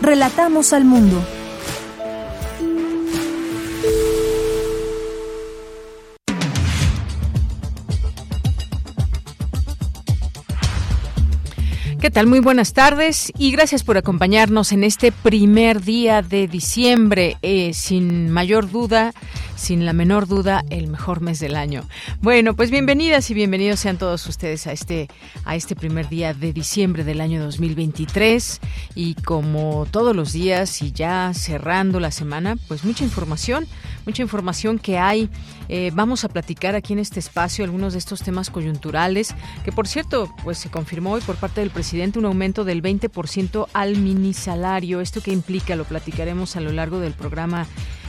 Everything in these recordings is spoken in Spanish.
Relatamos al mundo. ¿Qué tal? Muy buenas tardes y gracias por acompañarnos en este primer día de diciembre. Eh, sin mayor duda, sin la menor duda, el mejor mes del año. Bueno, pues bienvenidas y bienvenidos sean todos ustedes a este, a este primer día de diciembre del año 2023. Y como todos los días y ya cerrando la semana, pues mucha información, mucha información que hay. Eh, vamos a platicar aquí en este espacio algunos de estos temas coyunturales, que por cierto, pues se confirmó hoy por parte del presidente un aumento del 20% al mini salario. ¿Esto qué implica? Lo platicaremos a lo largo del programa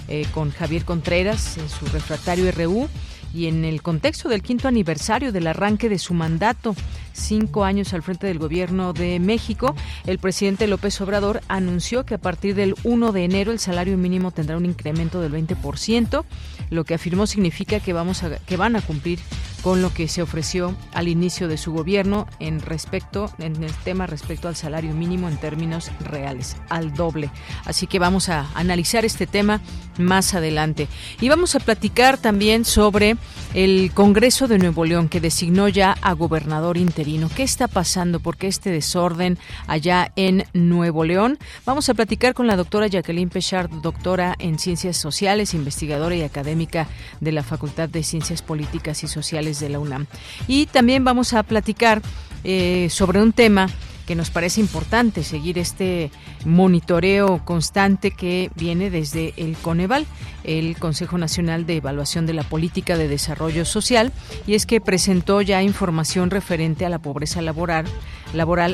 eh, con Javier Contreras en su refractario RU y en el contexto del quinto aniversario del arranque de su mandato, cinco años al frente del gobierno de México, el presidente López Obrador anunció que a partir del 1 de enero el salario mínimo tendrá un incremento del 20%, lo que afirmó significa que, vamos a, que van a cumplir con lo que se ofreció al inicio de su gobierno en respecto en el tema respecto al salario mínimo en términos reales, al doble. Así que vamos a analizar este tema más adelante. Y vamos a platicar también sobre el Congreso de Nuevo León que designó ya a gobernador interino. ¿Qué está pasando? ¿Por qué este desorden allá en Nuevo León? Vamos a platicar con la doctora Jacqueline Pechard, doctora en Ciencias Sociales, investigadora y académica de la Facultad de Ciencias Políticas y Sociales de la UNAM. Y también vamos a platicar eh, sobre un tema que nos parece importante seguir este monitoreo constante que viene desde el Coneval, el Consejo Nacional de Evaluación de la Política de Desarrollo Social, y es que presentó ya información referente a la pobreza laboral,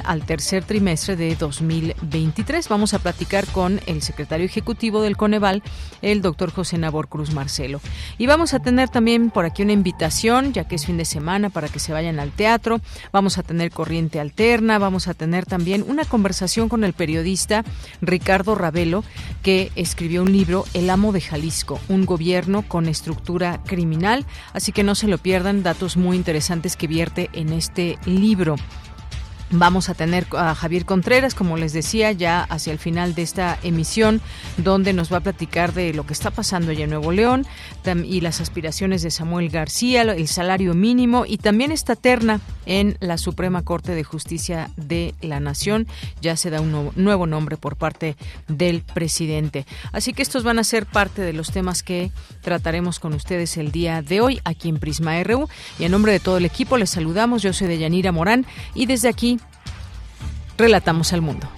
al tercer trimestre de 2023. Vamos a platicar con el secretario ejecutivo del Coneval, el doctor José Nabor Cruz Marcelo. Y vamos a tener también por aquí una invitación, ya que es fin de semana, para que se vayan al teatro. Vamos a tener corriente alterna, vamos a tener también una conversación con el periodista Ricardo Ravelo, que escribió un libro, El amo de Jalisco, un gobierno con estructura criminal. Así que no se lo pierdan, datos muy interesantes que vierte en este libro. Vamos a tener a Javier Contreras, como les decía, ya hacia el final de esta emisión, donde nos va a platicar de lo que está pasando allá en Nuevo León y las aspiraciones de Samuel García, el salario mínimo y también esta terna en la Suprema Corte de Justicia de la Nación. Ya se da un nuevo nombre por parte del presidente. Así que estos van a ser parte de los temas que trataremos con ustedes el día de hoy aquí en Prisma RU. Y en nombre de todo el equipo les saludamos. Yo soy Deyanira Morán y desde aquí Relatamos al mundo.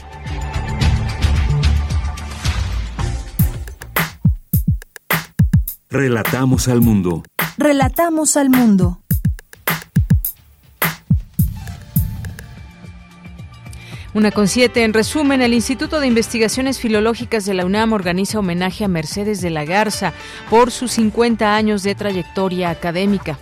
Relatamos al mundo. Relatamos al mundo. Una con siete. En resumen, el Instituto de Investigaciones Filológicas de la UNAM organiza homenaje a Mercedes de la Garza por sus 50 años de trayectoria académica.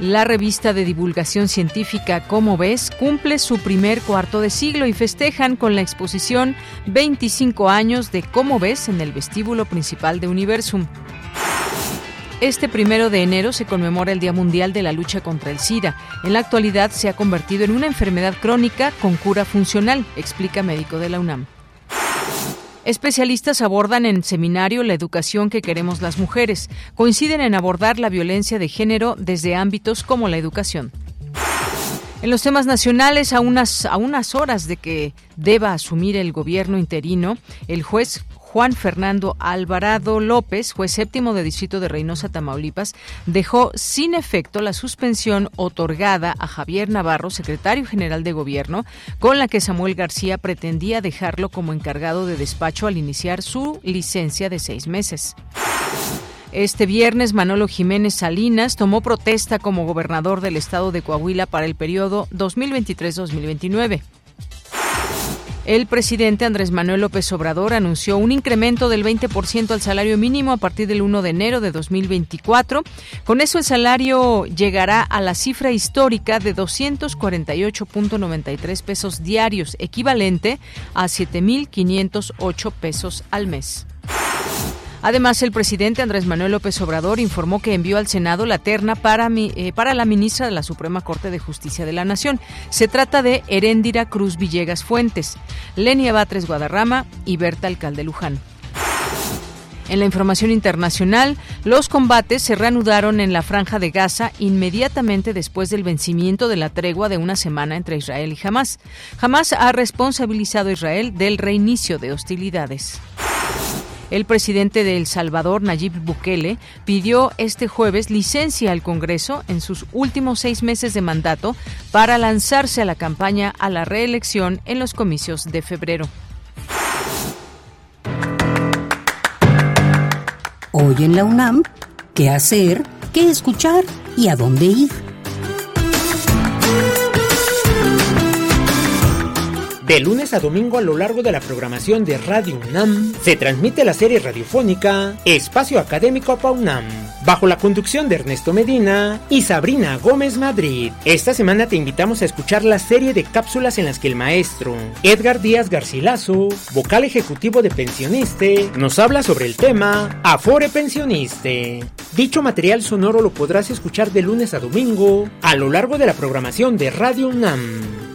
La revista de divulgación científica Como ves cumple su primer cuarto de siglo y festejan con la exposición 25 años de Como ves en el vestíbulo principal de Universum. Este primero de enero se conmemora el Día Mundial de la Lucha contra el SIDA. En la actualidad se ha convertido en una enfermedad crónica con cura funcional, explica médico de la UNAM. Especialistas abordan en seminario la educación que queremos las mujeres. Coinciden en abordar la violencia de género desde ámbitos como la educación. En los temas nacionales, a unas, a unas horas de que deba asumir el gobierno interino, el juez Juan Fernando Alvarado López, juez séptimo de Distrito de Reynosa, Tamaulipas, dejó sin efecto la suspensión otorgada a Javier Navarro, secretario general de Gobierno, con la que Samuel García pretendía dejarlo como encargado de despacho al iniciar su licencia de seis meses. Este viernes, Manolo Jiménez Salinas tomó protesta como gobernador del estado de Coahuila para el periodo 2023-2029. El presidente Andrés Manuel López Obrador anunció un incremento del 20% al salario mínimo a partir del 1 de enero de 2024. Con eso el salario llegará a la cifra histórica de 248.93 pesos diarios, equivalente a 7.508 pesos al mes. Además, el presidente Andrés Manuel López Obrador informó que envió al Senado la terna para, eh, para la ministra de la Suprema Corte de Justicia de la Nación. Se trata de Heréndira Cruz Villegas Fuentes, Lenia Batres Guadarrama y Berta Alcalde Luján. En la información internacional, los combates se reanudaron en la franja de Gaza inmediatamente después del vencimiento de la tregua de una semana entre Israel y Hamas. Hamas ha responsabilizado a Israel del reinicio de hostilidades. El presidente de El Salvador, Nayib Bukele, pidió este jueves licencia al Congreso en sus últimos seis meses de mandato para lanzarse a la campaña a la reelección en los comicios de febrero. Hoy en la UNAM, ¿qué hacer? ¿Qué escuchar? ¿Y a dónde ir? De lunes a domingo a lo largo de la programación de Radio UNAM se transmite la serie radiofónica Espacio Académico UNAM, bajo la conducción de Ernesto Medina y Sabrina Gómez Madrid. Esta semana te invitamos a escuchar la serie de cápsulas en las que el maestro Edgar Díaz Garcilaso, vocal ejecutivo de Pensioniste, nos habla sobre el tema Afore Pensioniste. Dicho material sonoro lo podrás escuchar de lunes a domingo a lo largo de la programación de Radio UNAM.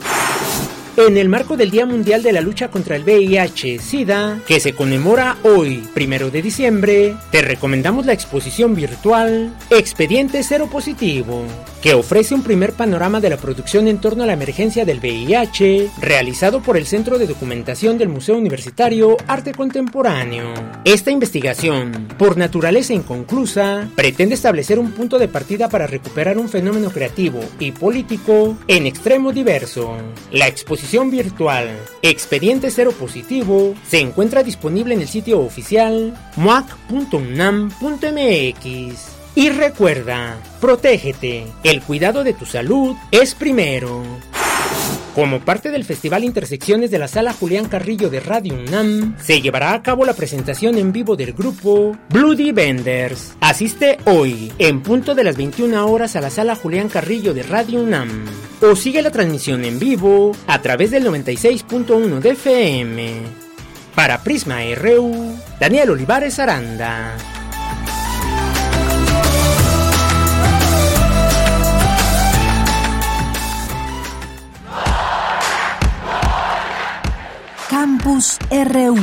En el marco del Día Mundial de la Lucha contra el VIH-Sida, que se conmemora hoy, primero de diciembre, te recomendamos la exposición virtual Expediente Cero Positivo, que ofrece un primer panorama de la producción en torno a la emergencia del VIH, realizado por el Centro de Documentación del Museo Universitario Arte Contemporáneo. Esta investigación, por naturaleza inconclusa, pretende establecer un punto de partida para recuperar un fenómeno creativo y político en extremo diverso. La exposición virtual Expediente Cero Positivo se encuentra disponible en el sitio oficial muac.unam.mx. Y recuerda, protégete, el cuidado de tu salud es primero. Como parte del Festival Intersecciones de la Sala Julián Carrillo de Radio UNAM, se llevará a cabo la presentación en vivo del grupo Bloody Benders. Asiste hoy, en punto de las 21 horas, a la Sala Julián Carrillo de Radio UNAM. O sigue la transmisión en vivo a través del 96.1 de FM. Para Prisma RU, Daniel Olivares Aranda. Campus RU.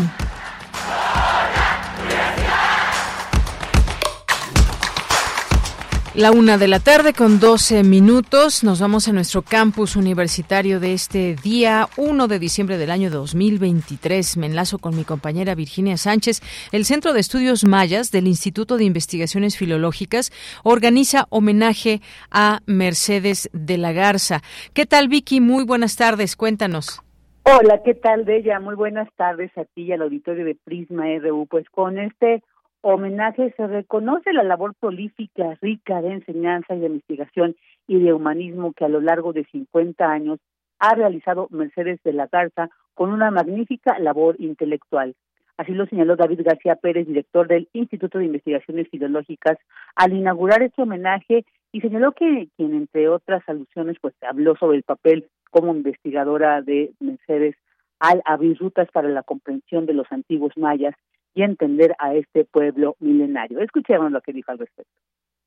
La una de la tarde con 12 minutos. Nos vamos a nuestro campus universitario de este día 1 de diciembre del año 2023. Me enlazo con mi compañera Virginia Sánchez. El Centro de Estudios Mayas del Instituto de Investigaciones Filológicas organiza homenaje a Mercedes de la Garza. ¿Qué tal, Vicky? Muy buenas tardes. Cuéntanos. Hola, ¿qué tal, Bella? Muy buenas tardes a ti y al auditorio de Prisma RU. Pues con este homenaje se reconoce la labor prolífica, rica de enseñanza y de investigación y de humanismo que a lo largo de 50 años ha realizado Mercedes de la Garza con una magnífica labor intelectual. Así lo señaló David García Pérez, director del Instituto de Investigaciones Filológicas, al inaugurar este homenaje y señaló que quien, entre otras alusiones, pues habló sobre el papel como investigadora de Mercedes al abrir rutas para la comprensión de los antiguos mayas y entender a este pueblo milenario. Escuchemos lo que dijo al respecto.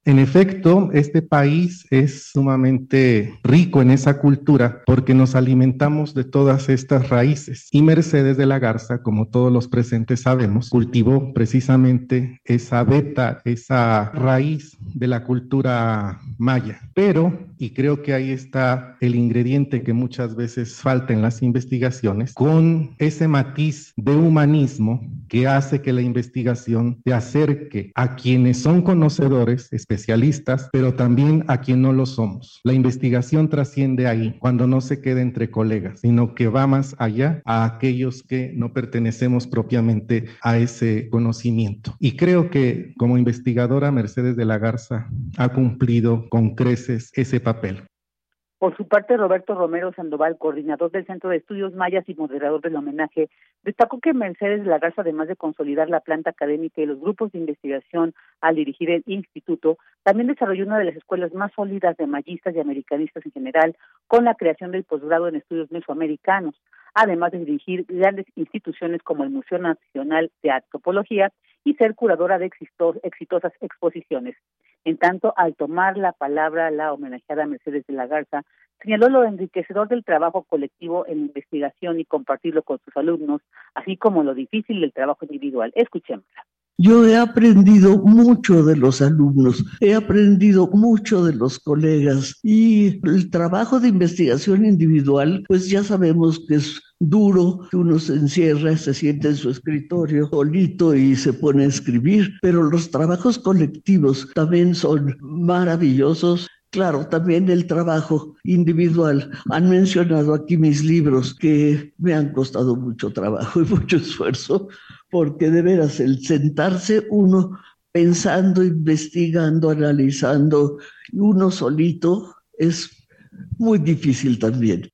En efecto, este país es sumamente rico en esa cultura porque nos alimentamos de todas estas raíces. Y Mercedes de la Garza, como todos los presentes sabemos, cultivó precisamente esa beta, esa raíz de la cultura maya. Pero y creo que ahí está el ingrediente que muchas veces falta en las investigaciones, con ese matiz de humanismo que hace que la investigación te acerque a quienes son conocedores, especialistas, pero también a quien no lo somos. La investigación trasciende ahí cuando no se queda entre colegas, sino que va más allá a aquellos que no pertenecemos propiamente a ese conocimiento. Y creo que como investigadora Mercedes de la Garza ha cumplido con creces ese papel. Por su parte, Roberto Romero Sandoval, coordinador del Centro de Estudios Mayas y moderador del homenaje, destacó que Mercedes de la Garza, además de consolidar la planta académica y los grupos de investigación al dirigir el instituto, también desarrolló una de las escuelas más sólidas de mayistas y americanistas en general, con la creación del posgrado en estudios mesoamericanos, además de dirigir grandes instituciones como el Museo Nacional de Antropología y ser curadora de exitosas exposiciones. En tanto, al tomar la palabra la homenajeada Mercedes de la Garza, señaló lo enriquecedor del trabajo colectivo en investigación y compartirlo con sus alumnos, así como lo difícil del trabajo individual. Escuchémosla. Yo he aprendido mucho de los alumnos, he aprendido mucho de los colegas y el trabajo de investigación individual, pues ya sabemos que es duro, que uno se encierra, se siente en su escritorio solito y se pone a escribir, pero los trabajos colectivos también son maravillosos Claro, también el trabajo individual. Han mencionado aquí mis libros que me han costado mucho trabajo y mucho esfuerzo, porque de veras el sentarse uno pensando, investigando, analizando, uno solito es muy difícil también.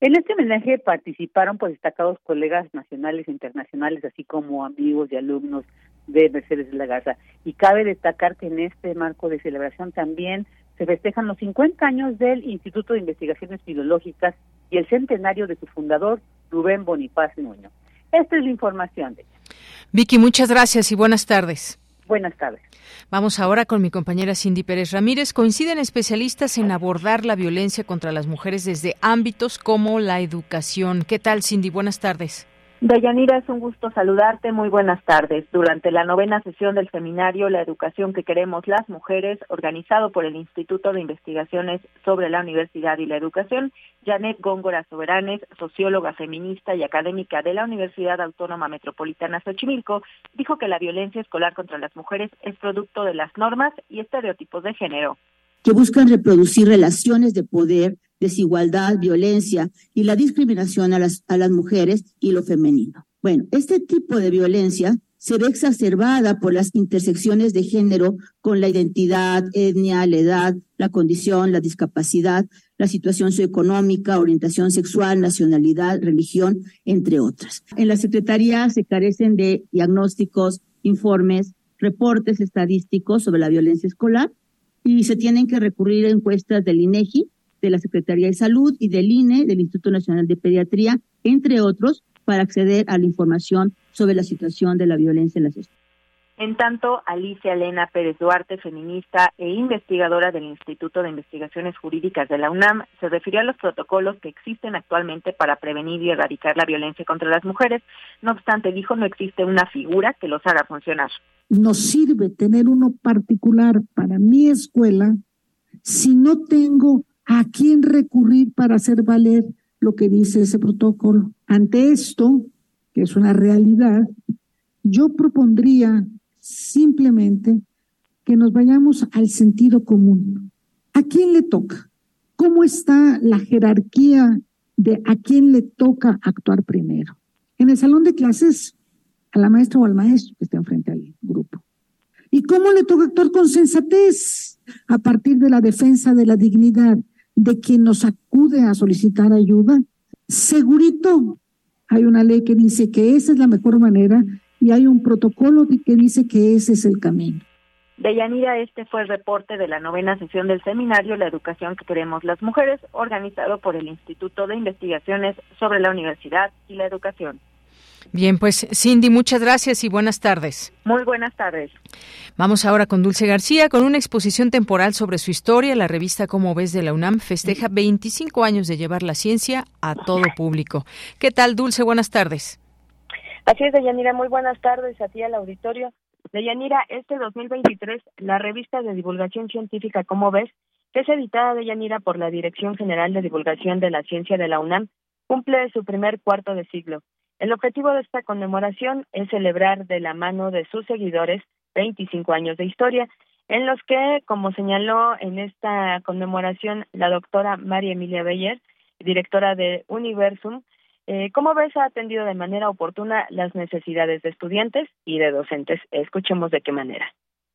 En este homenaje participaron pues destacados colegas nacionales e internacionales, así como amigos y alumnos de Mercedes de la Garza. Y cabe destacar que en este marco de celebración también se festejan los 50 años del Instituto de Investigaciones Filológicas y el centenario de su fundador, Rubén Bonifaz Nuño. Esta es la información de ella. Vicky, muchas gracias y buenas tardes. Buenas tardes. Vamos ahora con mi compañera Cindy Pérez Ramírez. Coinciden especialistas en abordar la violencia contra las mujeres desde ámbitos como la educación. ¿Qué tal, Cindy? Buenas tardes. Dayanira, es un gusto saludarte. Muy buenas tardes. Durante la novena sesión del seminario La Educación que Queremos las Mujeres, organizado por el Instituto de Investigaciones sobre la Universidad y la Educación, Janet Góngora Soberanes, socióloga feminista y académica de la Universidad Autónoma Metropolitana Xochimilco, dijo que la violencia escolar contra las mujeres es producto de las normas y estereotipos de género. Que buscan reproducir relaciones de poder desigualdad, violencia y la discriminación a las, a las mujeres y lo femenino. Bueno, este tipo de violencia se ve exacerbada por las intersecciones de género con la identidad, etnia, la edad, la condición, la discapacidad, la situación socioeconómica, orientación sexual, nacionalidad, religión, entre otras. En la Secretaría se carecen de diagnósticos, informes, reportes estadísticos sobre la violencia escolar y se tienen que recurrir a encuestas del INEGI de la Secretaría de Salud y del INE, del Instituto Nacional de Pediatría, entre otros, para acceder a la información sobre la situación de la violencia en las escuelas. En tanto, Alicia Elena Pérez Duarte, feminista e investigadora del Instituto de Investigaciones Jurídicas de la UNAM, se refirió a los protocolos que existen actualmente para prevenir y erradicar la violencia contra las mujeres. No obstante, dijo, no existe una figura que los haga funcionar. Nos sirve tener uno particular para mi escuela si no tengo a quién recurrir para hacer valer lo que dice ese protocolo. Ante esto, que es una realidad, yo propondría simplemente que nos vayamos al sentido común. ¿A quién le toca? ¿Cómo está la jerarquía de a quién le toca actuar primero? En el salón de clases, a la maestra o al maestro que está enfrente al grupo. ¿Y cómo le toca actuar con sensatez? A partir de la defensa de la dignidad de quien nos acude a solicitar ayuda, segurito hay una ley que dice que esa es la mejor manera y hay un protocolo que dice que ese es el camino. Deyanira, este fue el reporte de la novena sesión del seminario La Educación que Queremos las Mujeres, organizado por el Instituto de Investigaciones sobre la Universidad y la Educación. Bien, pues Cindy, muchas gracias y buenas tardes. Muy buenas tardes. Vamos ahora con Dulce García, con una exposición temporal sobre su historia. La revista Como ves de la UNAM festeja 25 años de llevar la ciencia a todo público. ¿Qué tal, Dulce? Buenas tardes. Así es, Deyanira. Muy buenas tardes a ti al auditorio. Deyanira, este 2023, la revista de divulgación científica Como ves que es editada de Yanira por la Dirección General de Divulgación de la Ciencia de la UNAM, cumple su primer cuarto de siglo. El objetivo de esta conmemoración es celebrar de la mano de sus seguidores 25 años de historia, en los que, como señaló en esta conmemoración la doctora María Emilia Beyer, directora de Universum, eh, ¿cómo ves ha atendido de manera oportuna las necesidades de estudiantes y de docentes? Escuchemos de qué manera.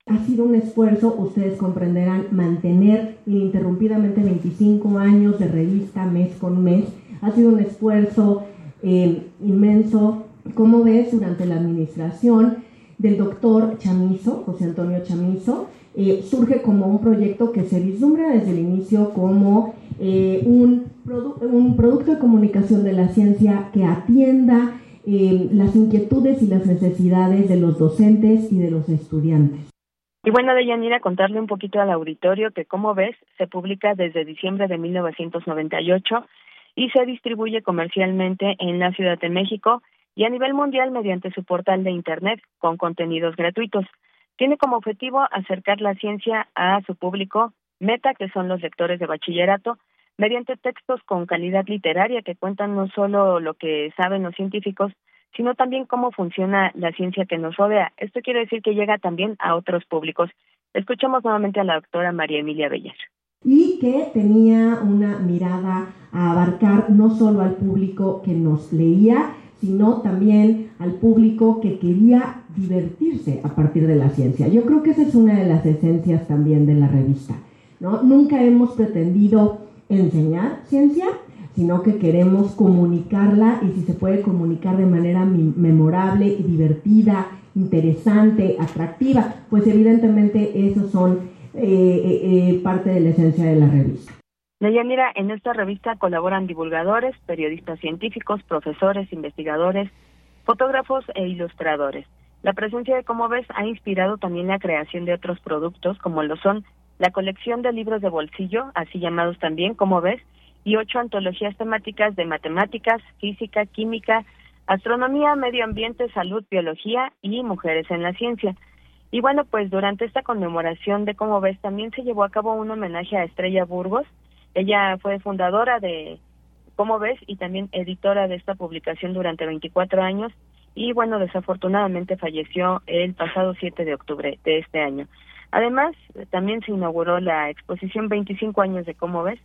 Ha sido un esfuerzo, ustedes comprenderán, mantener ininterrumpidamente 25 años de revista mes con mes. Ha sido un esfuerzo eh, inmenso. ¿Cómo ves durante la administración del doctor Chamizo, José Antonio Chamizo? Eh, surge como un proyecto que se vislumbra desde el inicio como eh, un, un, producto de comunicación de la ciencia que atienda las inquietudes y las necesidades de los docentes y de los estudiantes. Y bueno, Deyanira, contarle un poquito al auditorio que, como ves, se publica desde diciembre de 1998 y se distribuye comercialmente en la Ciudad de México y a nivel mundial mediante su portal de Internet con contenidos gratuitos. Tiene como objetivo acercar la ciencia a su público meta, que son los lectores de bachillerato, mediante textos con calidad literaria que cuentan no solo lo que saben los científicos, sino también cómo funciona la ciencia que nos rodea. Esto quiere decir que llega también a otros públicos. Escuchamos nuevamente a la doctora María Emilia Bellas y que tenía una mirada a abarcar no solo al público que nos leía, sino también al público que quería divertirse a partir de la ciencia. Yo creo que esa es una de las esencias también de la revista. ¿no? Nunca hemos pretendido enseñar ciencia, sino que queremos comunicarla y si se puede comunicar de manera memorable, divertida, interesante, atractiva, pues evidentemente esos son eh, eh, eh, parte de la esencia de la revista. mira, en esta revista colaboran divulgadores, periodistas científicos, profesores, investigadores, fotógrafos e ilustradores. La presencia de Como ves ha inspirado también la creación de otros productos como lo son la colección de libros de bolsillo, así llamados también Como ves, y ocho antologías temáticas de matemáticas, física, química, astronomía, medio ambiente, salud, biología y mujeres en la ciencia. Y bueno, pues durante esta conmemoración de Cómo ves, también se llevó a cabo un homenaje a Estrella Burgos. Ella fue fundadora de Cómo ves y también editora de esta publicación durante 24 años. Y bueno, desafortunadamente falleció el pasado 7 de octubre de este año. Además, también se inauguró la exposición 25 años de Cómo ves,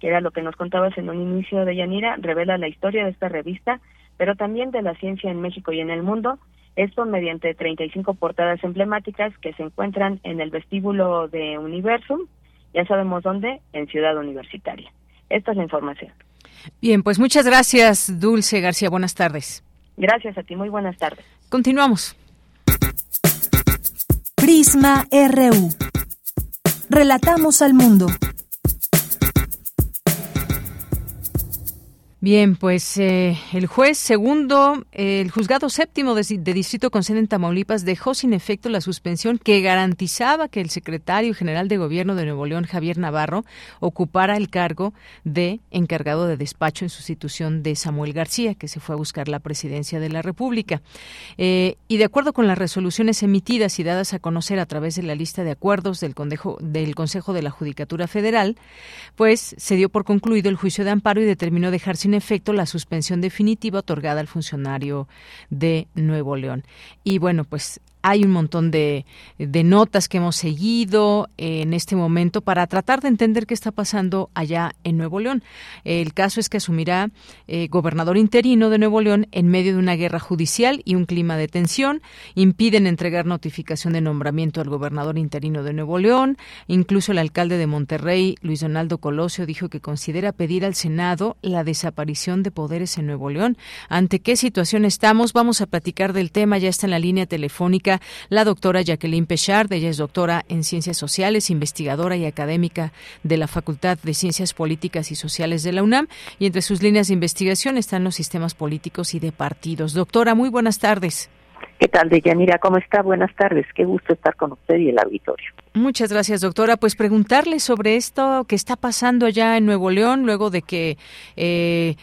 que era lo que nos contabas en un inicio de Yanira, revela la historia de esta revista, pero también de la ciencia en México y en el mundo esto mediante 35 portadas emblemáticas que se encuentran en el vestíbulo de Universum, ya sabemos dónde, en Ciudad Universitaria. Esta es la información. Bien, pues muchas gracias, Dulce García. Buenas tardes. Gracias a ti, muy buenas tardes. Continuamos. Prisma RU. Relatamos al mundo. Bien, pues eh, el juez segundo, el juzgado séptimo de, Distrito con sede en Tamaulipas dejó sin efecto la suspensión que garantizaba que el secretario general de Gobierno de Nuevo León, Javier Navarro, ocupara el cargo de encargado de despacho en sustitución de Samuel García, que se fue a buscar la presidencia de la República. Eh, y de acuerdo con las resoluciones emitidas y dadas a conocer a través de la lista de acuerdos del, del Consejo de la Judicatura Federal, pues se dio por concluido el juicio de amparo y determinó dejar sin efecto la suspensión definitiva otorgada al funcionario de Nuevo León. Y bueno, pues hay un montón de, notas que hemos seguido en este momento para tratar de entender qué está pasando allá en Nuevo León. El caso es que asumirá eh, gobernador interino de Nuevo León en medio de una guerra judicial y un clima de tensión. Impiden entregar notificación de nombramiento al gobernador interino de Nuevo León. Incluso el alcalde de Monterrey, Luis Donaldo Colosio, dijo que considera pedir al Senado la desaparición de poderes en Nuevo León. ¿Ante qué situación estamos? Vamos a platicar del tema. Ya está en la línea telefónica la doctora Jacqueline Pechard. Ella es doctora en Ciencias Sociales, investigadora y académica de la Facultad de Ciencias Políticas y Sociales de la UNAM. Y entre sus líneas de investigación están los sistemas políticos y de partidos. Doctora, muy buenas tardes. ¿Qué tal, Deyanira? ¿Cómo está? Buenas tardes. Qué gusto estar con usted y el auditorio. Muchas gracias, doctora. Pues preguntarle sobre esto que está pasando allá en Nuevo León, luego de que eh,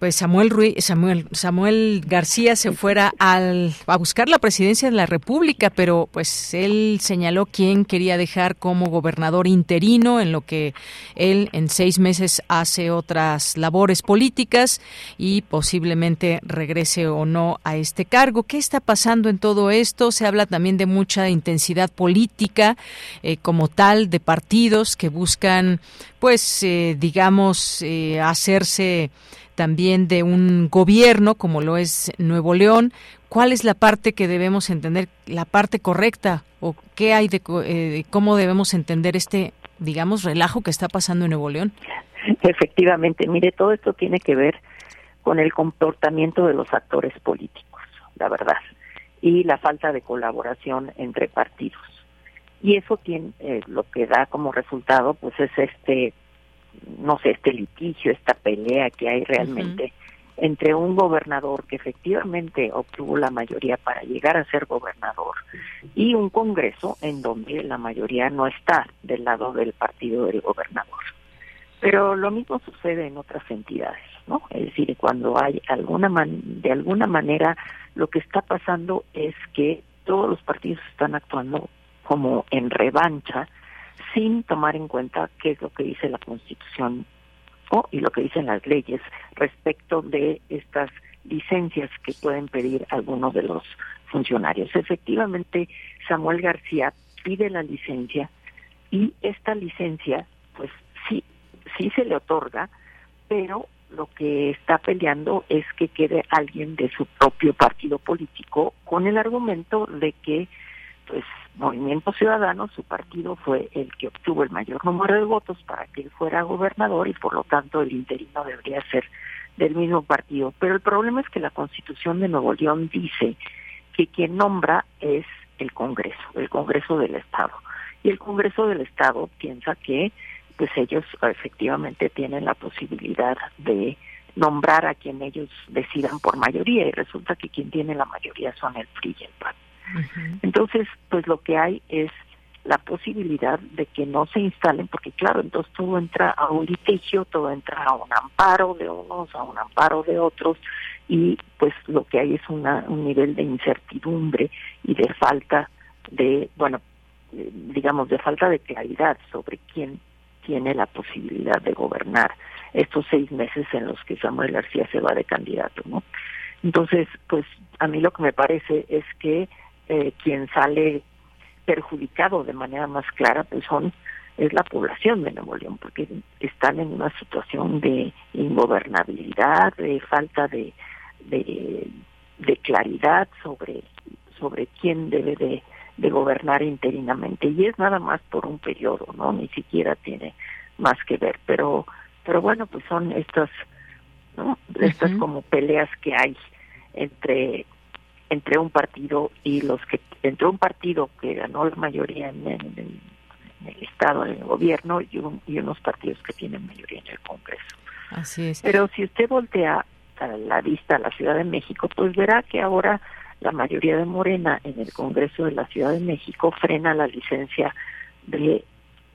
pues Samuel Ruiz, Samuel, Samuel García se fuera al, a buscar la presidencia de la República, pero pues él señaló quién quería dejar como gobernador interino, en lo que él en seis meses hace otras labores políticas y posiblemente regrese o no a este cargo. ¿Qué está pasando en todo esto? Se habla también de mucha intensidad política eh, como tal, de partidos que buscan, pues, eh, digamos, eh, hacerse también de un gobierno como lo es Nuevo León. ¿Cuál es la parte que debemos entender, la parte correcta o qué hay de eh, cómo debemos entender este, digamos, relajo que está pasando en Nuevo León? Efectivamente, mire, todo esto tiene que ver con el comportamiento de los actores políticos, la verdad, y la falta de colaboración entre partidos. Y eso tiene eh, lo que da como resultado, pues es este no sé, este litigio, esta pelea que hay realmente entre un gobernador que efectivamente obtuvo la mayoría para llegar a ser gobernador y un Congreso en donde la mayoría no está del lado del partido del gobernador. Pero lo mismo sucede en otras entidades, ¿no? Es decir, cuando hay alguna de alguna manera lo que está pasando es que todos los partidos están actuando como en revancha sin tomar en cuenta qué es lo que dice la Constitución o, y lo que dicen las leyes respecto de estas licencias que pueden pedir algunos de los funcionarios. Efectivamente, Samuel García pide la licencia y esta licencia, pues sí, sí se le otorga, pero lo que está peleando es que quede alguien de su propio partido político con el argumento de que pues Movimiento Ciudadano, su partido fue el que obtuvo el mayor número de votos para que él fuera gobernador y por lo tanto el interino debería ser del mismo partido. Pero el problema es que la Constitución de Nuevo León dice que quien nombra es el Congreso, el Congreso del Estado. Y el Congreso del Estado piensa que pues ellos efectivamente tienen la posibilidad de nombrar a quien ellos decidan por mayoría y resulta que quien tiene la mayoría son el PRI y el PAN. Entonces, pues lo que hay es la posibilidad de que no se instalen, porque claro, entonces todo entra a un litigio, todo entra a un amparo de unos, a un amparo de otros, y pues lo que hay es una, un nivel de incertidumbre y de falta de, bueno, eh, digamos, de falta de claridad sobre quién tiene la posibilidad de gobernar estos seis meses en los que Samuel García se va de candidato, ¿no? Entonces, pues a mí lo que me parece es que eh, quien sale perjudicado de manera más clara pues son es la población de Nuevo León porque están en una situación de ingobernabilidad de falta de de, claridad sobre sobre quién debe de, de gobernar interinamente. Y es nada más por un periodo no ni siquiera tiene más que ver. Pero pero bueno pues son estas no estas como peleas que hay entre entre un partido y los que entre un partido que ganó la mayoría en, el estado en el gobierno y, y unos partidos que tienen mayoría en el Congreso. Así es. Pero si usted voltea a la vista a la Ciudad de México pues verá que ahora la mayoría de Morena en el Congreso de la Ciudad de México frena la licencia de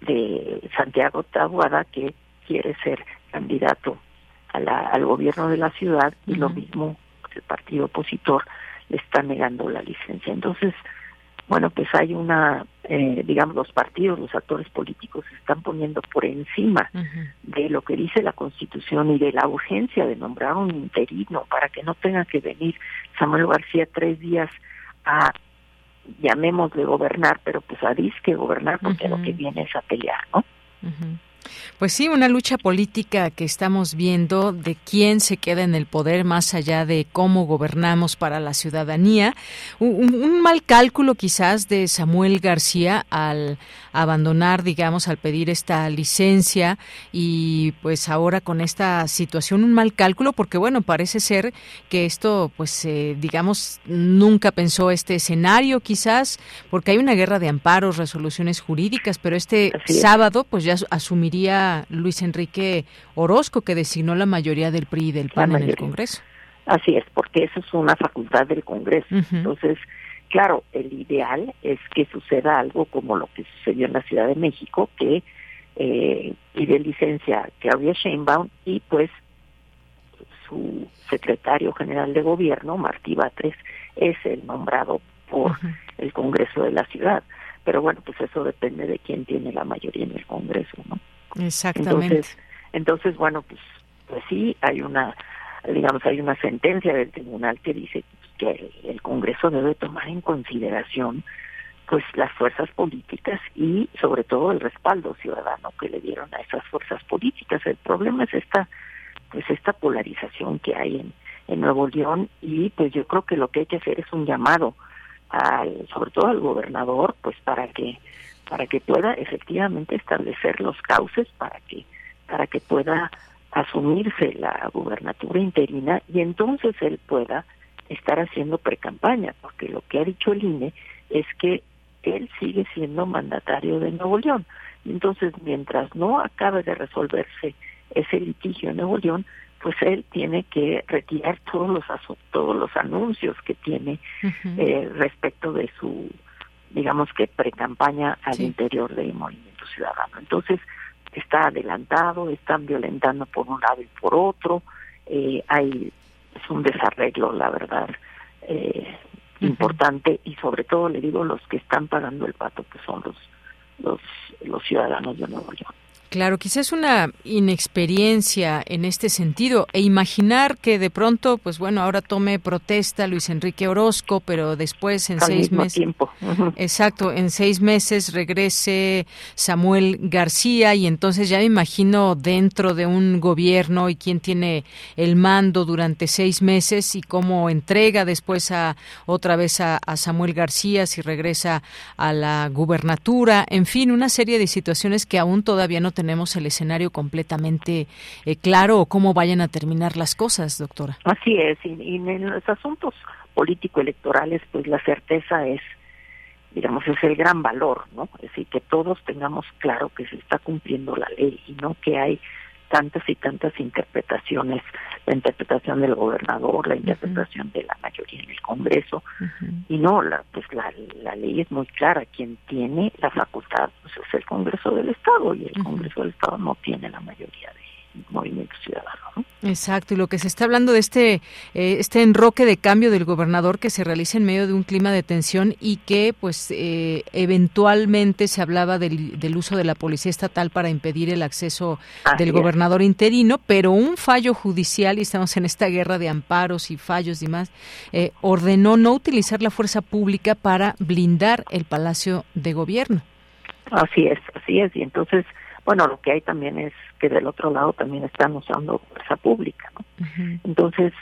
de Santiago Tabuada que quiere ser candidato a la, al gobierno de la ciudad y lo mismo el partido opositor le está negando la licencia. Entonces, bueno, pues hay una, eh, digamos, los partidos, los actores políticos se están poniendo por encima de lo que dice la Constitución y de la urgencia de nombrar un interino para que no tenga que venir Samuel García tres días a, llamémosle gobernar, pero pues a disque gobernar porque lo que viene es a pelear, ¿no? Pues sí, una lucha política que estamos viendo de quién se queda en el poder más allá de cómo gobernamos para la ciudadanía. Un, mal cálculo quizás de Samuel García al abandonar, digamos, al pedir esta licencia y pues ahora con esta situación un mal cálculo porque bueno, parece ser que esto pues eh, digamos nunca pensó este escenario quizás porque hay una guerra de amparos, resoluciones jurídicas, pero este sábado pues ya asumiría Luis Enrique Orozco, que designó la mayoría del PRI y del PAN en el Congreso. Así es, porque eso es una facultad del Congreso. Entonces, claro, el ideal es que suceda algo como lo que sucedió en la Ciudad de México, que eh, pide licencia Claudia Sheinbaum y pues su secretario general de gobierno, Martí Batres, es el nombrado por el Congreso de la ciudad. Pero bueno, pues eso depende de quién tiene la mayoría en el Congreso, ¿no? Exactamente. Entonces, bueno, pues, pues sí, hay una, digamos, hay una sentencia del tribunal que dice que el Congreso debe tomar en consideración pues las fuerzas políticas y sobre todo el respaldo ciudadano que le dieron a esas fuerzas políticas. El problema es esta pues esta polarización que hay en, en Nuevo León y pues yo creo que lo que hay que hacer es un llamado al sobre todo al gobernador pues para que para que pueda efectivamente establecer los cauces para que para que pueda asumirse la gubernatura interina y entonces él pueda estar haciendo precampaña porque lo que ha dicho el INE es que él sigue siendo mandatario de Nuevo León. Entonces, mientras no acabe de resolverse ese litigio en Nuevo León, pues él tiene que retirar todos los todos los anuncios que tiene eh, respecto de su digamos que precampaña al interior del movimiento ciudadano. Entonces está adelantado están violentando por un lado y por otro eh, hay es un desarreglo la verdad eh, importante y sobre todo le digo los que están pagando el pato que son los los los ciudadanos de Nuevo León. Claro, quizás una inexperiencia en este sentido e imaginar que de pronto, pues bueno, ahora tome protesta Luis Enrique Orozco, pero después en seis meses, exacto, en seis meses regrese Samuel García y entonces ya me imagino dentro de un gobierno y quién tiene el mando durante seis meses y cómo entrega después a otra vez a, a Samuel García si regresa a la gubernatura, en fin, una serie de situaciones que aún todavía no tenemos el escenario completamente eh, claro o cómo vayan a terminar las cosas, doctora. Así es, y, en los asuntos político-electorales, pues la certeza es, digamos, es el gran valor, ¿no? Es decir, que todos tengamos claro que se está cumpliendo la ley y no que hay tantas y tantas interpretaciones, la interpretación del gobernador, la interpretación de la mayoría en el Congreso, y no, la, pues la, la ley es muy clara, quien tiene la facultad pues es el Congreso del Estado, y el Congreso del Estado no tiene la mayoría de movimiento ciudadano. Exacto, y lo que se está hablando de este, eh, este enroque de cambio del gobernador que se realiza en medio de un clima de tensión y que pues eh, eventualmente se hablaba del, del, uso de la policía estatal para impedir el acceso del gobernador interino, pero un fallo judicial, y estamos en esta guerra de amparos y fallos y demás, eh, ordenó no utilizar la fuerza pública para blindar el Palacio de Gobierno. Así es, así es, y entonces bueno, lo que hay también es que del otro lado también están usando fuerza pública, ¿no? Entonces,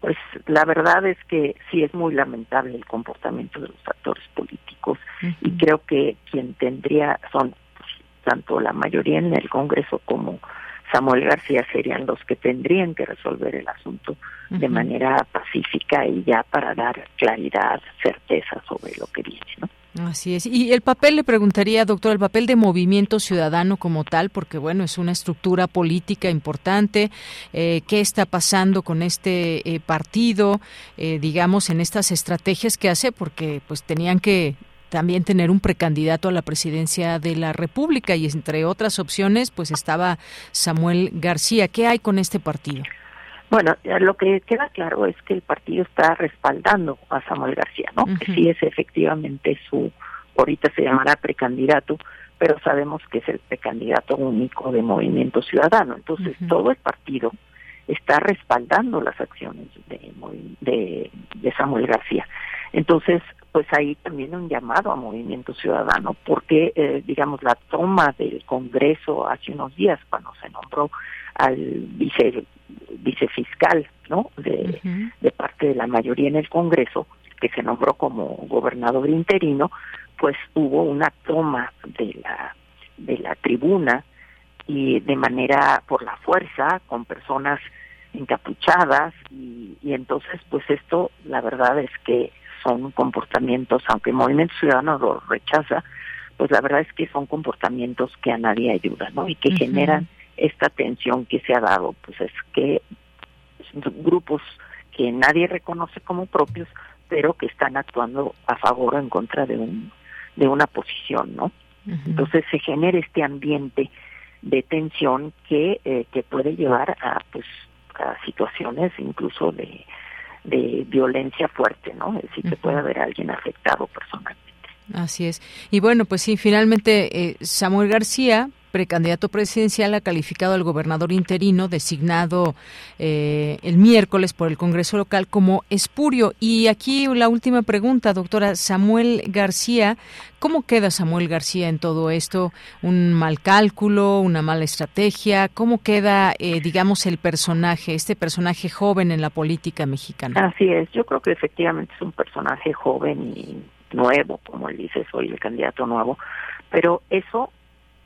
pues la verdad es que sí es muy lamentable el comportamiento de los actores políticos y creo que quien tendría son pues, tanto la mayoría en el Congreso como Samuel García serían los que tendrían que resolver el asunto de manera pacífica y ya para dar claridad, certeza sobre lo que viene, ¿no? Así es. Y el papel, le preguntaría, doctor, el papel de movimiento ciudadano como tal, porque bueno, es una estructura política importante. Eh, ¿Qué está pasando con este eh, partido, eh, digamos, en estas estrategias que hace? Porque pues tenían que también tener un precandidato a la presidencia de la República y entre otras opciones, pues estaba Samuel García. ¿Qué hay con este partido? Bueno, lo que queda claro es que el partido está respaldando a Samuel García, ¿no? Que sí es efectivamente su, ahorita se llamará precandidato, pero sabemos que es el precandidato único de Movimiento Ciudadano. Entonces, todo el partido está respaldando las acciones de, de, de Samuel García. Entonces, pues ahí también un llamado a Movimiento Ciudadano, porque, eh, digamos, la toma del Congreso hace unos días, cuando se nombró al vice vicefiscal, ¿no? De, de parte de la mayoría en el Congreso, que se nombró como gobernador interino, pues hubo una toma de la de la tribuna y de manera por la fuerza con personas encapuchadas y, y entonces pues esto la verdad es que son comportamientos aunque el Movimiento Ciudadano lo rechaza pues la verdad es que son comportamientos que a nadie ayudan no y que generan esta tensión que se ha dado, pues es que grupos que nadie reconoce como propios, pero que están actuando a favor o en contra de un de una posición, ¿no? Entonces se genera este ambiente de tensión que eh, que puede llevar a pues a situaciones incluso de, de violencia fuerte, ¿no? Es decir, que puede haber alguien afectado personalmente. Así es. Y bueno, pues sí, finalmente eh, Samuel García, precandidato presidencial, ha calificado al gobernador interino designado eh, el miércoles por el Congreso local como espurio. Y aquí la última pregunta, doctora Samuel García. ¿Cómo queda Samuel García en todo esto? ¿Un mal cálculo, una mala estrategia? ¿Cómo queda, eh, digamos, el personaje, este personaje joven en la política mexicana? Así es, yo creo que efectivamente es un personaje joven y nuevo, como él dice, soy el candidato nuevo, pero eso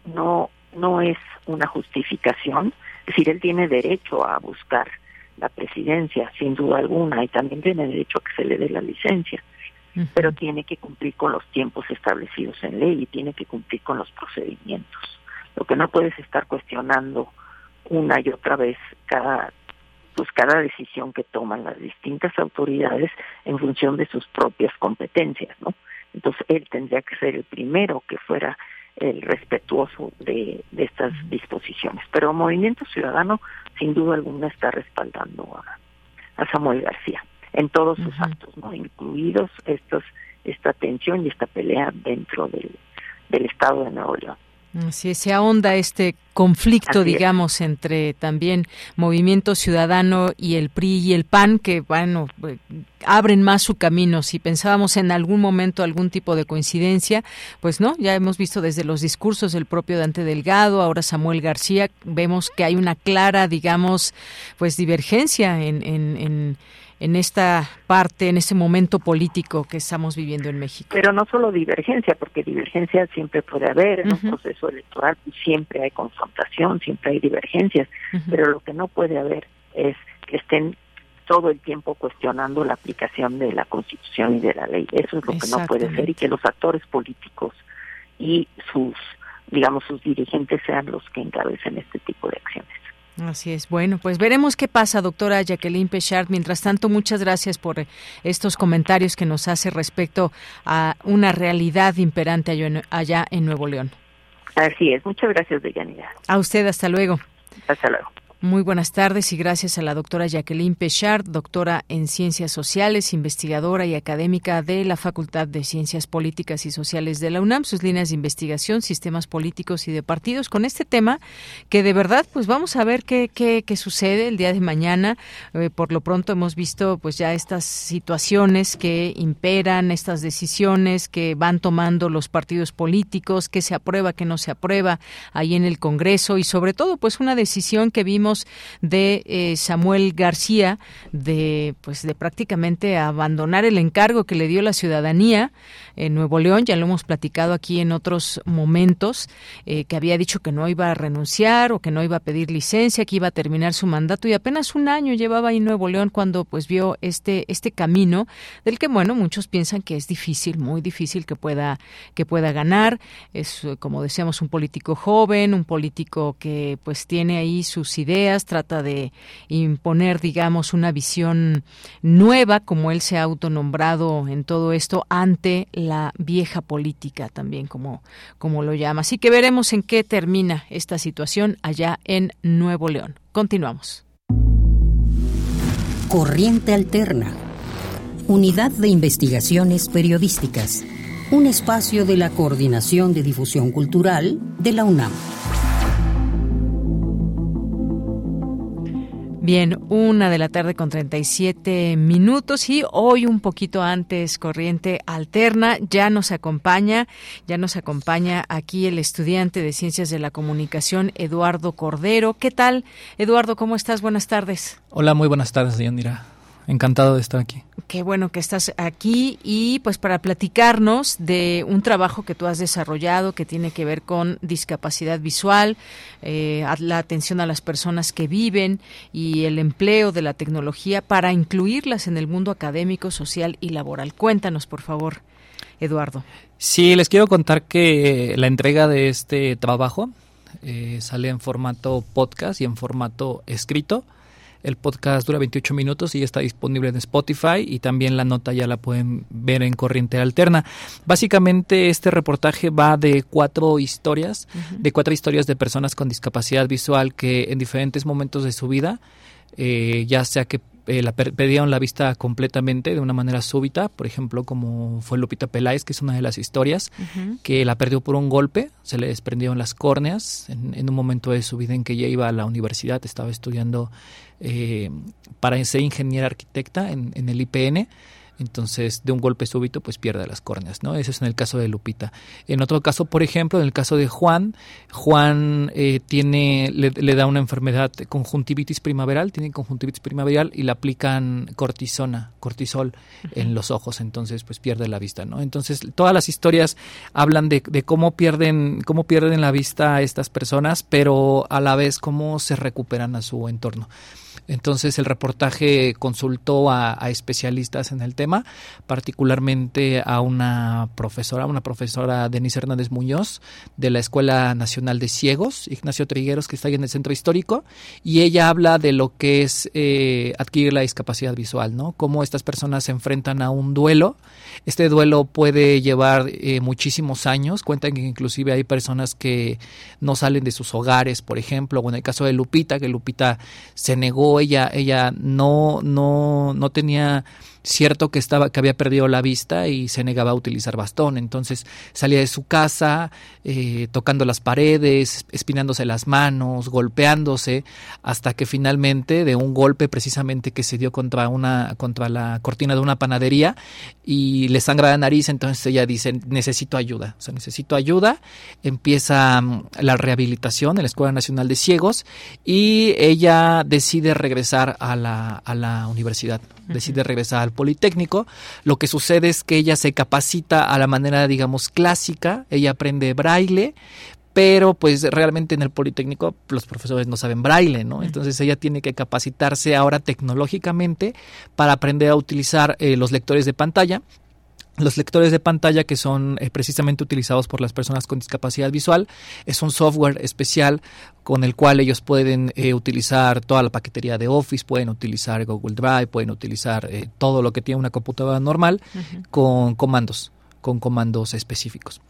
no no es una justificación, es decir, él tiene derecho a buscar la presidencia, sin duda alguna, y también tiene derecho a que se le dé la licencia, pero tiene que cumplir con los tiempos establecidos en ley y tiene que cumplir con los procedimientos. Lo que no puedes estar cuestionando una y otra vez cada pues cada decisión que toman las distintas autoridades en función de sus propias competencias, ¿no? Entonces él tendría que ser el primero que fuera el respetuoso de, estas disposiciones. Pero Movimiento Ciudadano, sin duda alguna, está respaldando a, Samuel García en todos sus actos, ¿no? incluidos estos, esta tensión y esta pelea dentro del, del Estado de Nuevo León. Sí, se ahonda este conflicto, digamos, entre también Movimiento Ciudadano y el PRI y el PAN, que, bueno, eh, abren más su camino. Si pensábamos en algún momento algún tipo de coincidencia, pues no, ya hemos visto desde los discursos del propio Dante Delgado, ahora Samuel García, vemos que hay una clara, digamos, pues divergencia en, en en esta parte, en este momento político que estamos viviendo en México. Pero no solo divergencia, porque divergencia siempre puede haber en un proceso electoral, siempre hay confrontación, siempre hay divergencias, pero lo que no puede haber es que estén todo el tiempo cuestionando la aplicación de la Constitución y de la ley. Eso es lo que no puede ser y que los actores políticos y sus, digamos, sus dirigentes sean los que encabecen este tipo de acciones. Así es. Bueno, pues veremos qué pasa, doctora Jacqueline Pechard. Mientras tanto, muchas gracias por estos comentarios que nos hace respecto a una realidad imperante allá en Nuevo León. Así es. Muchas gracias, Deyanira. A usted, hasta luego. Hasta luego. Muy buenas tardes y gracias a la doctora Jacqueline Pechard, doctora en Ciencias Sociales, investigadora y académica de la Facultad de Ciencias Políticas y Sociales de la UNAM, sus líneas de investigación, sistemas políticos y de partidos, con este tema que de verdad, pues vamos a ver qué, qué, qué sucede el día de mañana. Eh, por lo pronto hemos visto pues ya estas situaciones que imperan, estas decisiones que van tomando los partidos políticos, qué se aprueba, qué no se aprueba ahí en el Congreso y sobre todo pues una decisión que vimos de eh, Samuel García de pues de prácticamente abandonar el encargo que le dio la ciudadanía en Nuevo León, ya lo hemos platicado aquí en otros momentos, eh, que había dicho que no iba a renunciar o que no iba a pedir licencia, que iba a terminar su mandato. Y apenas un año llevaba ahí Nuevo León cuando pues vio este este camino del que bueno muchos piensan que es difícil, muy difícil que pueda que pueda ganar, es como decíamos un político joven, un político que pues tiene ahí sus ideas trata de imponer, digamos, una visión nueva, como él se ha autonombrado en todo esto, ante la vieja política también, como, como lo llama. Así que veremos en qué termina esta situación allá en Nuevo León. Continuamos. Corriente Alterna. Unidad de Investigaciones Periodísticas. Un espacio de la Coordinación de Difusión Cultural de la UNAM. Bien, una de la tarde con 37 minutos y hoy un poquito antes corriente alterna ya nos acompaña, ya nos acompaña aquí el estudiante de Ciencias de la Comunicación Eduardo Cordero. ¿Qué tal, Eduardo? ¿Cómo estás? Buenas tardes. Hola, muy buenas tardes, Yanira. Encantado de estar aquí. Qué bueno que estás aquí y pues para platicarnos de un trabajo que tú has desarrollado que tiene que ver con discapacidad visual, eh, la atención a las personas que viven y el empleo de la tecnología para incluirlas en el mundo académico, social y laboral. Cuéntanos, por favor, Eduardo. Sí, les quiero contar que la entrega de este trabajo eh, sale en formato podcast y en formato escrito. El podcast dura 28 minutos y está disponible en Spotify y también la nota ya la pueden ver en Corriente Alterna. Básicamente este reportaje va de cuatro historias, de cuatro historias de personas con discapacidad visual que en diferentes momentos de su vida eh, ya sea que eh, la perdieron la vista completamente de una manera súbita, por ejemplo, como fue Lupita Peláez, que es una de las historias, que la perdió por un golpe, se le desprendieron las córneas en, un momento de su vida en que ella iba a la universidad, estaba estudiando eh, para ser ingeniera arquitecta en, en el IPN entonces de un golpe súbito pues pierde las córneas, ¿no? Ese es en el caso de Lupita. En otro caso, por ejemplo, en el caso de Juan, Juan eh, tiene, le, da una enfermedad conjuntivitis primaveral, tiene conjuntivitis primaveral y le aplican cortisona, cortisol en los ojos, entonces pues pierde la vista, ¿no? Entonces todas las historias hablan de, de cómo pierden, cómo pierden la vista estas personas, pero a la vez cómo se recuperan a su entorno. Entonces el reportaje consultó a, especialistas en el tema, particularmente a una profesora, una profesora Denise Hernández Muñoz de la Escuela Nacional de Ciegos, Ignacio Trigueros, que está ahí en el centro histórico, y ella habla de lo que es eh, adquirir la discapacidad visual, ¿no? Cómo estas personas se enfrentan a un duelo. Este duelo puede llevar eh, muchísimos años. Cuentan que inclusive hay personas que no salen de sus hogares, por ejemplo, o en el caso de Lupita, que Lupita se negó ella, ella no, no, no tenía cierto que estaba que había perdido la vista y se negaba a utilizar bastón. Entonces salía de su casa eh, tocando las paredes espinándose las manos golpeándose hasta que finalmente de un golpe precisamente que se dio contra una contra la cortina de una panadería y le sangra la nariz entonces ella dice necesito ayuda o sea necesito ayuda empieza mm, la rehabilitación en la escuela nacional de ciegos y ella decide regresar a la, a la universidad decide regresar al Politécnico. Lo que sucede es que ella se capacita a la manera, digamos, clásica, ella aprende braille, pero pues realmente en el Politécnico los profesores no saben braille, ¿no? Entonces ella tiene que capacitarse ahora tecnológicamente para aprender a utilizar eh, los lectores de pantalla los lectores de pantalla que son eh, precisamente utilizados por las personas con discapacidad visual es un software especial con el cual ellos pueden eh, utilizar toda la paquetería de Office, pueden utilizar Google Drive, pueden utilizar eh, todo lo que tiene una computadora normal con comandos, con comandos específicos.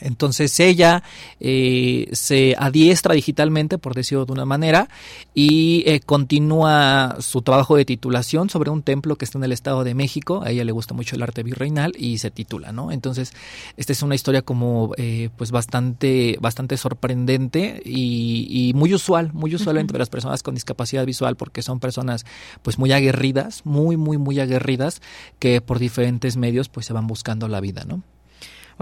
Entonces ella eh, se adiestra digitalmente, por decirlo de una manera, y eh, continúa su trabajo de titulación sobre un templo que está en el Estado de México. A ella le gusta mucho el arte virreinal y se titula, ¿no? Entonces, esta es una historia como eh, pues bastante, bastante sorprendente y, muy usual, muy usual entre las personas con discapacidad visual, porque son personas pues muy aguerridas, muy, muy, muy aguerridas, que por diferentes medios pues se van buscando la vida, ¿no?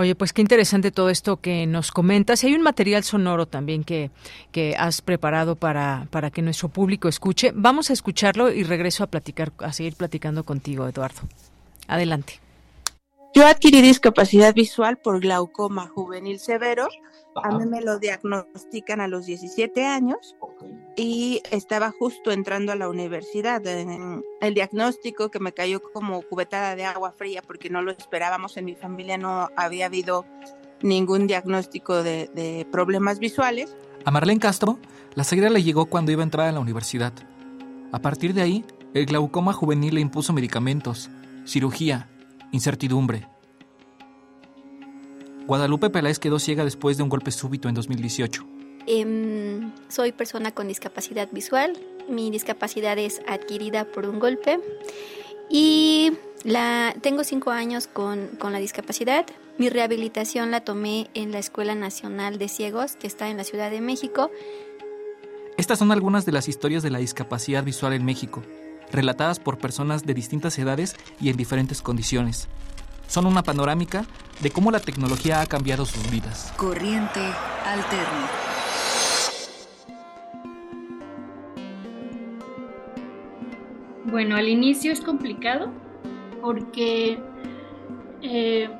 Oye, pues qué interesante todo esto que nos comentas. Hay un material sonoro también que, que has preparado para, para que nuestro público escuche. Vamos a escucharlo y regreso a platicar, a seguir platicando contigo, Eduardo. Adelante. Yo adquirí discapacidad visual por glaucoma juvenil severo. A mí me lo diagnostican a los 17 años y estaba justo entrando a la universidad. El diagnóstico que me cayó como cubetada de agua fría porque no lo esperábamos. En mi familia no había habido ningún diagnóstico de, problemas visuales. A Marlene Castro, la ceguera le llegó cuando iba a entrar a la universidad. A partir de ahí, el glaucoma juvenil le impuso medicamentos, cirugía, incertidumbre. Guadalupe Peláez quedó ciega después de un golpe súbito en 2018. Em, soy persona con discapacidad visual. Mi discapacidad es adquirida por un golpe. Y la, tengo cinco años con, con la discapacidad. Mi rehabilitación la tomé en la Escuela Nacional de Ciegos, que está en la Ciudad de México. Estas son algunas de las historias de la discapacidad visual en México relatadas por personas de distintas edades y en diferentes condiciones. Son una panorámica de cómo la tecnología ha cambiado sus vidas. Corriente alterna. Bueno, al inicio es complicado porque eh,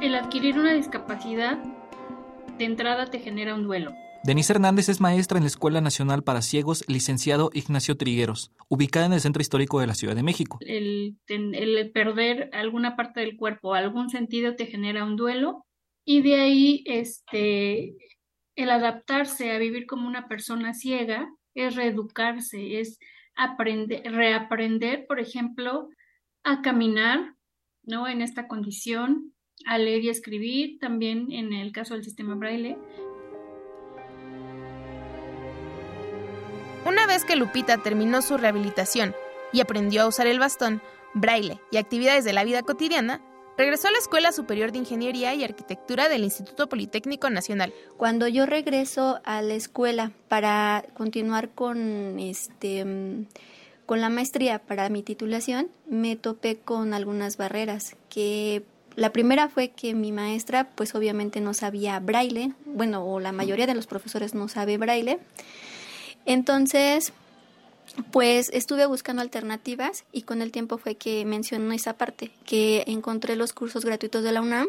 el adquirir una discapacidad de entrada te genera un duelo. Denise Hernández es maestra en la Escuela Nacional para Ciegos, licenciado Ignacio Trigueros, ubicada en el Centro Histórico de la Ciudad de México. El, perder alguna parte del cuerpo, algún sentido te genera un duelo y de ahí este, el adaptarse a vivir como una persona ciega es reeducarse, es aprender, reaprender, por ejemplo, a caminar, ¿no? En esta condición, a leer y escribir, también en el caso del sistema braille, una vez que Lupita terminó su rehabilitación y aprendió a usar el bastón, braille y actividades de la vida cotidiana, regresó a la Escuela Superior de Ingeniería y Arquitectura del Instituto Politécnico Nacional. Cuando yo regreso a la escuela para continuar con este con la maestría para mi titulación, me topé con algunas barreras que la primera fue que mi maestra pues obviamente no sabía braille, bueno, o la mayoría de los profesores no sabe braille. Entonces, pues estuve buscando alternativas y con el tiempo fue que mencionó esa parte, que encontré los cursos gratuitos de la UNAM.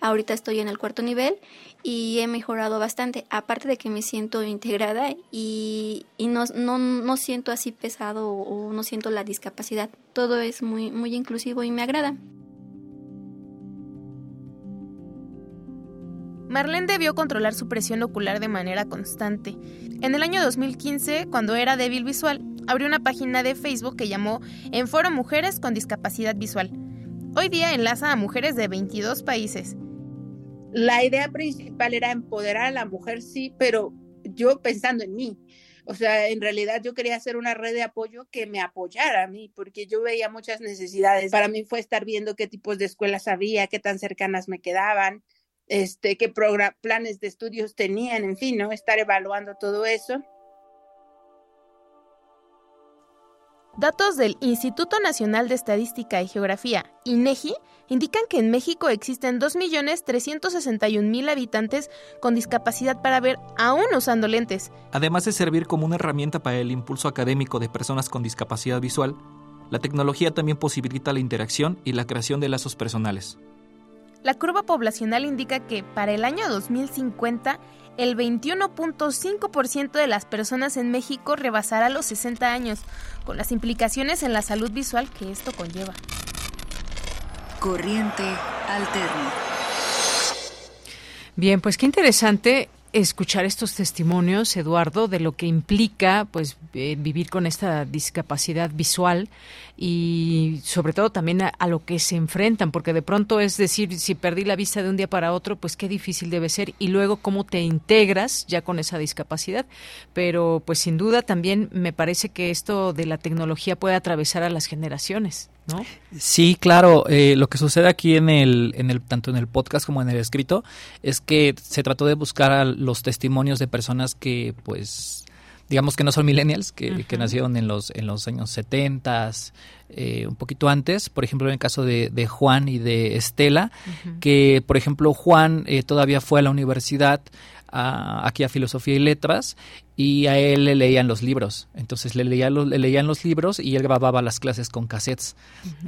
Ahorita estoy en el cuarto nivel y he mejorado bastante, aparte de que me siento integrada y, y no, no, no siento así pesado o no siento la discapacidad. Todo es muy, muy inclusivo y me agrada. Marlene debió controlar su presión ocular de manera constante. En el año 2015, cuando era débil visual, abrió una página de Facebook que llamó En Foro Mujeres con Discapacidad Visual. Hoy día enlaza a mujeres de 22 países. La idea principal era empoderar a la mujer, sí, pero yo pensando en mí. O sea, en realidad yo quería hacer una red de apoyo que me apoyara a mí, porque yo veía muchas necesidades. Para mí fue estar viendo qué tipos de escuelas había, qué tan cercanas me quedaban, este, qué planes de estudios tenían, en fin, ¿no? Estar evaluando todo eso. Datos del Instituto Nacional de Estadística y Geografía, INEGI, indican que en México existen 2.361.000 habitantes con discapacidad para ver aún usando lentes. Además de servir como una herramienta para el impulso académico de personas con discapacidad visual, la tecnología también posibilita la interacción y la creación de lazos personales. La curva poblacional indica que para el año 2050 el 21.5% de las personas en México rebasará los 60 años, con las implicaciones en la salud visual que esto conlleva. Corriente alterna. Bien, pues qué interesante escuchar estos testimonios, Eduardo, de lo que implica pues eh, vivir con esta discapacidad visual y sobre todo también a, lo que se enfrentan, porque de pronto es decir, si perdí la vista de un día para otro, pues qué difícil debe ser y luego cómo te integras ya con esa discapacidad. Pero pues sin duda también me parece que esto de la tecnología puede atravesar a las generaciones. ¿No? Sí, claro. Eh, lo que sucede aquí en el, en el, tanto en el podcast como en el escrito, es que se trató de buscar los testimonios de personas que, pues, digamos que no son millennials, que, nacieron en los, en los años 70, eh, un poquito antes, por ejemplo en el caso de, Juan y de Estela, que por ejemplo Juan eh, todavía fue a la universidad aquí a Filosofía y Letras y a él le leían los libros. Entonces le, leía le leían los libros y él grababa las clases con cassettes.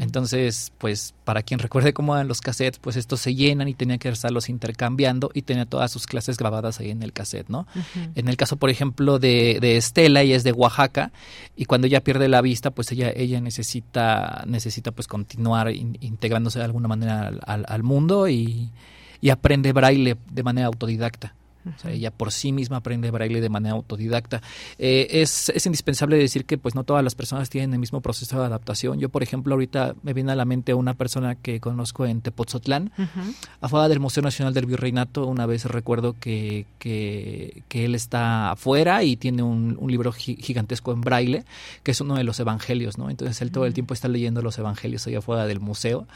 Entonces, pues para quien recuerde cómo eran los cassettes, pues estos se llenan y tenía que estarlos intercambiando y tenía todas sus clases grabadas ahí en el cassette, ¿no? En el caso, por ejemplo, de, de, Estela, ella es de Oaxaca y cuando ella pierde la vista, pues ella, ella necesita, necesita pues continuar integrándose de alguna manera al, al mundo y, y aprende braille de manera autodidacta ella por sí misma aprende braille de manera autodidacta. Eh, es, es, indispensable decir que pues no todas las personas tienen el mismo proceso de adaptación. Yo, por ejemplo, ahorita me viene a la mente una persona que conozco en Tepoztlán, afuera del Museo Nacional del Virreinato. Una vez recuerdo que, que, él está afuera y tiene un, libro gigantesco en braille, que es uno de los evangelios, ¿no? Entonces él todo el tiempo está leyendo los evangelios ahí afuera del museo.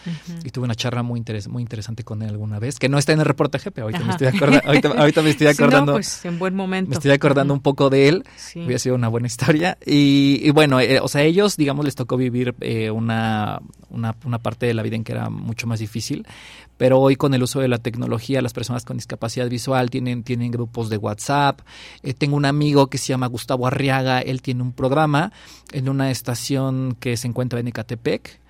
Y tuve una charla muy, muy interesante con él alguna vez, que no está en el reportaje, pero ahorita me estoy acordando, ahorita, me estoy acordando. pues en buen momento. Me estoy acordando un poco de él. Hubiera sido una buena historia. Y, bueno, eh, o sea, ellos, digamos, les tocó vivir eh, una, una, una, parte de la vida en que era mucho más difícil. Pero hoy con el uso de la tecnología, las personas con discapacidad visual tienen, tienen grupos de WhatsApp. Eh, tengo un amigo que se llama Gustavo Arriaga. Él tiene un programa en una estación que se encuentra en Ecatepec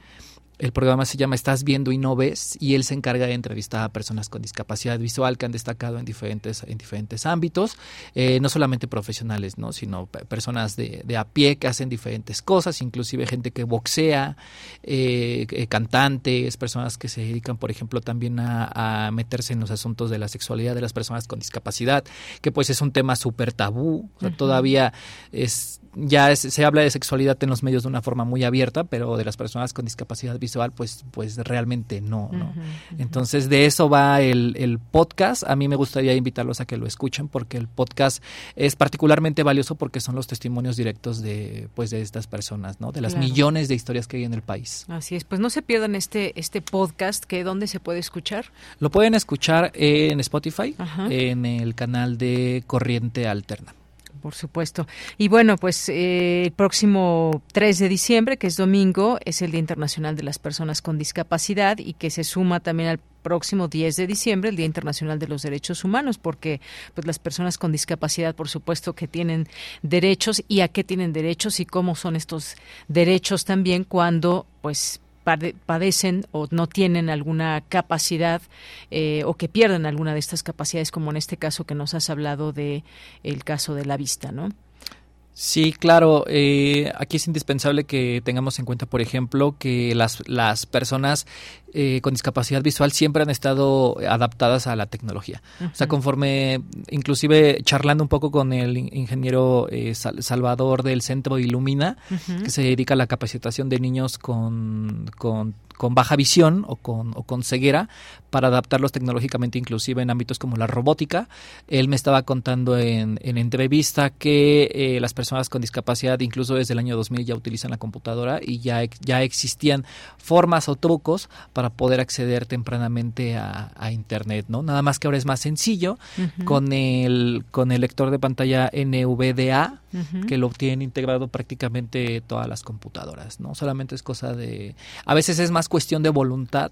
el programa se llama Estás viendo y no ves y él se encarga de entrevistar a personas con discapacidad visual que han destacado en diferentes, en diferentes ámbitos, eh, no solamente profesionales, ¿no? sino personas de, a pie que hacen diferentes cosas, inclusive gente que boxea, eh, eh, cantantes, personas que se dedican, por ejemplo, también a, meterse en los asuntos de la sexualidad de las personas con discapacidad, que pues es un tema súper tabú, todavía es ya se habla de sexualidad en los medios de una forma muy abierta, pero de las personas con discapacidad visual, pues, pues realmente no, ¿no? Entonces, de eso va el, el, podcast. A mí me gustaría invitarlos a que lo escuchen porque el podcast es particularmente valioso porque son los testimonios directos de, pues, de estas personas, ¿no? De las millones de historias que hay en el país. Así es, pues no se pierdan este, este podcast, que ¿dónde se puede escuchar? Lo pueden escuchar en Spotify, en el canal de Corriente Alterna por supuesto. Y bueno, pues eh, el próximo 3 de diciembre, que es domingo, es el Día Internacional de las Personas con Discapacidad y que se suma también al próximo 10 de diciembre, el Día Internacional de los Derechos Humanos, porque pues las personas con discapacidad, por supuesto, que tienen derechos y a qué tienen derechos y cómo son estos derechos también cuando pues padecen o no tienen alguna capacidad eh, o que pierden alguna de estas capacidades, como en este caso que nos has hablado de el caso de la vista, ¿no? Sí, claro. Eh, aquí es indispensable que tengamos en cuenta, por ejemplo, que las, las personas eh, con discapacidad visual siempre han estado adaptadas a la tecnología. O sea, conforme, inclusive charlando un poco con el ingeniero eh, Salvador del Centro Ilumina, que se dedica a la capacitación de niños con, con, baja visión o con, o con ceguera para adaptarlos tecnológicamente, inclusive en ámbitos como la robótica. Él me estaba contando en, en entrevista que eh, las personas con discapacidad, incluso desde el año 2000, ya utilizan la computadora y ya, ya existían formas o trucos para poder acceder tempranamente a, Internet, ¿no? Nada más que ahora es más sencillo con, el, con el lector de pantalla NVDA, que lo tienen integrado prácticamente todas las computadoras, ¿no? Solamente es cosa de... A veces es más cuestión de voluntad,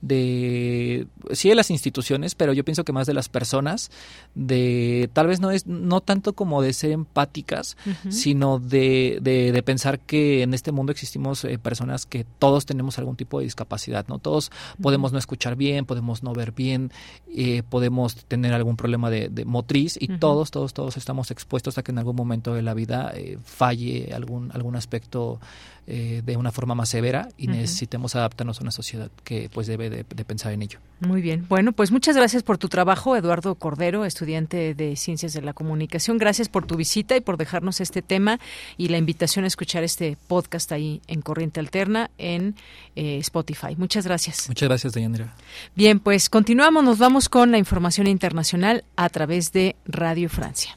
de... Sí de las instituciones, pero yo pienso que más de las personas, de... Tal vez no es, no tanto como de ser empáticas, sino de, de, pensar que en este mundo existimos eh, personas que todos tenemos algún tipo de discapacidad, ¿no? Todos podemos no escuchar bien, podemos no ver bien, eh, podemos tener algún problema de, motriz y todos, todos, todos estamos expuestos a que en algún momento de la vida eh, falle algún, algún aspecto eh, de una forma más severa y necesitemos adaptarnos a una sociedad que pues debe de, pensar en ello. Muy bien. Bueno, pues muchas gracias por tu trabajo, Eduardo Cordero, estudiante de Ciencias de la Comunicación. Gracias por tu visita y por dejarnos este tema y la invitación a escuchar este podcast ahí en Corriente Alterna en eh, Spotify. Muchas gracias. Muchas gracias, Deyanira. Bien, pues continuamos, nos vamos con la información internacional a través de Radio Francia.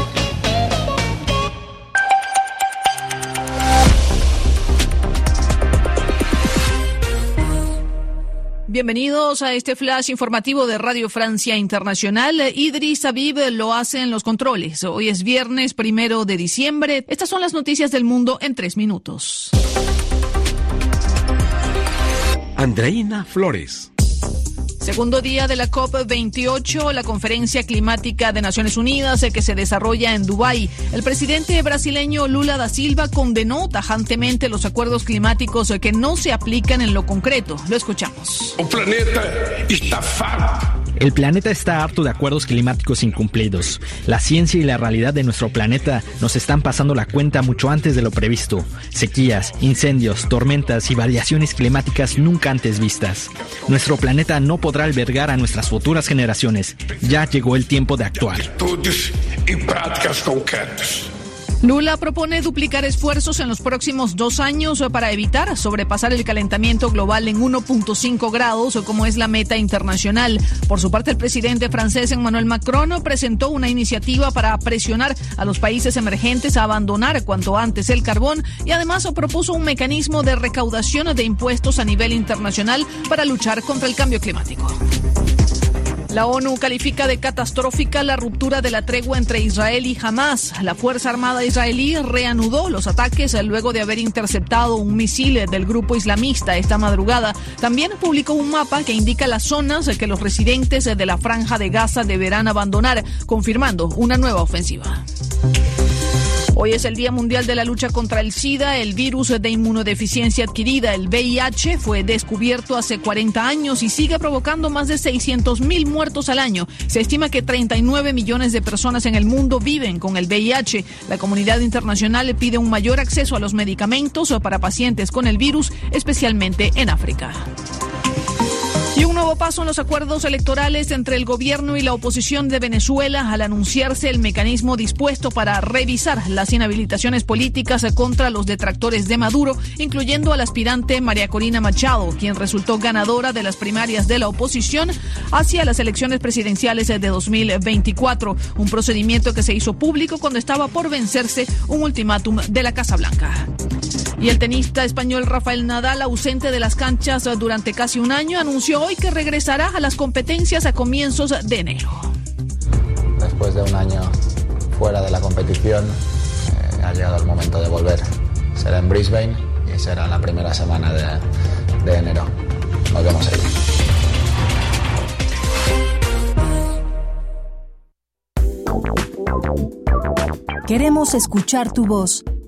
Bienvenidos a este flash informativo de Radio Francia Internacional. Idris Abib lo hace en los controles. Hoy es viernes primero de diciembre. Estas son las noticias del mundo en tres minutos. Andreina Flores. Segundo día de la COP28, la conferencia climática de Naciones Unidas eh, que se desarrolla en Dubái. El presidente brasileño Lula da Silva condenó tajantemente los acuerdos climáticos eh, que no se aplican en lo concreto. Lo escuchamos. El planeta está harto de acuerdos climáticos incumplidos. La ciencia y la realidad de nuestro planeta nos están pasando la cuenta mucho antes de lo previsto. Sequías, incendios, tormentas y variaciones climáticas nunca antes vistas. Nuestro planeta no podrá albergar a nuestras futuras generaciones. Ya llegó el tiempo de actuar. Lula propone duplicar esfuerzos en los próximos dos años para evitar sobrepasar el calentamiento global en 1.5 grados, como es la meta internacional. Por su parte, el presidente francés Emmanuel Macron presentó una iniciativa para presionar a los países emergentes a abandonar cuanto antes el carbón y además propuso un mecanismo de recaudación de impuestos a nivel internacional para luchar contra el cambio climático. La ONU califica de catastrófica la ruptura de la tregua entre Israel y Hamas. La Fuerza Armada israelí reanudó los ataques luego de haber interceptado un misil del grupo islamista esta madrugada. También publicó un mapa que indica las zonas que los residentes de la franja de Gaza deberán abandonar, confirmando una nueva ofensiva. Hoy es el Día Mundial de la Lucha contra el SIDA. El virus de inmunodeficiencia adquirida, el VIH, fue descubierto hace 40 años y sigue provocando más de 600 mil muertos al año. Se estima que 39 millones de personas en el mundo viven con el VIH. La comunidad internacional pide un mayor acceso a los medicamentos para pacientes con el virus, especialmente en África. Nuevo paso en los acuerdos electorales entre el gobierno y la oposición de Venezuela al anunciarse el mecanismo dispuesto para revisar las inhabilitaciones políticas contra los detractores de Maduro, incluyendo al aspirante María Corina Machado, quien resultó ganadora de las primarias de la oposición hacia las elecciones presidenciales de 2024, un procedimiento que se hizo público cuando estaba por vencerse un ultimátum de la Casa Blanca. Y el tenista español Rafael Nadal, ausente de las canchas durante casi un año, anunció hoy que regresará a las competencias a comienzos de enero. Después de un año fuera de la competición, eh, ha llegado el momento de volver. Será en Brisbane y será la primera semana de, de enero. Nos vemos ahí. Queremos escuchar tu voz.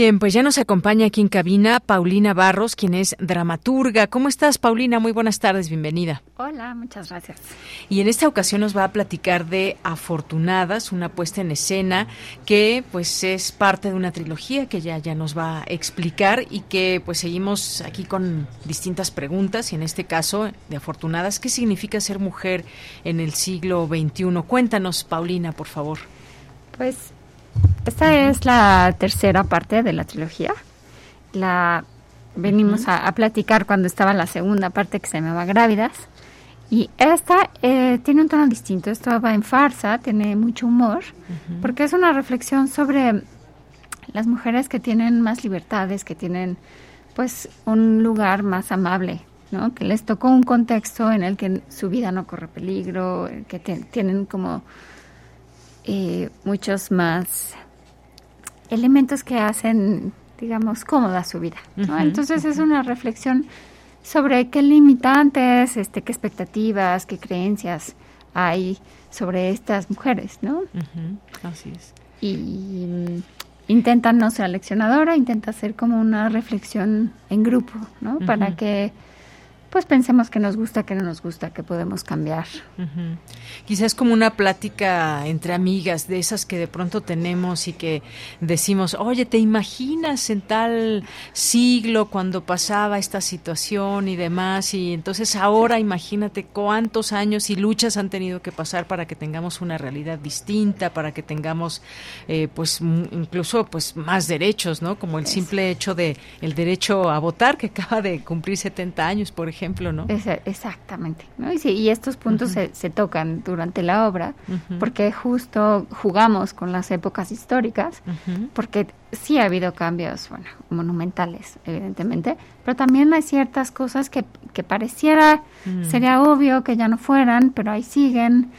Bien, pues ya nos acompaña aquí en cabina Paulina Barros, quien es dramaturga. ¿Cómo estás, Paulina? Muy buenas tardes, bienvenida. Hola, muchas gracias. Y en esta ocasión nos va a platicar de Afortunadas, una puesta en escena que pues es parte de una trilogía que ya, ya nos va a explicar y que pues seguimos aquí con distintas preguntas y en este caso de Afortunadas, ¿qué significa ser mujer en el siglo XXI? Cuéntanos, Paulina, por favor. Pues esta es la tercera parte de la trilogía. La venimos a, a, platicar cuando estaba la segunda parte que se llamaba Grávidas. Y esta eh, tiene un tono distinto. Esto va en farsa, tiene mucho humor, uh -huh. porque es una reflexión sobre las mujeres que tienen más libertades, que tienen pues un lugar más amable, ¿no? Que les tocó un contexto en el que su vida no corre peligro, que tienen como muchos más elementos que hacen, digamos, cómoda su vida. ¿no? Uh -huh, Entonces uh -huh. es una reflexión sobre qué limitantes, este, qué expectativas, qué creencias hay sobre estas mujeres, ¿no? Uh -huh. Así es. Y mm, intenta no ser leccionadora, intenta hacer como una reflexión en grupo, ¿no? Para que pues pensemos que nos gusta, que no nos gusta, que podemos cambiar. Uh -huh. Quizás como una plática entre amigas, de esas que de pronto tenemos y que decimos, oye, ¿te imaginas en tal siglo cuando pasaba esta situación y demás? Y entonces ahora imagínate cuántos años y luchas han tenido que pasar para que tengamos una realidad distinta, para que tengamos eh, pues incluso pues más derechos, ¿no? Como el simple hecho de el derecho a votar que acaba de cumplir 70 años, por ejemplo ejemplo, ¿no? exactamente. ¿no? Y, sí, y, estos puntos uh -huh. se, se, tocan durante la obra uh -huh. porque justo jugamos con las épocas históricas, uh -huh. porque sí ha habido cambios, bueno, monumentales, evidentemente, pero también hay ciertas cosas que, que pareciera, sería obvio que ya no fueran, pero ahí siguen,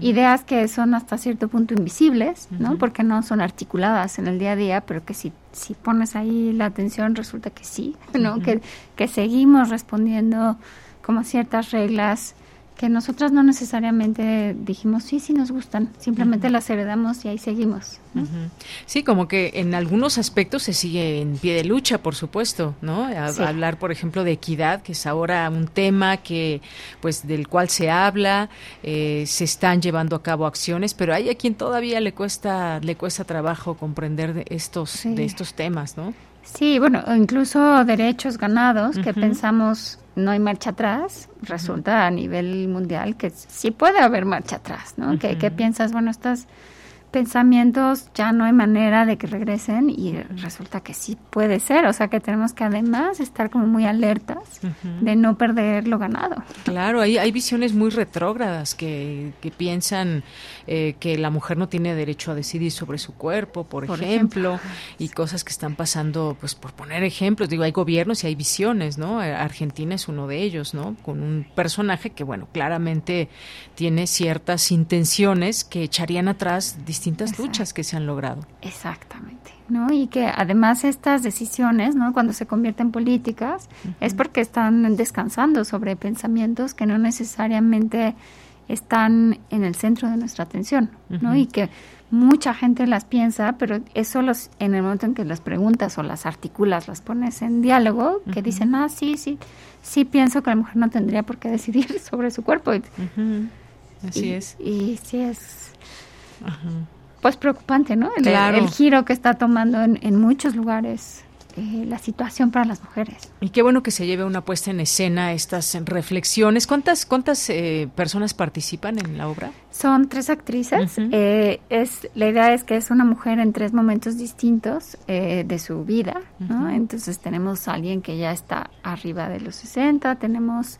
ideas que son hasta cierto punto invisibles, ¿no? Porque no son articuladas en el día a día, pero que si, si pones ahí la atención resulta que sí, ¿no? que, que seguimos respondiendo como ciertas reglas que nosotras no necesariamente dijimos, sí, sí nos gustan, simplemente uh -huh. las heredamos y ahí seguimos. ¿no? Uh -huh. Sí, como que en algunos aspectos se sigue en pie de lucha, por supuesto, ¿no? A, sí. Hablar, por ejemplo, de equidad, que es ahora un tema que, pues, del cual se habla, eh, se están llevando a cabo acciones, pero hay a quien todavía le cuesta, le cuesta trabajo comprender de estos, sí. de estos temas, ¿no? Sí, bueno, incluso derechos ganados, uh -huh. que pensamos no hay marcha atrás, resulta a nivel mundial que sí puede haber marcha atrás, ¿no? Uh -huh. ¿Qué, ¿Qué, piensas? Bueno, estas pensamientos ya no hay manera de que regresen y resulta que sí puede ser, o sea que tenemos que además estar como muy alertas uh -huh. de no perder lo ganado. Claro, hay, hay visiones muy retrógradas que, que piensan eh, que la mujer no tiene derecho a decidir sobre su cuerpo, por, por ejemplo, ejemplo, y cosas que están pasando, pues por poner ejemplos, digo, hay gobiernos y hay visiones, ¿no? Argentina es uno de ellos, ¿no? Con un personaje que, bueno, claramente tiene ciertas intenciones que echarían atrás distintas luchas que se han logrado. Exactamente, ¿no? Y que además estas decisiones, ¿no? Cuando se convierten en políticas, es porque están descansando sobre pensamientos que no necesariamente están en el centro de nuestra atención, ¿no? Y que mucha gente las piensa, pero es solo en el momento en que las preguntas o las articulas, las pones en diálogo, que dicen, ah, sí, sí, sí pienso que la mujer no tendría por qué decidir sobre su cuerpo. Así es. Y sí es, pues preocupante, ¿no? El, el, giro que está tomando en, en muchos lugares eh, la situación para las mujeres. Y qué bueno que se lleve una puesta en escena estas reflexiones. ¿Cuántas cuántas eh, personas participan en la obra? Son tres actrices. Eh, es la idea es que es una mujer en tres momentos distintos de su vida, ¿no? Entonces tenemos a alguien que ya está arriba de los 60, tenemos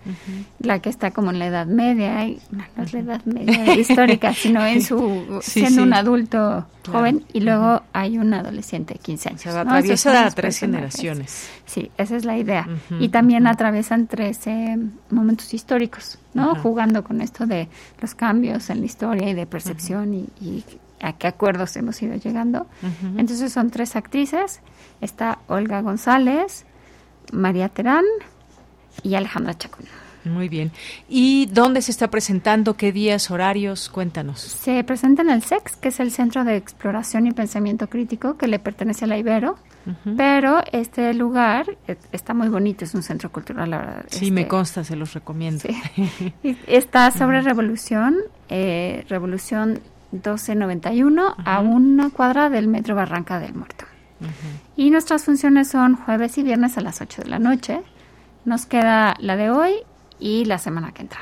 la que está como en la edad media, y, no, es la edad media histórica, sino en su siendo un adulto joven y luego hay un adolescente de 15 años. Se tres generaciones. Sí, esa es la idea. y también atraviesan tres momentos históricos, ¿no? Jugando con esto de los cambios en la historia y de percepción y, a qué acuerdos hemos ido llegando. Entonces son tres actrices. Está Olga González, María Terán y Alejandra Chacón. Muy bien. ¿Y dónde se está presentando? ¿Qué días, horarios? Cuéntanos. Se presenta en el SEX, que es el Centro de Exploración y Pensamiento Crítico, que le pertenece a la Ibero. Pero este lugar e, está muy bonito, es un centro cultural, la verdad. Sí, me este, consta, se los recomiendo. está sobre Revolución, eh, Revolución 1291, a una cuadra del Metro Barranca del Muerto. Y nuestras funciones son jueves y viernes a las 8 de la noche. Nos queda la de hoy y la semana que entra.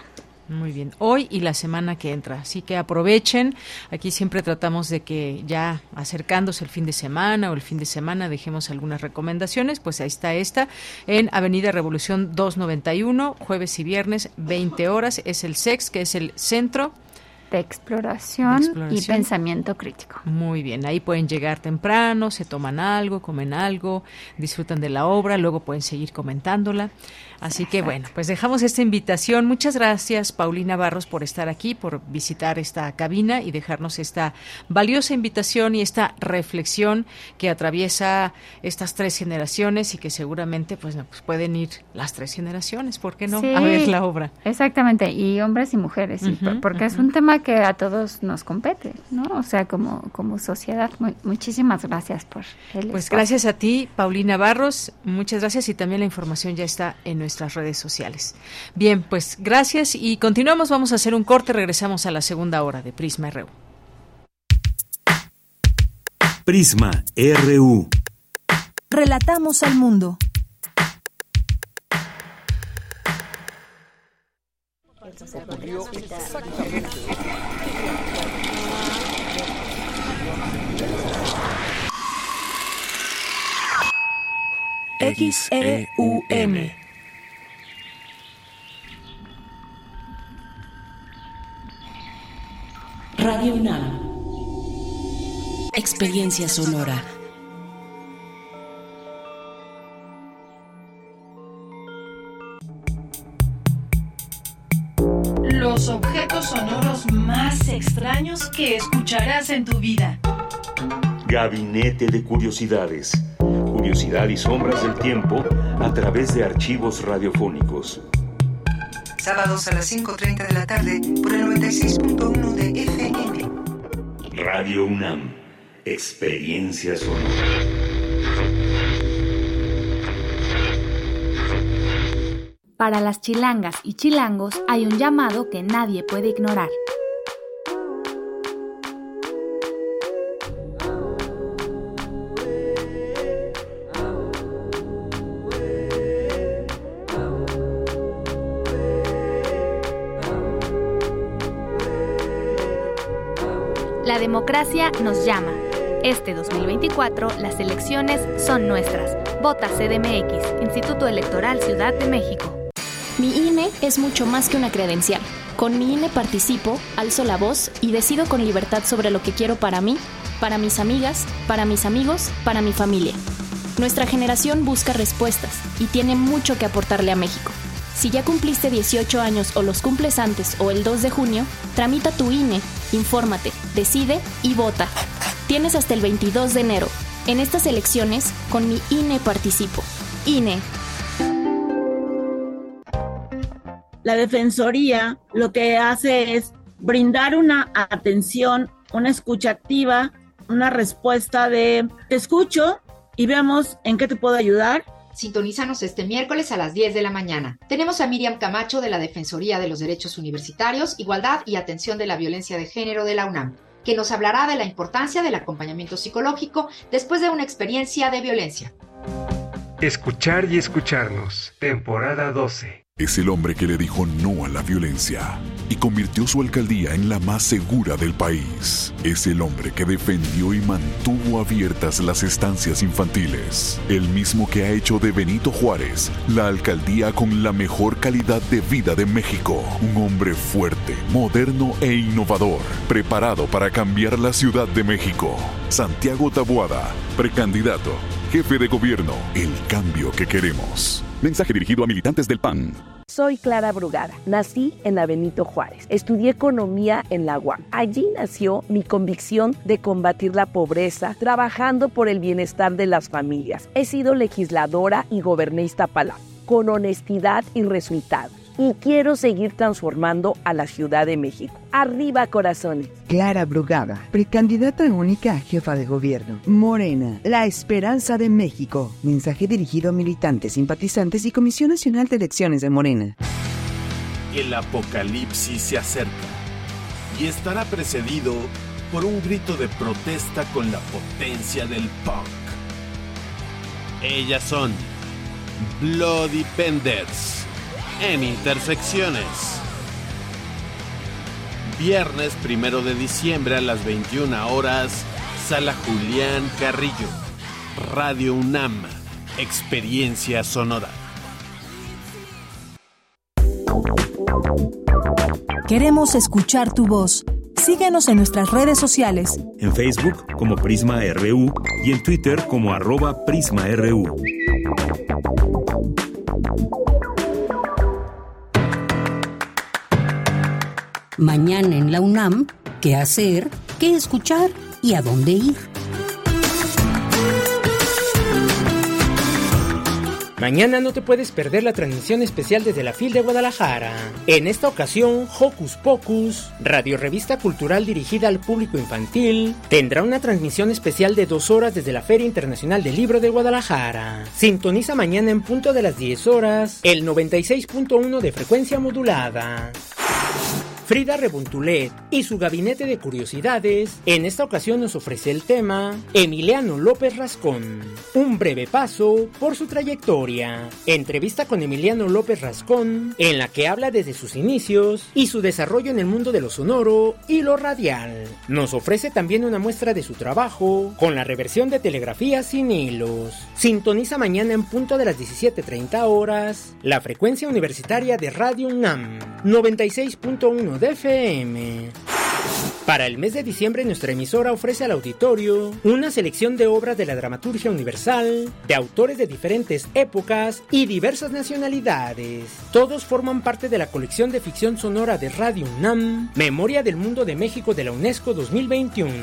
Muy bien, hoy y la semana que entra. Así que aprovechen. Aquí siempre tratamos de que ya acercándose el fin de semana o el fin de semana dejemos algunas recomendaciones. Pues ahí está esta en Avenida Revolución 291, jueves y viernes, 20 horas. Es el SEX, que es el Centro de exploración, y pensamiento crítico. Muy bien, ahí pueden llegar temprano, se toman algo, comen algo, disfrutan de la obra, luego pueden seguir comentándola. Así que bueno, pues dejamos esta invitación. Muchas gracias, Paulina Barros, por estar aquí, por visitar esta cabina y dejarnos esta valiosa invitación y esta reflexión que atraviesa estas tres generaciones y que seguramente pues, pues pueden ir las tres generaciones, ¿por qué no? a ver la obra. Exactamente, y hombres y mujeres, porque es un tema que a todos nos compete, ¿no? O sea, como, como sociedad. muchísimas gracias por el Pues gracias a ti, Paulina Barros. Muchas gracias y también la información ya está en nuestra nuestras redes sociales. Bien, pues gracias y continuamos. Vamos a hacer un corte. Regresamos a la segunda hora de Prisma RU. Prisma RU. Relatamos al mundo. XEUM. Radio UNAM. Experiencia sonora. Los objetos sonoros más extraños que escucharás en tu vida. Gabinete de Curiosidades curiosidad y sombras del tiempo a través de archivos radiofónicos. Sábados a las 5.30 de la tarde por el 96.1 de FM. Radio UNAM, experiencia sonora. Para las chilangas y chilangos hay un llamado que nadie puede ignorar. Democracia nos llama. Este 2024 las elecciones son nuestras. Vota CDMX, Instituto Electoral Ciudad de México. Mi INE es mucho más que una credencial. Con mi INE participo, alzo la voz y decido con libertad sobre lo que quiero para mí, para mis amigas, para mis amigos, para mi familia. Nuestra generación busca respuestas y tiene mucho que aportarle a México. Si ya cumpliste 18 años o los cumples antes o el 2 de junio, tramita tu INE, infórmate, decide y vota. Tienes hasta el 22 de enero. En estas elecciones, con mi INE participo. INE. La Defensoría lo que hace es brindar una atención, una escucha activa, una respuesta de te escucho y veamos en qué te puedo ayudar Sintonízanos este miércoles a las 10 de la mañana. Tenemos a Miriam Camacho de la Defensoría de los Derechos Universitarios, Igualdad y Atención de la Violencia de Género de la UNAM, que nos hablará de la importancia del acompañamiento psicológico después de una experiencia de violencia. Escuchar y escucharnos, temporada 12. Es el hombre que le dijo no a la violencia y convirtió su alcaldía en la más segura del país. Es el hombre que defendió y mantuvo abiertas las estancias infantiles. El mismo que ha hecho de Benito Juárez la alcaldía con la mejor calidad de vida de México. Un hombre fuerte, moderno e innovador, preparado para cambiar la Ciudad de México. Santiago Tabuada, precandidato, jefe de gobierno, el cambio que queremos. Mensaje dirigido a militantes del PAN. Soy Clara Brugada. Nací en la Benito Juárez. Estudié economía en la UAM. Allí nació mi convicción de combatir la pobreza, trabajando por el bienestar de las familias. He sido legisladora y goberné Iztapalapa con honestidad y resultados y quiero seguir transformando a la Ciudad de México. Arriba corazones. Clara Brugada, precandidata única a jefa de gobierno. Morena, la esperanza de México. Mensaje dirigido a militantes, simpatizantes y Comisión Nacional de Elecciones de Morena. El apocalipsis se acerca y estará precedido por un grito de protesta con la potencia del punk. Ellas son Bloody Benders en Intersecciones. Viernes primero de diciembre a las 21 horas, Sala Julián Carrillo. Radio UNAM, Experiencia Sonora. Queremos escuchar tu voz. Síguenos en nuestras redes sociales. En Facebook como Prisma RU y en Twitter como arroba PrismaRU. Mañana en la UNAM, ¿qué hacer? ¿Qué escuchar? ¿Y a dónde ir? Mañana no te puedes perder la transmisión especial desde la FIL de Guadalajara. En esta ocasión, Hocus Pocus, radio revista cultural dirigida al público infantil, tendrá una transmisión especial de dos horas desde la Feria Internacional del Libro de Guadalajara. Sintoniza mañana en punto de las 10 horas, el 96.1 de frecuencia modulada. Frida Rebontulet y su gabinete de curiosidades en esta ocasión nos ofrece el tema Emiliano López Rascón, un breve paso por su trayectoria. Entrevista con Emiliano López Rascón en la que habla desde sus inicios y su desarrollo en el mundo de lo sonoro y lo radial. Nos ofrece también una muestra de su trabajo con la reversión de telegrafía sin hilos. Sintoniza mañana en punto de las 17.30 horas la frecuencia universitaria de Radio UNAM 96.1 de FM. Para el mes de diciembre nuestra emisora ofrece al auditorio una selección de obras de la dramaturgia universal, de autores de diferentes épocas y diversas nacionalidades. Todos forman parte de la colección de ficción sonora de Radio UNAM, Memoria del Mundo de México de la UNESCO 2021.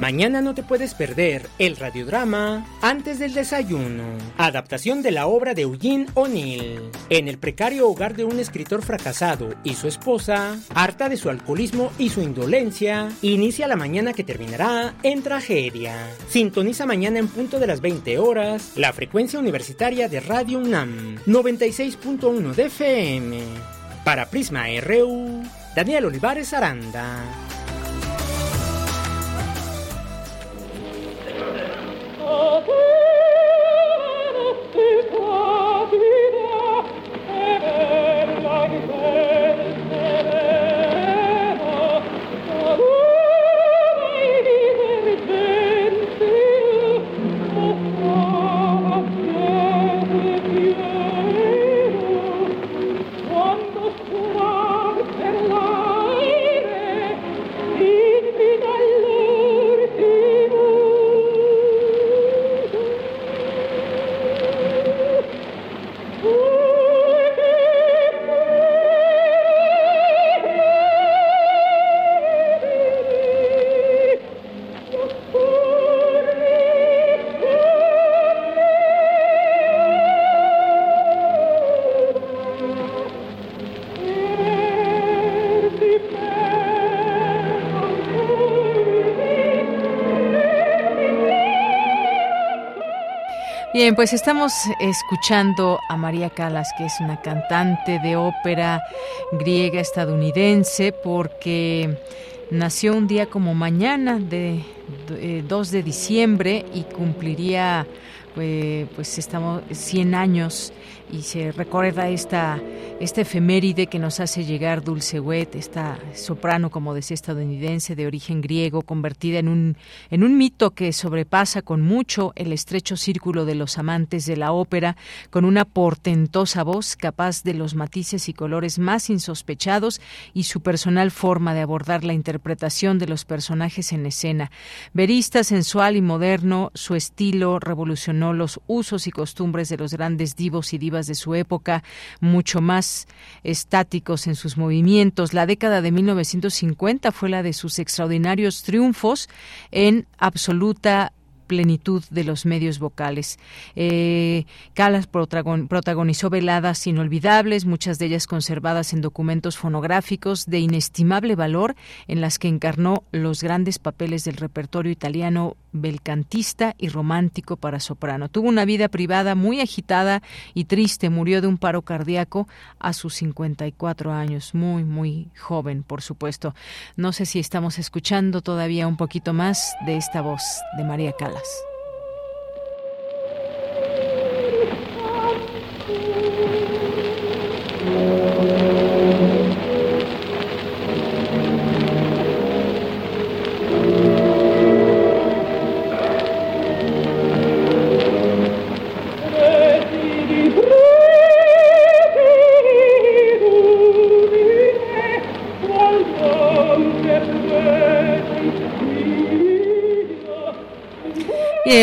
Mañana no te puedes perder el radiodrama Antes del desayuno, adaptación de la obra de Eugene O'Neill. En el precario hogar de un escritor fracasado y su esposa, harta de su alcoholismo y su indolencia, Inicia la mañana que terminará en Tragedia. Sintoniza mañana en punto de las 20 horas la frecuencia universitaria de Radio UNAM 96.1 de FM. Para Prisma RU, Daniel Olivares Aranda. Bien, pues estamos escuchando a María Calas, que es una cantante de ópera griega estadounidense, porque nació un día como mañana, de, 2 de diciembre, y cumpliría, eh, pues estamos 100 años y se recuerda esta, esta efeméride que nos hace llegar Dulce Wet, esta soprano, como decía, estadounidense de origen griego, convertida en un, en un mito que sobrepasa con mucho el estrecho círculo de los amantes de la ópera, con una portentosa voz capaz de los matices y colores más insospechados y su personal forma de abordar la interpretación de los personajes en escena. Verista, sensual y moderno, su estilo revolucionó los usos y costumbres de los grandes divos y divas de su época, mucho más estáticos en sus movimientos. La década de 1950 fue la de sus extraordinarios triunfos en absoluta plenitud de los medios vocales. Eh, Calas protagonizó veladas inolvidables, muchas de ellas conservadas en documentos fonográficos de inestimable valor, en las que encarnó los grandes papeles del repertorio italiano belcantista y romántico para soprano. Tuvo una vida privada muy agitada y triste, murió de un paro cardíaco a sus 54 años, muy, muy joven, por supuesto. No sé si estamos escuchando todavía un poquito más de esta voz de María Calas. us.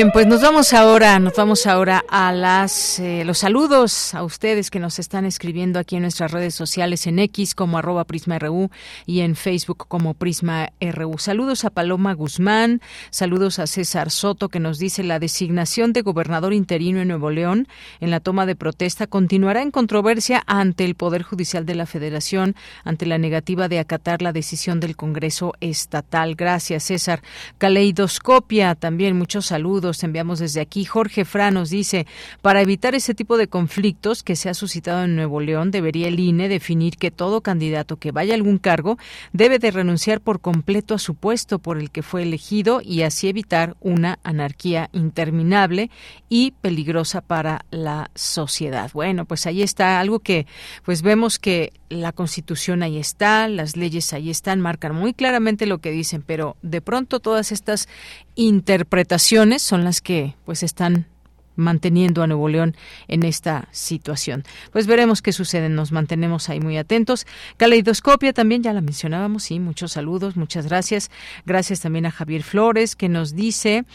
Bien, pues nos vamos ahora, nos vamos ahora a las eh, los saludos a ustedes que nos están escribiendo aquí en nuestras redes sociales en X como arroba PrismaRU y en Facebook como PrismaRU. Saludos a Paloma Guzmán, saludos a César Soto que nos dice la designación de gobernador interino en Nuevo León en la toma de protesta continuará en controversia ante el Poder Judicial de la Federación ante la negativa de acatar la decisión del Congreso estatal. Gracias, César. Caleidoscopia, también muchos saludos saludos enviamos desde aquí. Jorge Fra nos dice, para evitar ese tipo de conflictos que se ha suscitado en Nuevo León, debería el INE definir que todo candidato que vaya a algún cargo debe de renunciar por completo a su puesto por el que fue elegido y así evitar una anarquía interminable y peligrosa para la sociedad. Bueno, pues ahí está algo que pues vemos que la Constitución ahí está, las leyes ahí están, marcan muy claramente lo que dicen, pero de pronto todas estas interpretaciones son las que pues están manteniendo a Nuevo León en esta situación. Pues veremos qué sucede, nos mantenemos ahí muy atentos. Caleidoscopia también, ya la mencionábamos, sí, muchos saludos, muchas gracias. Gracias también a Javier Flores que nos dice,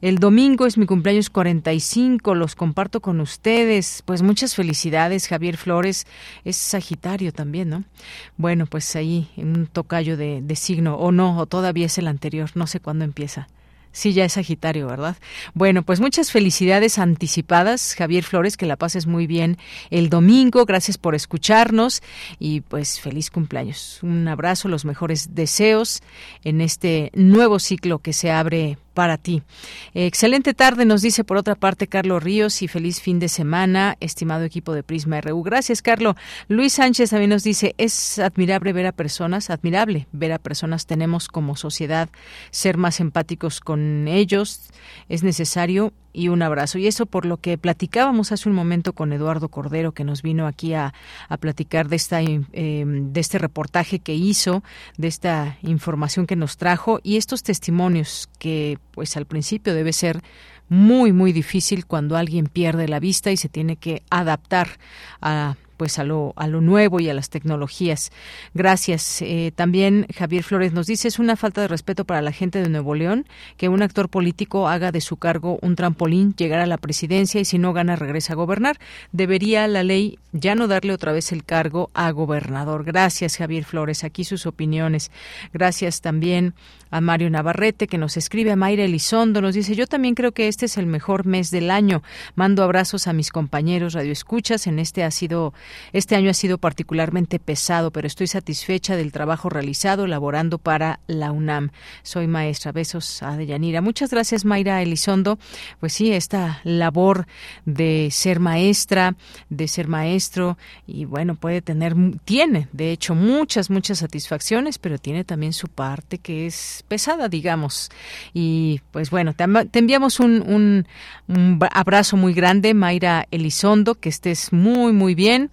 el domingo es mi cumpleaños 45, los comparto con ustedes. Pues muchas felicidades, Javier Flores, es Sagitario también, ¿no? Bueno, pues ahí un tocayo de, de signo, o no, o todavía es el anterior, no sé cuándo empieza. Sí, ya es Sagitario, ¿verdad? Bueno, pues muchas felicidades anticipadas, Javier Flores, que la pases muy bien el domingo. Gracias por escucharnos y pues feliz cumpleaños. Un abrazo, los mejores deseos en este nuevo ciclo que se abre para ti. excelente tarde, nos dice por otra parte Carlos Ríos y feliz fin de semana, estimado equipo de Prisma RU. Gracias, Carlos. Luis Sánchez también nos dice, es admirable ver a personas, admirable ver a personas, tenemos como sociedad ser más empáticos con ellos, es necesario y un abrazo. Y eso por lo que platicábamos hace un momento con Eduardo Cordero, que nos vino aquí a, a platicar de, esta, eh, de este reportaje que hizo, de esta información que nos trajo y estos testimonios que pues al principio debe ser muy muy difícil cuando alguien pierde la vista y se tiene que adaptar a pues a lo, a lo nuevo y a las tecnologías. Gracias. Eh, también Javier Flores nos dice, es una falta de respeto para la gente de Nuevo León que un actor político haga de su cargo un trampolín, llegar a la presidencia y si no gana regresa a gobernar. Debería la ley ya no darle otra vez el cargo a gobernador. Gracias, Javier Flores. Aquí sus opiniones. Gracias también a Mario Navarrete que nos escribe, a Mayra Elizondo nos dice, yo también creo que este es el mejor mes del año. Mando abrazos a mis compañeros radioescuchas. En este ha sido Este año ha sido particularmente pesado, pero estoy satisfecha del trabajo realizado elaborando para la UNAM. Soy maestra. Besos a Deyanira. Muchas gracias, Mayra Elizondo. Pues sí, esta labor de ser maestra, de ser maestro, y bueno, puede tener, tiene, de hecho, muchas, muchas satisfacciones, pero tiene también su parte que es pesada, digamos. Y pues bueno, te, enviamos un, un abrazo muy grande, Mayra Elizondo, que estés muy, muy bien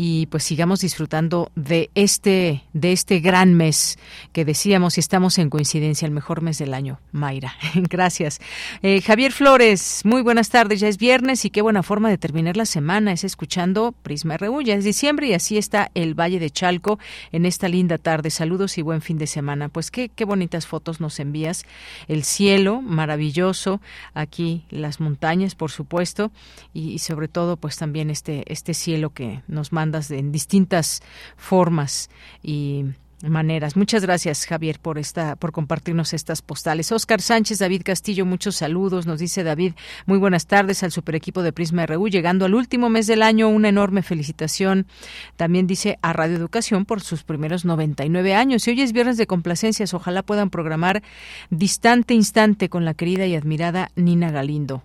y pues sigamos disfrutando de este de este gran mes que decíamos y estamos en coincidencia el mejor mes del año Mayra. Gracias. Eh, Javier Flores muy buenas tardes ya es viernes y qué buena forma de terminar la semana es escuchando Prisma RU ya es diciembre y así está el Valle de Chalco en esta linda tarde. Saludos y buen fin de semana. Pues qué qué bonitas fotos nos envías. El cielo maravilloso aquí las montañas por supuesto y, y sobre todo pues también este este cielo que nos manda en distintas formas y maneras. Muchas gracias, Javier, por esta, por compartirnos estas postales. Oscar Sánchez, David Castillo, muchos saludos. Nos dice David, muy buenas tardes al super equipo de Prisma RU, llegando al último mes del año, una enorme felicitación. También dice a Radio Educación por sus primeros 99 años. Y hoy es viernes de complacencias, ojalá puedan programar Distante Instante con la querida y admirada Nina Galindo.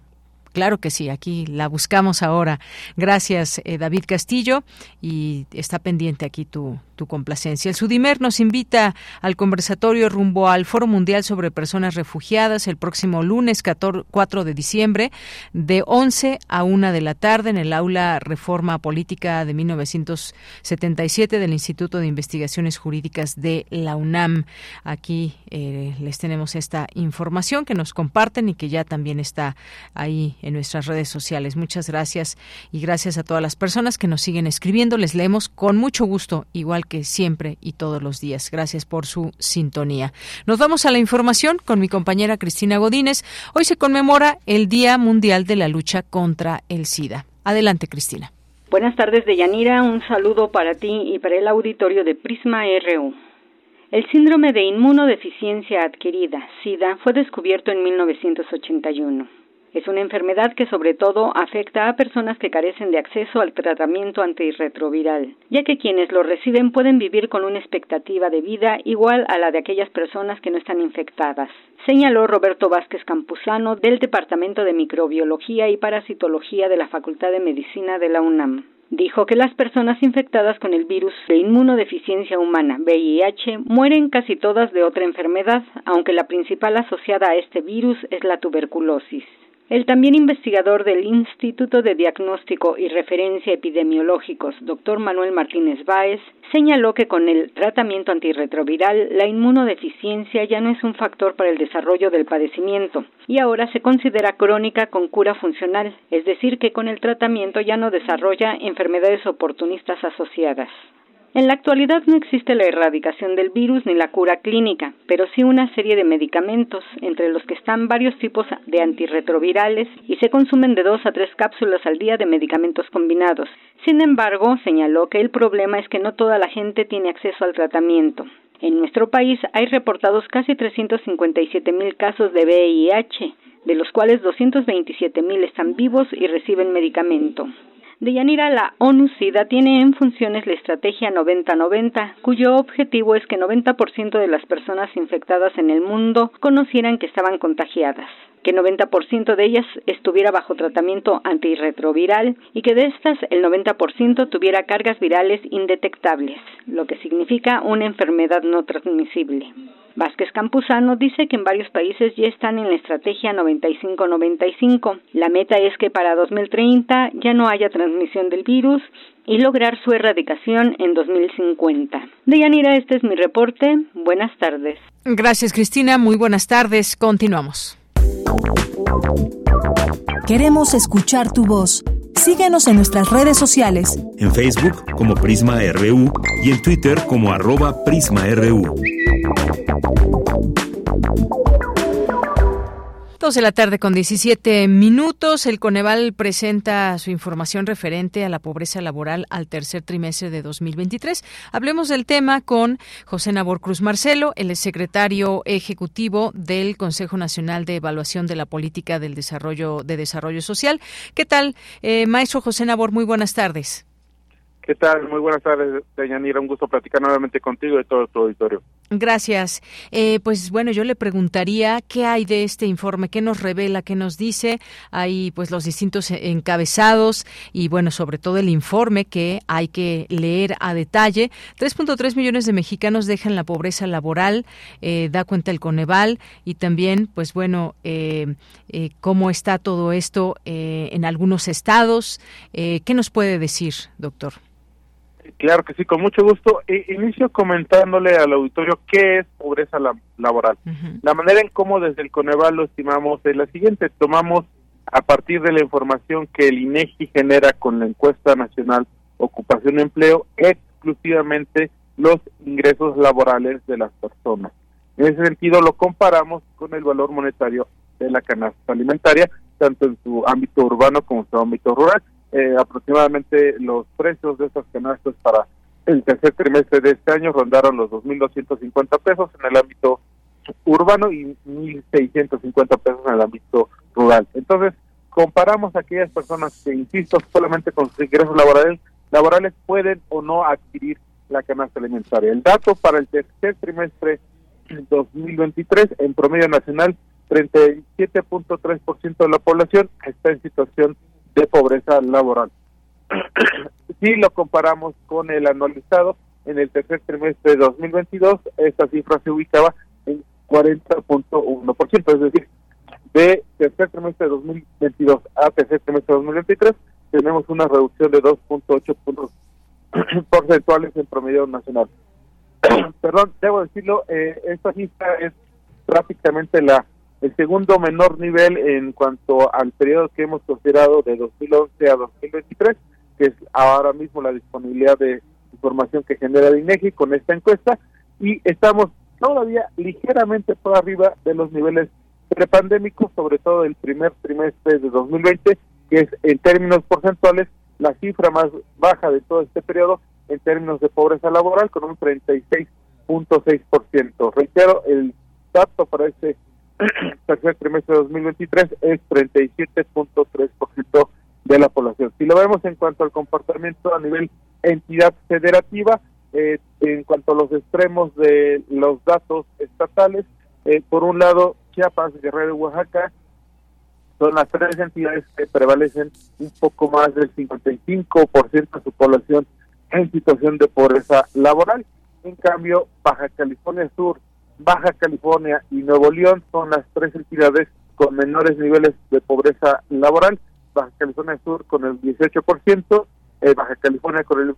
Claro que sí, aquí la buscamos ahora. Gracias, eh, David Castillo, y está pendiente aquí tu, tu complacencia. El Sudimer nos invita al conversatorio rumbo al Foro Mundial sobre Personas Refugiadas el próximo lunes 4 de diciembre de 11 a 1 de la tarde en el aula Reforma Política de 1977 del Instituto de Investigaciones Jurídicas de la UNAM. Aquí eh, les tenemos esta información que nos comparten y que ya también está ahí en nuestras redes sociales. Muchas gracias y gracias a todas las personas que nos siguen escribiendo. Les leemos con mucho gusto, igual que siempre y todos los días. Gracias por su sintonía. Nos vamos a la información con mi compañera Cristina Godínez. Hoy se conmemora el Día Mundial de la Lucha contra el SIDA. Adelante, Cristina. Buenas tardes, Deyanira. Un saludo para ti y para el auditorio de Prisma RU. El síndrome de inmunodeficiencia adquirida, SIDA, fue descubierto en 1981. Es una enfermedad que sobre todo afecta a personas que carecen de acceso al tratamiento antirretroviral, ya que quienes lo reciben pueden vivir con una expectativa de vida igual a la de aquellas personas que no están infectadas, señaló Roberto Vázquez Campuzano del Departamento de Microbiología y Parasitología de la Facultad de Medicina de la UNAM. Dijo que las personas infectadas con el virus de inmunodeficiencia humana VIH mueren casi todas de otra enfermedad, aunque la principal asociada a este virus es la tuberculosis. El también investigador del Instituto de Diagnóstico y Referencia Epidemiológicos, doctor Manuel Martínez Báez, señaló que con el tratamiento antirretroviral la inmunodeficiencia ya no es un factor para el desarrollo del padecimiento y ahora se considera crónica con cura funcional, es decir, que con el tratamiento ya no desarrolla enfermedades oportunistas asociadas. En la actualidad no existe la erradicación del virus ni la cura clínica, pero sí una serie de medicamentos, entre los que están varios tipos de antirretrovirales y se consumen de dos a tres cápsulas al día de medicamentos combinados. Sin embargo, señaló que el problema es que no toda la gente tiene acceso al tratamiento. En nuestro país hay reportados casi 357 mil casos de VIH, de los cuales 227 mil están vivos y reciben medicamento. Deyanira, la ONU-SIDA tiene en funciones la estrategia 90-90, cuyo objetivo es que 90% de las personas infectadas en el mundo conocieran que estaban contagiadas que 90% de ellas estuviera bajo tratamiento antirretroviral y que de estas el 90% tuviera cargas virales indetectables, lo que significa una enfermedad no transmisible. Vázquez Campuzano dice que en varios países ya están en la estrategia 95-95. La meta es que para 2030 ya no haya transmisión del virus y lograr su erradicación en 2050. Deyanira, este es mi reporte. Buenas tardes. Gracias, Cristina. Muy buenas tardes. Continuamos. Queremos escuchar tu voz. Síguenos en nuestras redes sociales. En Facebook como Prisma RU y en Twitter como arroba PrismaRU. De la tarde con 17 minutos. El Coneval presenta su información referente a la pobreza laboral al tercer trimestre de 2023. Hablemos del tema con José Nabor Cruz Marcelo, el secretario ejecutivo del Consejo Nacional de Evaluación de la Política del Desarrollo de Desarrollo Social. ¿Qué tal, eh, maestro José Nabor? Muy buenas tardes. ¿Qué tal? Muy buenas tardes, Deyanira. Un gusto platicar nuevamente contigo y todo tu auditorio. Gracias. Eh, pues bueno, yo le preguntaría qué hay de este informe, qué nos revela, qué nos dice. Hay pues los distintos encabezados y bueno, sobre todo el informe que hay que leer a detalle. 3.3 millones de mexicanos dejan la pobreza laboral, eh, da cuenta el Coneval y también pues bueno, eh, cómo está todo esto en algunos estados. ¿Qué nos puede decir, doctor? Claro que sí, con mucho gusto. E, inicio comentándole al auditorio qué es pobreza laboral. La manera en cómo desde el Coneval lo estimamos es la siguiente. Tomamos a partir de la información que el INEGI genera con la encuesta nacional Ocupación y Empleo exclusivamente los ingresos laborales de las personas. En ese sentido lo comparamos con el valor monetario de la canasta alimentaria, tanto en su ámbito urbano como en su ámbito rural eh, aproximadamente los precios de estas canastas para el tercer trimestre de este año rondaron los 2.250 pesos en el ámbito urbano y 1.650 pesos en el ámbito rural. Entonces, comparamos aquellas personas que, insisto, solamente con sus ingresos laborales, laborales pueden o no adquirir la canasta alimentaria. El dato para el tercer trimestre 2023, en promedio nacional, 37.3% de la población está en situación de pobreza laboral. si lo comparamos con el anualizado, en el tercer trimestre de 2022, esta cifra se ubicaba en 40.1%, es decir, de tercer trimestre de 2022 a tercer trimestre de 2023, tenemos una reducción de 2.8 puntos porcentuales en promedio nacional. Perdón, debo decirlo, eh, esta cifra es prácticamente la el segundo menor nivel en cuanto al periodo que hemos considerado de 2011 a 2023, que es ahora mismo la disponibilidad de información que genera el INEGI con esta encuesta, y estamos todavía ligeramente por arriba de los niveles prepandémicos, sobre todo el primer trimestre de 2020, que es en términos porcentuales la cifra más baja de todo este periodo en términos de pobreza laboral, con un 36.6%. Reitero, el dato para este tercer trimestre de 2023 es 37.3% de la población. Si lo vemos en cuanto al comportamiento a nivel entidad federativa, eh, en cuanto a los extremos de los datos estatales, eh, por un lado, Chiapas, Guerrero y Oaxaca son las tres entidades que prevalecen un poco más del 55% de su población en situación de pobreza laboral. En cambio, Baja California Sur, Baja California y Nuevo León son las tres entidades con menores niveles de pobreza laboral. Baja California Sur con el 18%, eh, Baja California con el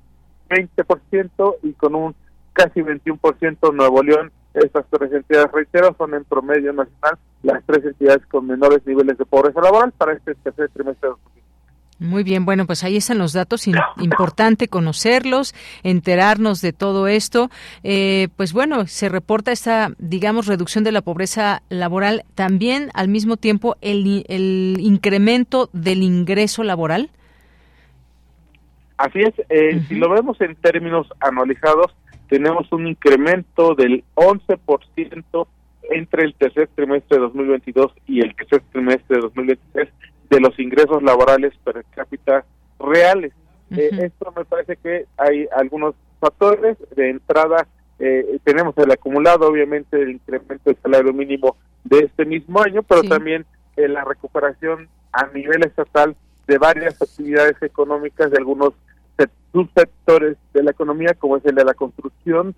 20% y con un casi 21% Nuevo León. Estas tres entidades, reitero, son en promedio nacional las tres entidades con menores niveles de pobreza laboral para este tercer trimestre de muy bien, bueno, pues ahí están los datos, importante conocerlos, enterarnos de todo esto. Eh, pues bueno, se reporta esta, digamos, reducción de la pobreza laboral, también al mismo tiempo el, el incremento del ingreso laboral. Así es, eh, si lo vemos en términos anualizados, tenemos un incremento del 11% entre el tercer trimestre de 2022 y el tercer trimestre de 2023 de los ingresos laborales per cápita reales. Eh, esto me parece que hay algunos factores. De entrada, eh, tenemos el acumulado, obviamente, el incremento del salario mínimo de este mismo año, pero también eh, la recuperación a nivel estatal de varias actividades económicas de algunos subsectores de la economía, como es el de la construcción,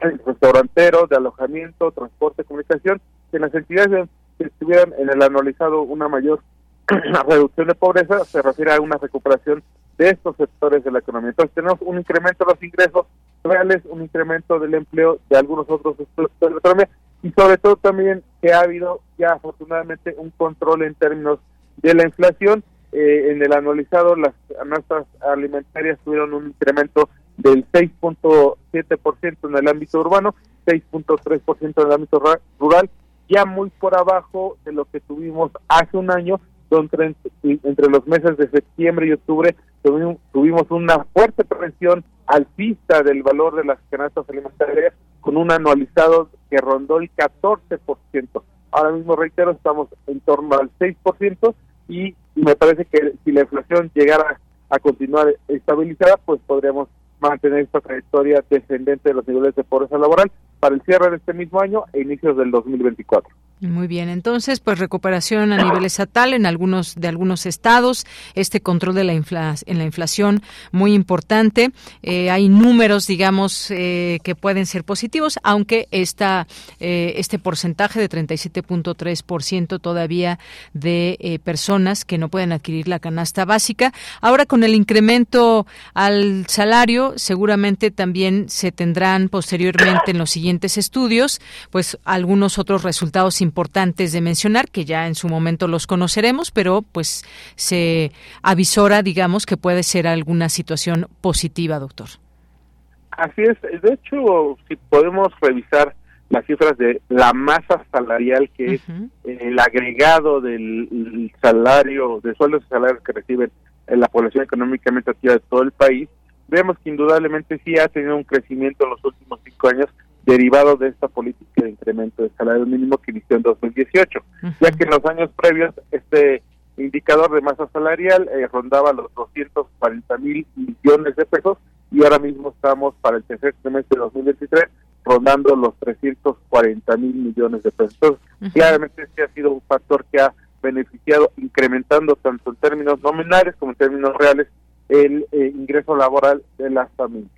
el restaurantero, de alojamiento, transporte, comunicación, que las entidades que estuvieran en el anualizado una mayor la reducción de pobreza se refiere a una recuperación de estos sectores de la economía. Entonces tenemos un incremento de los ingresos reales, un incremento del empleo de algunos otros sectores de la economía y sobre todo también que ha habido ya afortunadamente un control en términos de la inflación. Eh, en el anualizado las canastas alimentarias tuvieron un incremento del 6.7% en el ámbito urbano, 6.3% en el ámbito rural, ya muy por abajo de lo que tuvimos hace un año entre, los meses de septiembre y octubre tuvimos, una fuerte presión alcista del valor de las canastas alimentarias con un anualizado que rondó el 14%. Ahora mismo, reitero, estamos en torno al 6% y me parece que si la inflación llegara a continuar estabilizada, pues podríamos mantener esta trayectoria descendente de los niveles de pobreza laboral para el cierre de este mismo año e inicios del 2024. Muy bien, entonces, pues recuperación a nivel estatal en algunos de algunos estados, este control de la infla, en la inflación muy importante. Eh, hay números, digamos, eh, que pueden ser positivos, aunque esta, eh, este porcentaje de 37.3% todavía de personas que no pueden adquirir la canasta básica. Ahora, con el incremento al salario, seguramente también se tendrán posteriormente en los siguientes estudios, pues algunos otros resultados importantes de mencionar que ya en su momento los conoceremos, pero pues se avisora, digamos, que puede ser alguna situación positiva, doctor. Así es. De hecho, si podemos revisar las cifras de la masa salarial, que es el agregado del salario, de sueldos y salarios que reciben la población económicamente activa de todo el país, vemos que indudablemente sí ha tenido un crecimiento en los últimos cinco años derivado de esta política de incremento del salario mínimo que inició en 2018, ya que en los años previos este indicador de masa salarial eh, rondaba los 240 mil millones de pesos y ahora mismo estamos para el tercer trimestre de 2023 rondando los 340 mil millones de pesos. Entonces, claramente este ha sido un factor que ha beneficiado incrementando tanto en términos nominales como en términos reales el eh, ingreso laboral de las familias.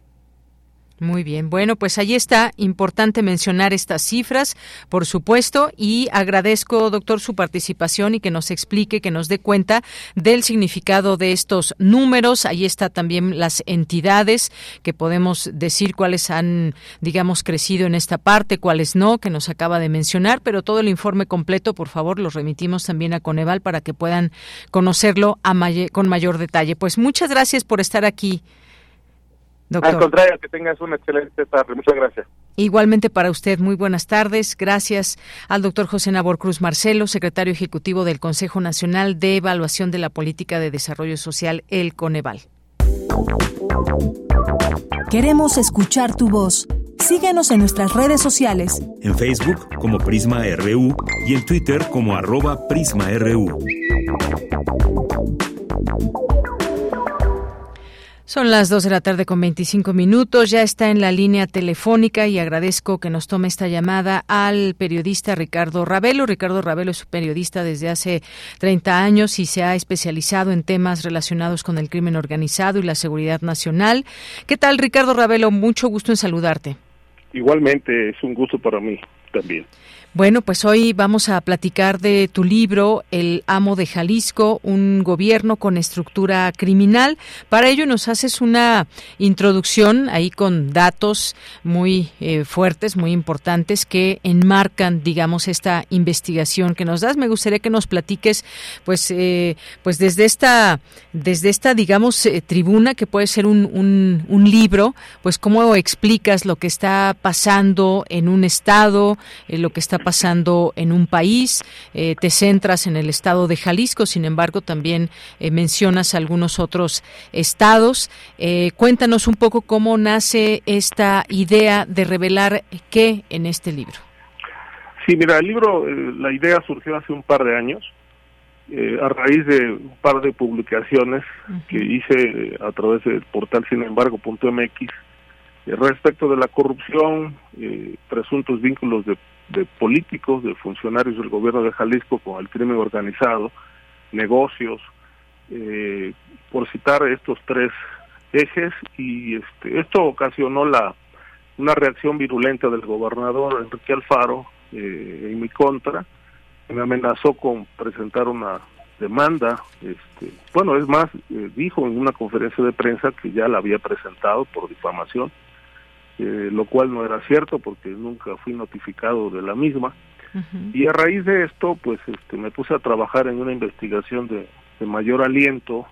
Muy bien, bueno, pues ahí está, importante mencionar estas cifras, por supuesto, y agradezco, doctor, su participación y que nos explique, que nos dé cuenta del significado de estos números. Ahí está también las entidades que podemos decir cuáles han, digamos, crecido en esta parte, cuáles no, que nos acaba de mencionar, pero todo el informe completo, por favor, lo remitimos también a Coneval para que puedan conocerlo a con mayor detalle. Pues muchas gracias por estar aquí. Al contrario, que tengas una excelente tarde. Muchas gracias. Igualmente para usted, muy buenas tardes. Gracias al doctor José Nabor Cruz Marcelo, secretario ejecutivo del Consejo Nacional de Evaluación de la Política de Desarrollo Social, el Coneval. Queremos escuchar tu voz. Síguenos en nuestras redes sociales. En Facebook como Prisma RU y en Twitter como arroba PrismaRU. Son las dos de la tarde con 25 minutos. Ya está en la línea telefónica y agradezco que nos tome esta llamada al periodista Ricardo Ravelo. Ricardo Ravelo es periodista desde hace 30 años y se ha especializado en temas relacionados con el crimen organizado y la seguridad nacional. ¿Qué tal, Ricardo Ravelo? Mucho gusto en saludarte. Igualmente, es un gusto para mí también. Bueno, pues hoy vamos a platicar de tu libro, El amo de Jalisco, un gobierno con estructura criminal. Para ello nos haces una introducción ahí con datos muy eh, fuertes, muy importantes que enmarcan, digamos, esta investigación que nos das. Me gustaría que nos platiques, pues, eh, pues desde esta, desde esta, digamos, eh, tribuna que puede ser un, un, un libro, pues cómo explicas lo que está pasando en un estado, lo que está pasando en un país, eh, te centras en el estado de Jalisco, sin embargo también eh, mencionas algunos otros estados. Eh, cuéntanos un poco cómo nace esta idea de revelar qué en este libro. Sí, mira, el libro, la idea surgió hace un par de años. a raíz de un par de publicaciones que hice a través del portal sinembargo.mx respecto de la corrupción, presuntos vínculos de de políticos, de funcionarios del gobierno de Jalisco con el crimen organizado, negocios, eh, por citar estos tres ejes y este, esto ocasionó la una reacción virulenta del gobernador Enrique Alfaro eh, en mi contra. Me amenazó con presentar una demanda este bueno es más eh, dijo en una conferencia de prensa que ya la había presentado por difamación eh, lo cual no era cierto porque nunca fui notificado de la misma. Y a raíz de esto, pues este, me puse a trabajar en una investigación de, mayor aliento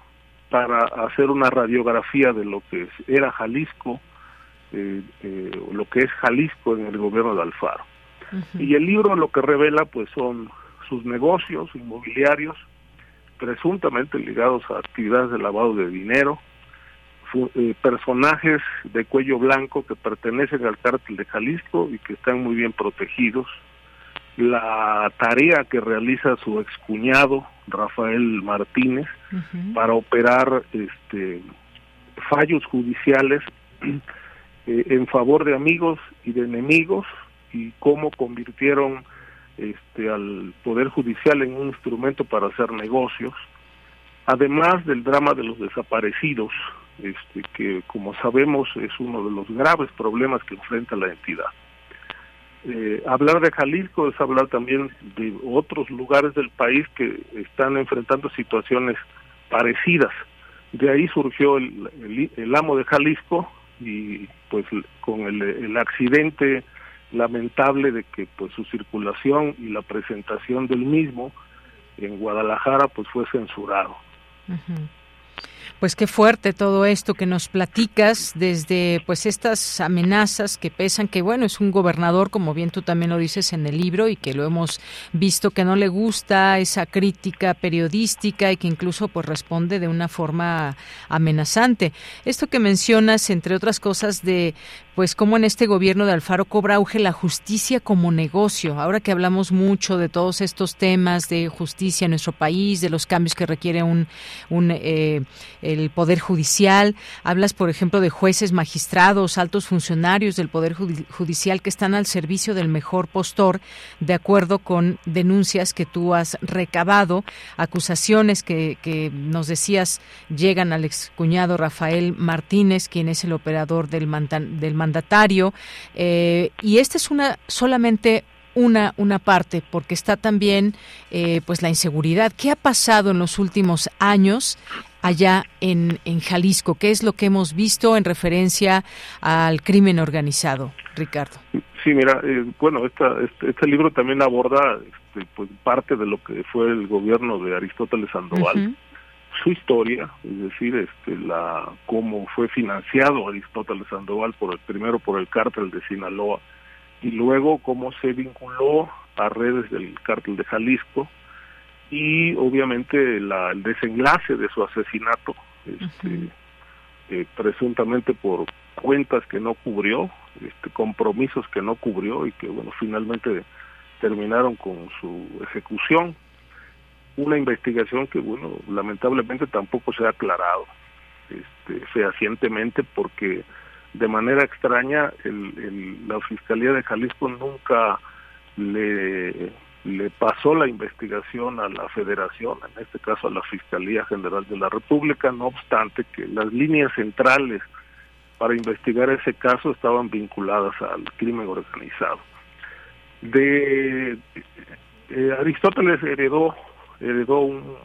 para hacer una radiografía de lo que era Jalisco, eh, eh, lo que es Jalisco en el gobierno de Alfaro. Y el libro lo que revela pues son sus negocios inmobiliarios presuntamente ligados a actividades de lavado de dinero, eh, personajes de cuello blanco que pertenecen al cártel de Jalisco y que están muy bien protegidos, la tarea que realiza su excuñado Rafael Martínez para operar este fallos judiciales eh, en favor de amigos y de enemigos y cómo convirtieron este, al poder judicial en un instrumento para hacer negocios además del drama de los desaparecidos este, que como sabemos es uno de los graves problemas que enfrenta la entidad eh, hablar de Jalisco es hablar también de otros lugares del país que están enfrentando situaciones parecidas. De ahí surgió el, amo de Jalisco y pues con el, accidente lamentable de que pues su circulación y la presentación del mismo en Guadalajara pues fue censurado. Pues qué fuerte todo esto que nos platicas desde pues estas amenazas que pesan que bueno, es un gobernador como bien tú también lo dices en el libro y que lo hemos visto que no le gusta esa crítica periodística y que incluso pues responde de una forma amenazante. Esto que mencionas entre otras cosas de pues cómo en este gobierno de Alfaro cobra auge la justicia como negocio. Ahora que hablamos mucho de todos estos temas de justicia en nuestro país, de los cambios que requiere un, eh, el poder judicial, hablas por ejemplo de jueces, magistrados, altos funcionarios del poder judicial que están al servicio del mejor postor, de acuerdo con denuncias que tú has recabado, acusaciones que, que nos decías llegan al excuñado Rafael Martínez, quien es el operador del, del mandatario eh, y esta es una solamente una una parte porque está también eh, pues la inseguridad. Qué ha pasado en los últimos años allá en, en Jalisco qué es lo que hemos visto en referencia al crimen organizado Ricardo sí mira eh, bueno esta, este, este, libro también aborda este, pues parte de lo que fue el gobierno de Aristóteles Sandoval su historia, es decir, este, la cómo fue financiado Aristóteles Sandoval por el primero por el cártel de Sinaloa y luego cómo se vinculó a redes del cártel de Jalisco y obviamente la, el desenlace de su asesinato, este, eh, presuntamente por cuentas que no cubrió, este, compromisos que no cubrió y que bueno finalmente terminaron con su ejecución una investigación que, bueno, lamentablemente tampoco se ha aclarado este, fehacientemente porque de manera extraña la Fiscalía de Jalisco nunca le, le pasó la investigación a la Federación, en este caso a la Fiscalía General de la República, no obstante que las líneas centrales para investigar ese caso estaban vinculadas al crimen organizado. De eh, Aristóteles heredó heredó un,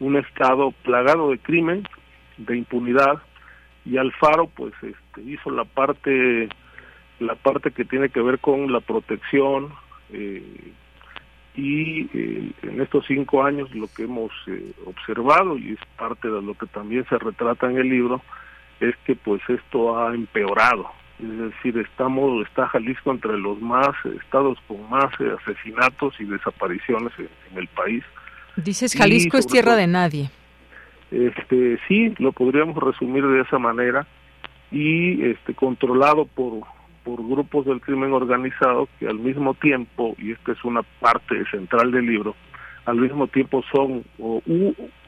un estado plagado de crimen, de impunidad, y Alfaro pues este, hizo la parte la parte que tiene que ver con la protección eh, y eh, en estos cinco años lo que hemos eh, observado y es parte de lo que también se retrata en el libro es que pues esto ha empeorado. Es decir estamos está Jalisco entre los más estados con más asesinatos y desapariciones en el país Dices Jalisco es tierra de nadie. Este, sí, lo podríamos resumir de esa manera y este controlado por por grupos del crimen organizado que al mismo tiempo y esta es una parte central del libro al mismo tiempo son o,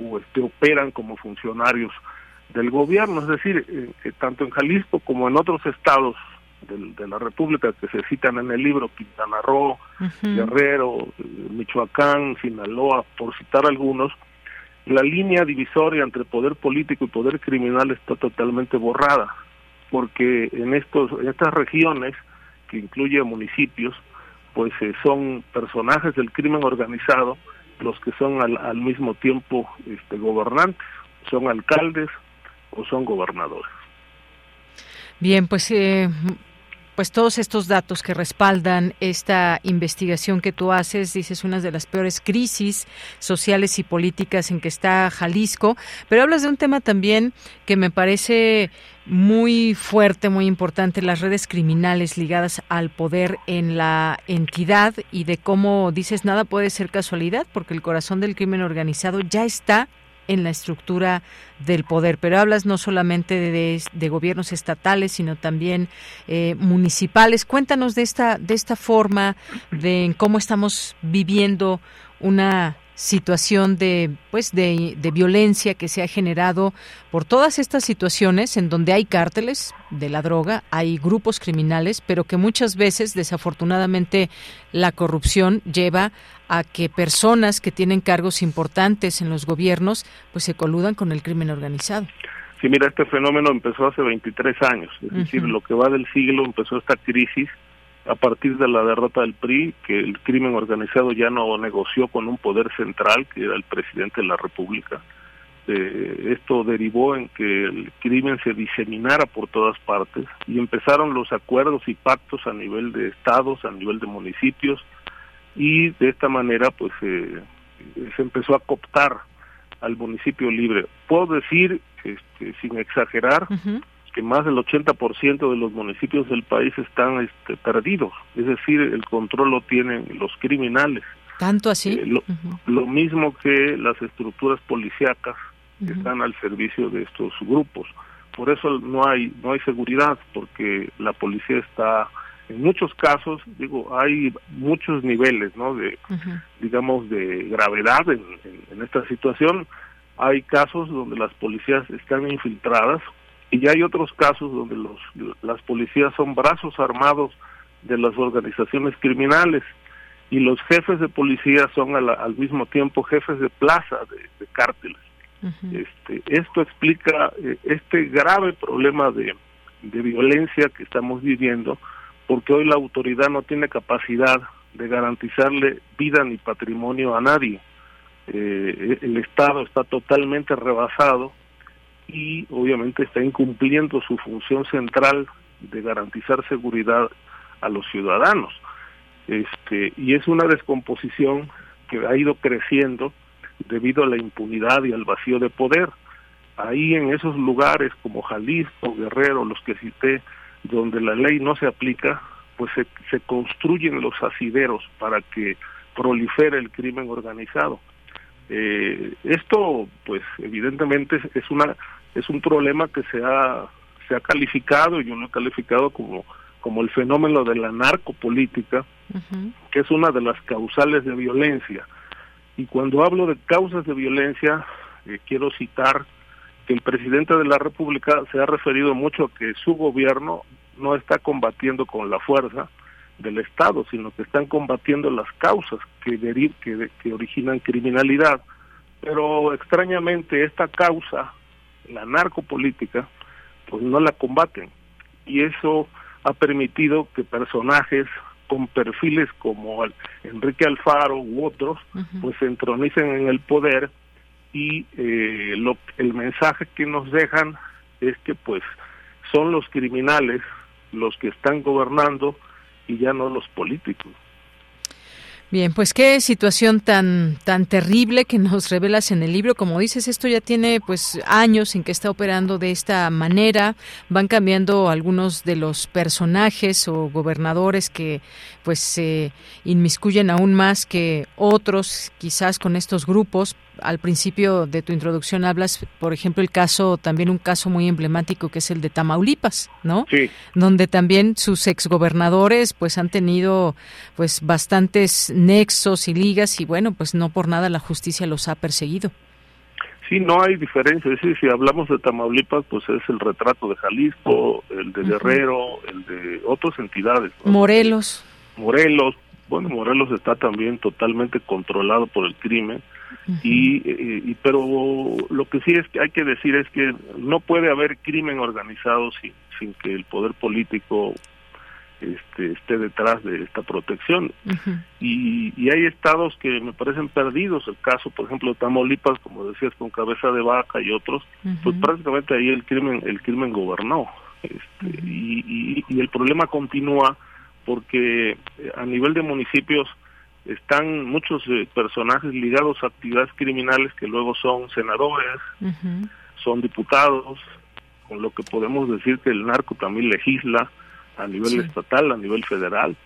o este operan como funcionarios del gobierno es decir eh, tanto en Jalisco como en otros estados de, la República que se citan en el libro, Quintana Roo, Guerrero, Michoacán, Sinaloa, por citar algunos, la línea divisoria entre poder político y poder criminal está totalmente borrada, porque en estos en estas regiones que incluye municipios, pues eh, son personajes del crimen organizado los que son al, al mismo tiempo este, gobernantes, son alcaldes o son gobernadores. Bien, pues eh, pues todos estos datos que respaldan esta investigación que tú haces, dices una de las peores crisis sociales y políticas en que está Jalisco, pero hablas de un tema también que me parece muy fuerte, muy importante, las redes criminales ligadas al poder en la entidad y de cómo dices nada puede ser casualidad porque el corazón del crimen organizado ya está en la estructura del poder. Pero hablas no solamente de, gobiernos estatales, sino también eh, municipales. Cuéntanos de esta, de esta forma, de cómo estamos viviendo una situación de pues de, de, violencia que se ha generado por todas estas situaciones en donde hay cárteles de la droga, hay grupos criminales, pero que muchas veces desafortunadamente la corrupción lleva a que personas que tienen cargos importantes en los gobiernos pues se coludan con el crimen organizado. Sí, mira, este fenómeno empezó hace 23 años, es decir, lo que va del siglo empezó esta crisis a partir de la derrota del PRI, que el crimen organizado ya no negoció con un poder central, que era el presidente de la República. Eh, esto derivó en que el crimen se diseminara por todas partes y empezaron los acuerdos y pactos a nivel de estados, a nivel de municipios y de esta manera pues eh, se empezó a cooptar al municipio libre. Puedo decir, este, sin exagerar, que más del 80% de los municipios del país están este, perdidos, es decir, el control lo tienen los criminales. ¿Tanto así? Eh, lo, mismo que las estructuras policíacas que están al servicio de estos grupos. Por eso no hay no hay seguridad, porque la policía está en muchos casos, digo, hay muchos niveles, ¿no? De, digamos, de gravedad en, en, esta situación. Hay casos donde las policías están infiltradas y ya hay otros casos donde los, las policías son brazos armados de las organizaciones criminales y los jefes de policía son al mismo tiempo jefes de plaza de, cárteles. este, esto explica eh, este grave problema de, de violencia que estamos viviendo porque hoy la autoridad no tiene capacidad de garantizarle vida ni patrimonio a nadie. Eh, el Estado está totalmente rebasado y obviamente está incumpliendo su función central de garantizar seguridad a los ciudadanos. Este, y es una descomposición que ha ido creciendo debido a la impunidad y al vacío de poder. Ahí en esos lugares como Jalisco, Guerrero, los que cité, donde la ley no se aplica, pues se, se construyen los asideros para que prolifere el crimen organizado. Eh, esto, pues, evidentemente es una es un problema que se ha se ha calificado y yo lo he calificado como como el fenómeno de la narcopolítica, que es una de las causales de violencia. Y cuando hablo de causas de violencia, eh, quiero citar que el presidente de la República se ha referido mucho a que su gobierno no está combatiendo con la fuerza del Estado, sino que están combatiendo las causas que, que, que originan criminalidad. Pero extrañamente esta causa, la narcopolítica, pues no la combaten. Y eso ha permitido que personajes con perfiles como Enrique Alfaro u otros, pues se entronicen en el poder y eh, lo, el mensaje que nos dejan es que pues son los criminales los que están gobernando y ya no los políticos. Bien, pues qué situación tan tan terrible que nos revelas en el libro. Como dices, esto ya tiene pues años en que está operando de esta manera. Van cambiando algunos de los personajes o gobernadores que pues se inmiscuyen aún más que otros, quizás con estos grupos, al principio de tu introducción hablas, por ejemplo, el caso, también un caso muy emblemático que es el de Tamaulipas, ¿no? Sí. Donde también sus exgobernadores pues han tenido pues bastantes nexos y ligas y bueno, pues no por nada la justicia los ha perseguido. Sí, no hay diferencia. Decir, si hablamos de Tamaulipas, pues es el retrato de Jalisco, el de Guerrero, el de otras entidades. Morelos. Morelos. Bueno, Morelos está también totalmente controlado por el crimen y, pero lo que sí es que hay que decir es que no puede haber crimen organizado sin, sin que el poder político este, esté detrás de esta protección. y, y, hay estados que me parecen perdidos, el caso, por ejemplo, de Tamaulipas, como decías, con cabeza de vaca y otros, pues prácticamente ahí el crimen, el crimen gobernó. Este, y, y, y el problema continúa porque eh, a nivel de municipios están muchos eh, personajes ligados a actividades criminales que luego son senadores, son diputados, con lo que podemos decir que el narco también legisla a nivel estatal, a nivel federal,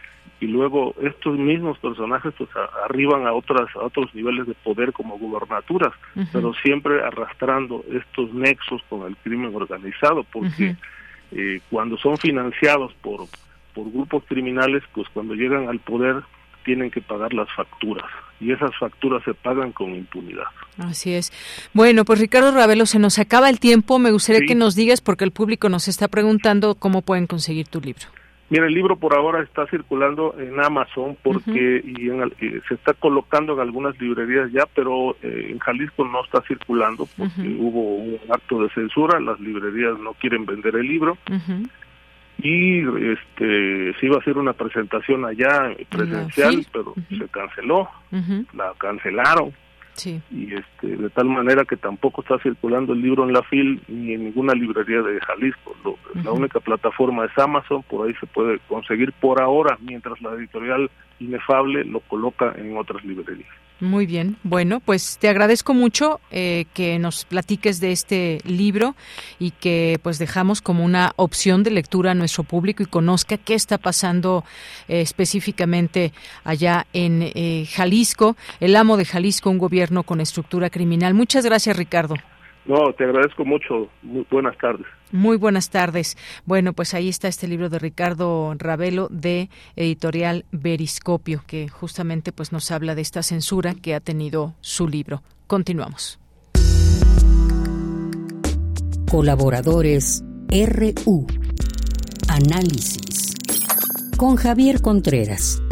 y luego estos mismos personajes pues arriban a otras a otros niveles de poder como gubernaturas pero siempre arrastrando estos nexos con el crimen organizado porque eh, cuando son financiados por por grupos criminales pues cuando llegan al poder tienen que pagar las facturas y esas facturas se pagan con impunidad. Así es. Bueno, pues Ricardo Ravelo, se nos acaba el tiempo. Me gustaría que nos digas, porque el público nos está preguntando cómo pueden conseguir tu libro. Mira, el libro por ahora está circulando en Amazon porque y se está colocando en algunas librerías ya, pero eh, en Jalisco no está circulando porque hubo un acto de censura, las librerías no quieren vender el libro. Y este se iba a hacer una presentación allá presencial, pero se canceló, la cancelaron. Y este, de tal manera que tampoco está circulando el libro en la FIL ni en ninguna librería de Jalisco. La única plataforma es Amazon, por ahí se puede conseguir por ahora, mientras la editorial Inefable lo coloca en otras librerías. Muy bien. Bueno, pues te agradezco mucho eh, que nos platiques de este libro y que pues dejamos como una opción de lectura a nuestro público y conozca qué está pasando eh, específicamente allá en eh, Jalisco, el amo de Jalisco, un gobierno con estructura criminal. Muchas gracias, Ricardo. No, te agradezco mucho. Muy buenas tardes. Muy buenas tardes. Bueno, pues ahí está este libro de Ricardo Ravelo de editorial Beriscopio, que justamente pues nos habla de esta censura que ha tenido su libro. Continuamos. Colaboradores RU. Análisis. Con Javier Contreras.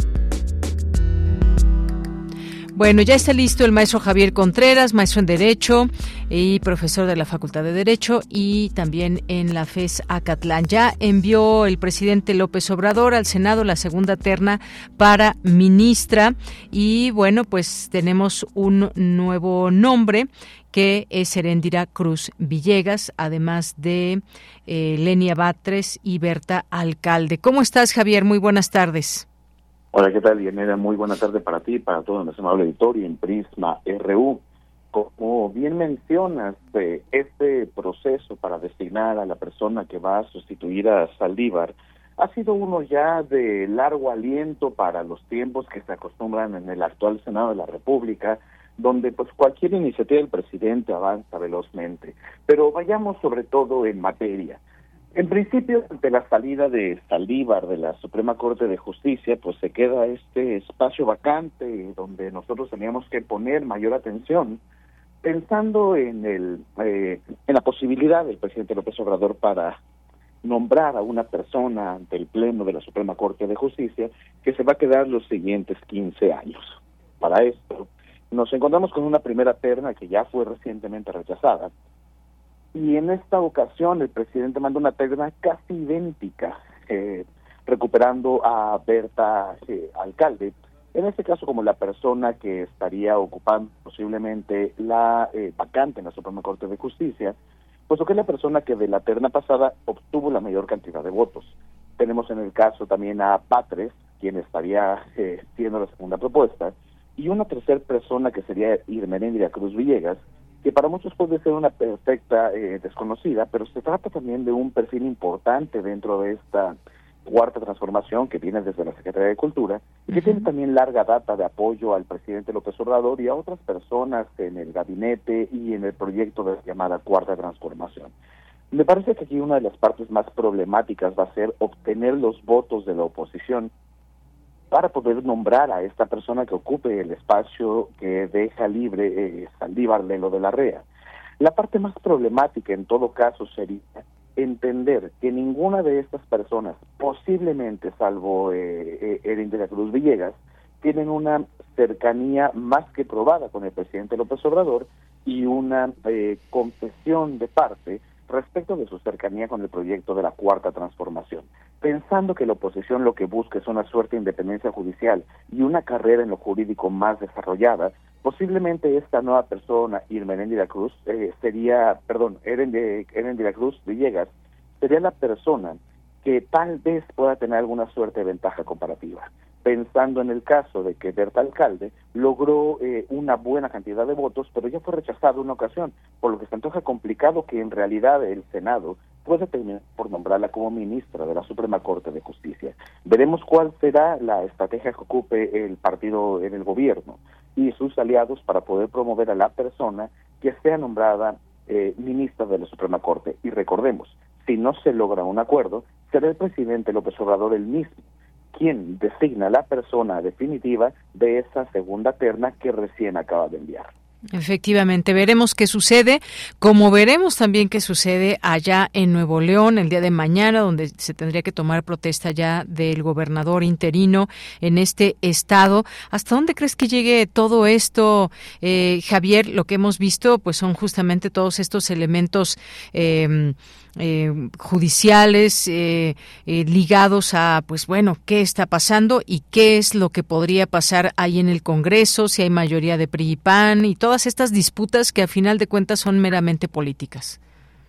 Bueno, ya está listo el maestro Javier Contreras, maestro en Derecho y profesor de la Facultad de Derecho y también en la FES Acatlán. Ya envió el presidente López Obrador al Senado la segunda terna para ministra y bueno, pues tenemos un nuevo nombre que es Serendira Cruz Villegas, además de eh, Lenia Batres y Berta Alcalde. ¿Cómo estás, Javier? Muy buenas tardes. Hola, ¿qué tal, Yanera? Muy buena tarde para ti para todo nuestro amable auditorio en Prisma RU. Como bien mencionas, eh, este proceso para designar a la persona que va a sustituir a Saldívar ha sido uno ya de largo aliento para los tiempos que se acostumbran en el actual Senado de la República, donde pues cualquier iniciativa del presidente avanza velozmente. Pero vayamos sobre todo en materia. En principio, ante la salida de Saldívar de la Suprema Corte de Justicia, pues se queda este espacio vacante donde nosotros teníamos que poner mayor atención, pensando en el eh, en la posibilidad del presidente López Obrador para nombrar a una persona ante el Pleno de la Suprema Corte de Justicia que se va a quedar los siguientes 15 años. Para esto, nos encontramos con una primera terna que ya fue recientemente rechazada, y en esta ocasión el presidente manda una terna casi idéntica, eh, recuperando a Berta eh, Alcalde, en este caso como la persona que estaría ocupando posiblemente la eh, vacante en la Suprema Corte de Justicia, puesto que es la persona que de la terna pasada obtuvo la mayor cantidad de votos. Tenemos en el caso también a Patres, quien estaría siendo la segunda propuesta, y una tercera persona que sería Irmenéndira Cruz Villegas, que para muchos puede ser una perfecta eh, desconocida, pero se trata también de un perfil importante dentro de esta cuarta transformación que viene desde la Secretaría de Cultura y que tiene también larga data de apoyo al presidente López Obrador y a otras personas en el gabinete y en el proyecto de la llamada cuarta transformación. Me parece que aquí una de las partes más problemáticas va a ser obtener los votos de la oposición para poder nombrar a esta persona que ocupe el espacio que deja libre eh, Saldívar lo de la REA. La parte más problemática en todo caso sería entender que ninguna de estas personas, posiblemente salvo eh, eh Cruz Villegas, tienen una cercanía más que probada con el presidente López Obrador y una eh, confesión de parte respecto de su cercanía con el proyecto de la cuarta transformación. Pensando que la oposición lo que busca es una suerte de independencia judicial y una carrera en lo jurídico más desarrollada, posiblemente esta nueva persona, Irma Cruz, eh, sería, perdón, la Cruz Villegas, sería la persona que tal vez pueda tener alguna suerte de ventaja comparativa pensando en el caso de que Berta Alcalde logró eh, una buena cantidad de votos, pero ya fue rechazado una ocasión, por lo que se antoja complicado que en realidad el Senado puede terminar por nombrarla como ministra de la Suprema Corte de Justicia. Veremos cuál será la estrategia que ocupe el partido en el gobierno y sus aliados para poder promover a la persona que sea nombrada eh, ministra de la Suprema Corte. Y recordemos, si no se logra un acuerdo, será el presidente López Obrador el mismo quien designa la persona definitiva de esa segunda terna que recién acaba de enviar. Efectivamente, veremos qué sucede, como veremos también qué sucede allá en Nuevo León el día de mañana, donde se tendría que tomar protesta ya del gobernador interino en este estado. ¿Hasta dónde crees que llegue todo esto, eh, Javier? Lo que hemos visto, pues son justamente todos estos elementos. Eh, eh, judiciales eh, eh, ligados a, pues bueno, qué está pasando y qué es lo que podría pasar ahí en el Congreso, si hay mayoría de PRI y PAN y todas estas disputas que a final de cuentas son meramente políticas.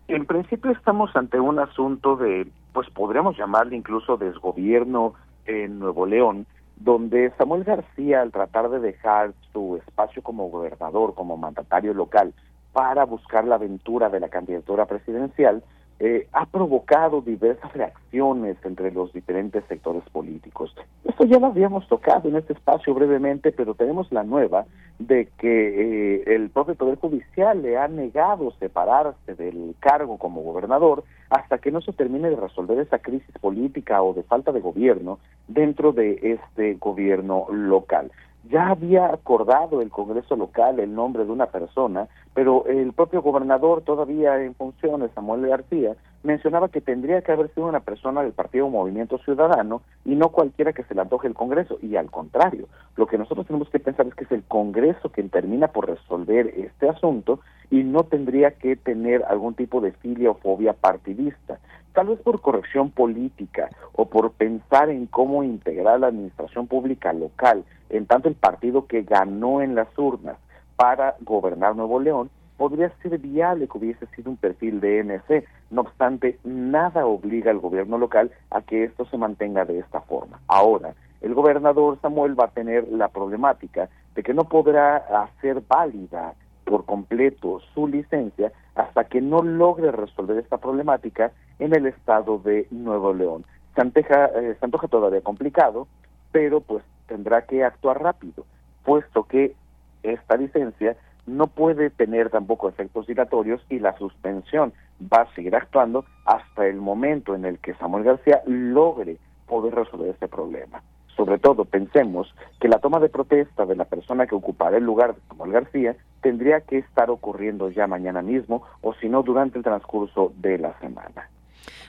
En principio estamos ante un asunto de, pues podríamos llamarle incluso desgobierno en Nuevo León, donde Samuel García, al tratar de dejar su espacio como gobernador, como mandatario local, para buscar la aventura de la candidatura presidencial, eh, ha provocado diversas reacciones entre los diferentes sectores políticos. Esto ya lo habíamos tocado en este espacio brevemente, pero tenemos la nueva de que eh, el propio Poder Judicial le ha negado separarse del cargo como gobernador hasta que no se termine de resolver esa crisis política o de falta de gobierno dentro de este gobierno local ya había acordado el Congreso local el nombre de una persona, pero el propio gobernador, todavía en funciones, Samuel García, mencionaba que tendría que haber sido una persona del Partido Movimiento Ciudadano y no cualquiera que se le antoje el Congreso. Y al contrario, lo que nosotros tenemos que pensar es que es el Congreso quien termina por resolver este asunto y no tendría que tener algún tipo de filia o fobia partidista tal vez por corrección política o por pensar en cómo integrar la administración pública local, en tanto el partido que ganó en las urnas para gobernar Nuevo León, podría ser viable que hubiese sido un perfil de NC. No obstante, nada obliga al gobierno local a que esto se mantenga de esta forma. Ahora, el gobernador Samuel va a tener la problemática de que no podrá hacer válida por completo su licencia hasta que no logre resolver esta problemática en el estado de Nuevo León. Se, eh, se antoja todavía complicado, pero pues tendrá que actuar rápido, puesto que esta licencia no puede tener tampoco efectos dilatorios y la suspensión va a seguir actuando hasta el momento en el que Samuel García logre poder resolver este problema. Sobre todo, pensemos que la toma de protesta de la persona que ocupará el lugar de Samuel García tendría que estar ocurriendo ya mañana mismo o si no durante el transcurso de la semana.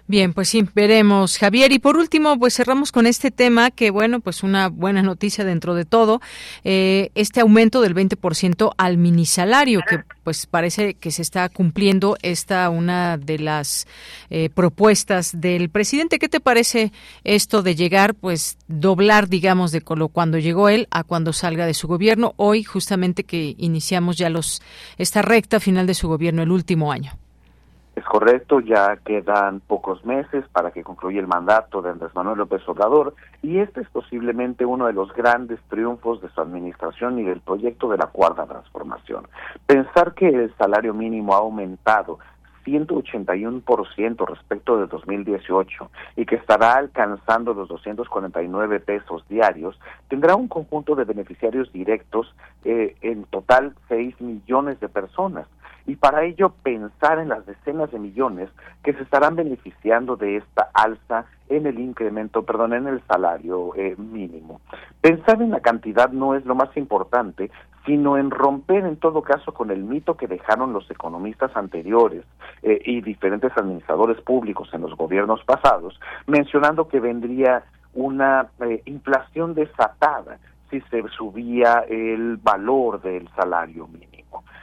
Bien, pues sí, veremos, Javier. Y por último, pues cerramos con este tema que, bueno, pues una buena noticia dentro de todo, eh, este aumento del 20% al minisalario, que pues parece que se está cumpliendo esta una de las eh, propuestas del presidente. ¿Qué te parece esto de llegar, pues doblar, digamos, de cuando llegó él a cuando salga de su gobierno? Hoy, justamente que iniciamos ya los esta recta final de su gobierno, el último año. Es correcto, ya quedan pocos meses para que concluya el mandato de Andrés Manuel López Obrador y este es posiblemente uno de los grandes triunfos de su administración y del proyecto de la cuarta transformación. Pensar que el salario mínimo ha aumentado 181% respecto de 2018 y que estará alcanzando los 249 pesos diarios, tendrá un conjunto de beneficiarios directos, eh, en total 6 millones de personas y para ello pensar en las decenas de millones que se estarán beneficiando de esta alza en el incremento, perdón, en el salario eh, mínimo. Pensar en la cantidad no es lo más importante, sino en romper en todo caso con el mito que dejaron los economistas anteriores eh, y diferentes administradores públicos en los gobiernos pasados, mencionando que vendría una eh, inflación desatada si se subía el valor del salario mínimo.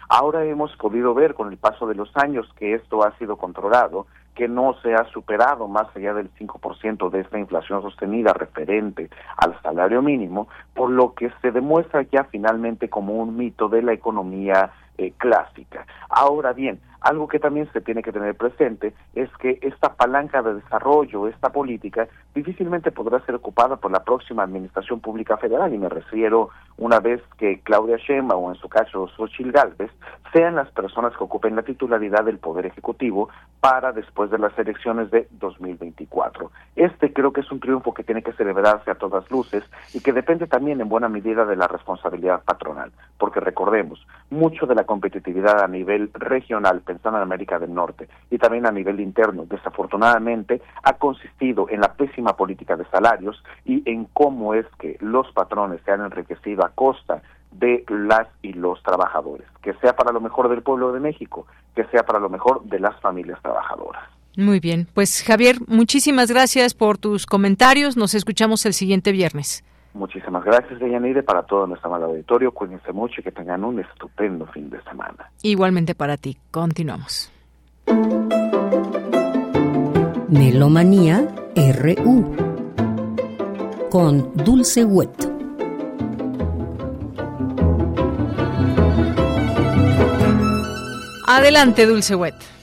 Ahora hemos podido ver con el paso de los años que esto ha sido controlado, que no se ha superado más allá del 5% de esta inflación sostenida referente al salario mínimo, por lo que se demuestra ya finalmente como un mito de la economía eh, clásica. Ahora bien, Algo que también se tiene que tener presente es que esta palanca de desarrollo, esta política, difícilmente podrá ser ocupada por la próxima Administración Pública Federal, y me refiero una vez que Claudia Sheinbaum o en su caso Xochitl Gálvez sean las personas que ocupen la titularidad del Poder Ejecutivo para después de las elecciones de 2024. Este creo que es un triunfo que tiene que celebrarse a todas luces y que depende también en buena medida de la responsabilidad patronal, porque recordemos, mucho de la competitividad a nivel regional, pensando en América del Norte, y también a nivel interno, desafortunadamente, ha consistido en la pésima política de salarios y en cómo es que los patrones se han enriquecido a costa de las y los trabajadores, que sea para lo mejor del pueblo de México, que sea para lo mejor de las familias trabajadoras. Muy bien, pues Javier, muchísimas gracias por tus comentarios. Nos escuchamos el siguiente viernes. Muchísimas gracias, Deyanire, para todo nuestro amado auditorio. Cuídense mucho y que tengan un estupendo fin de semana. Igualmente para ti. Continuamos. Melomanía RU con Dulce Wet. Adelante, Dulce Wet.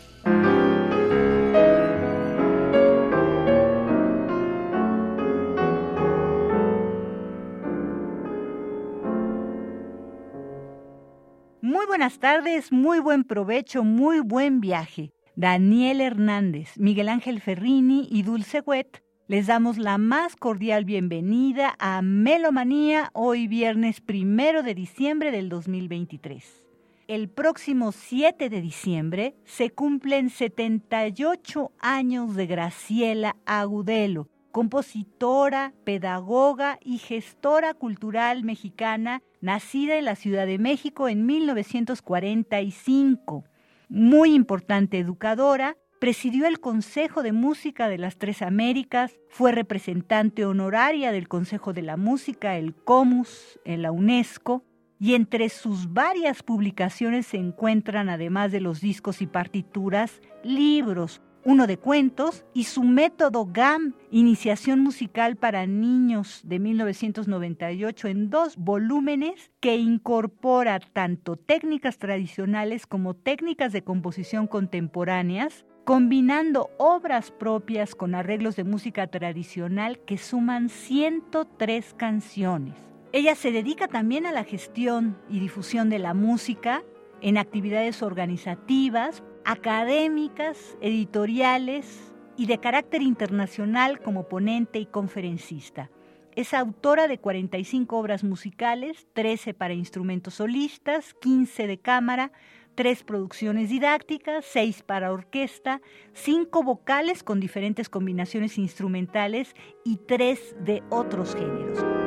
Muy buenas tardes, muy buen provecho, muy buen viaje. Daniel Hernández, Miguel Ángel Ferrini y Dulce Wet les damos la más cordial bienvenida a Melomanía hoy viernes primero de diciembre del 2023. El próximo 7 de diciembre se cumplen 78 años de Graciela Agudelo, compositora, pedagoga y gestora cultural mexicana, nacida en la Ciudad de México en 1945. Muy importante educadora, presidió el Consejo de Música de las Tres Américas, fue representante honoraria del Consejo de la Música, el COMUS, en la UNESCO, y entre sus varias publicaciones se encuentran, además de los discos y partituras, libros, uno de cuentos y su método GAM, Iniciación Musical para Niños de 1998, en dos volúmenes que incorpora tanto técnicas tradicionales como técnicas de composición contemporáneas, combinando obras propias con arreglos de música tradicional que suman 103 canciones. Ella se dedica también a la gestión y difusión de la música en actividades organizativas, académicas, editoriales y de carácter internacional como ponente y conferencista. Es autora de 45 obras musicales, 13 para instrumentos solistas, 15 de cámara, 3 producciones didácticas, 6 para orquesta, 5 vocales con diferentes combinaciones instrumentales y 3 de otros géneros.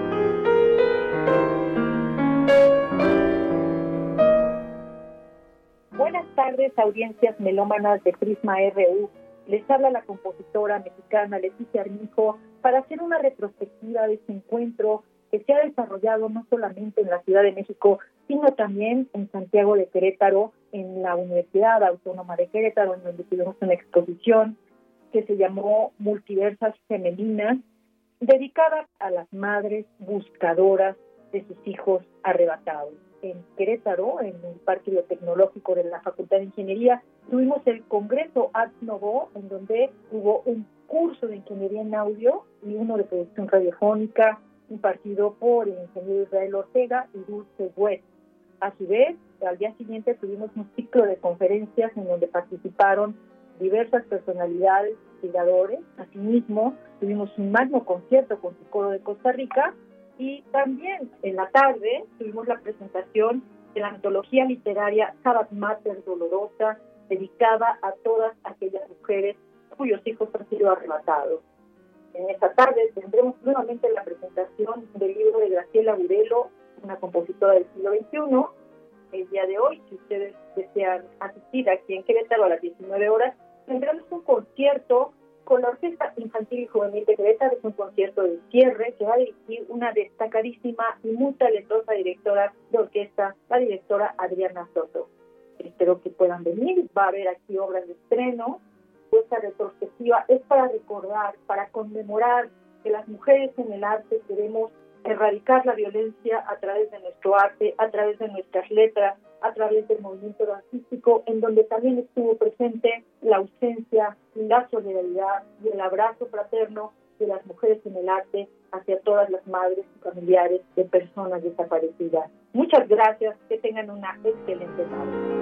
Buenas tardes, audiencias melómanas de Prisma RU. Les habla la compositora mexicana Leticia Armijo para hacer una retrospectiva de este encuentro que se ha desarrollado no solamente en la Ciudad de México, sino también en Santiago de Querétaro, en la Universidad Autónoma de Querétaro, en donde tuvimos una exposición que se llamó Multiversas Femeninas, dedicada a las madres buscadoras de sus hijos arrebatados. En Querétaro, en el Parque Biotecnológico de la Facultad de Ingeniería, tuvimos el Congreso Art Novo, en donde hubo un curso de Ingeniería en Audio y uno de Producción Radiofónica, impartido por el ingeniero Israel Ortega y Dulce West. A su vez, al día siguiente tuvimos un ciclo de conferencias en donde participaron diversas personalidades, investigadores. Asimismo, tuvimos un magno concierto con su coro de Costa Rica y también en la tarde tuvimos la presentación de la antología literaria Sabbath Mater Dolorosa, dedicada a todas aquellas mujeres cuyos hijos han sido arrebatados. En esta tarde tendremos nuevamente la presentación del libro de Graciela Burelo, una compositora del siglo XXI. El día de hoy, si ustedes desean asistir aquí en Querétaro a las 19 horas, tendremos un concierto con la Orquesta Infantil y Juvenil de Querétaro. Es un concierto de cierre que va a dirigir una destacadísima y muy talentosa directora de orquesta, la directora Adriana Soto. Espero que puedan venir. Va a haber aquí obras de estreno. Esta retrospectiva es para recordar, para conmemorar que las mujeres en el arte queremos erradicar la violencia a través de nuestro arte, a través de nuestras letras, a través del movimiento artístico, en donde también estuvo presente la ausencia, la solidaridad y el abrazo fraterno de las mujeres en el arte hacia todas las madres y familiares de personas desaparecidas. Muchas gracias, que tengan una excelente tarde.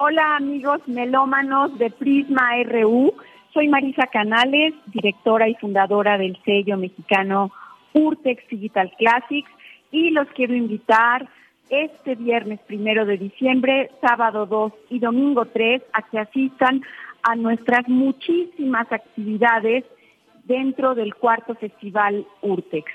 Hola amigos melómanos de Prisma RU. Soy Marisa Canales, directora y fundadora del sello mexicano Urtex Digital Classics y los quiero invitar este viernes primero de diciembre, sábado 2 y domingo 3 a que asistan a nuestras muchísimas actividades dentro del cuarto festival Urtex.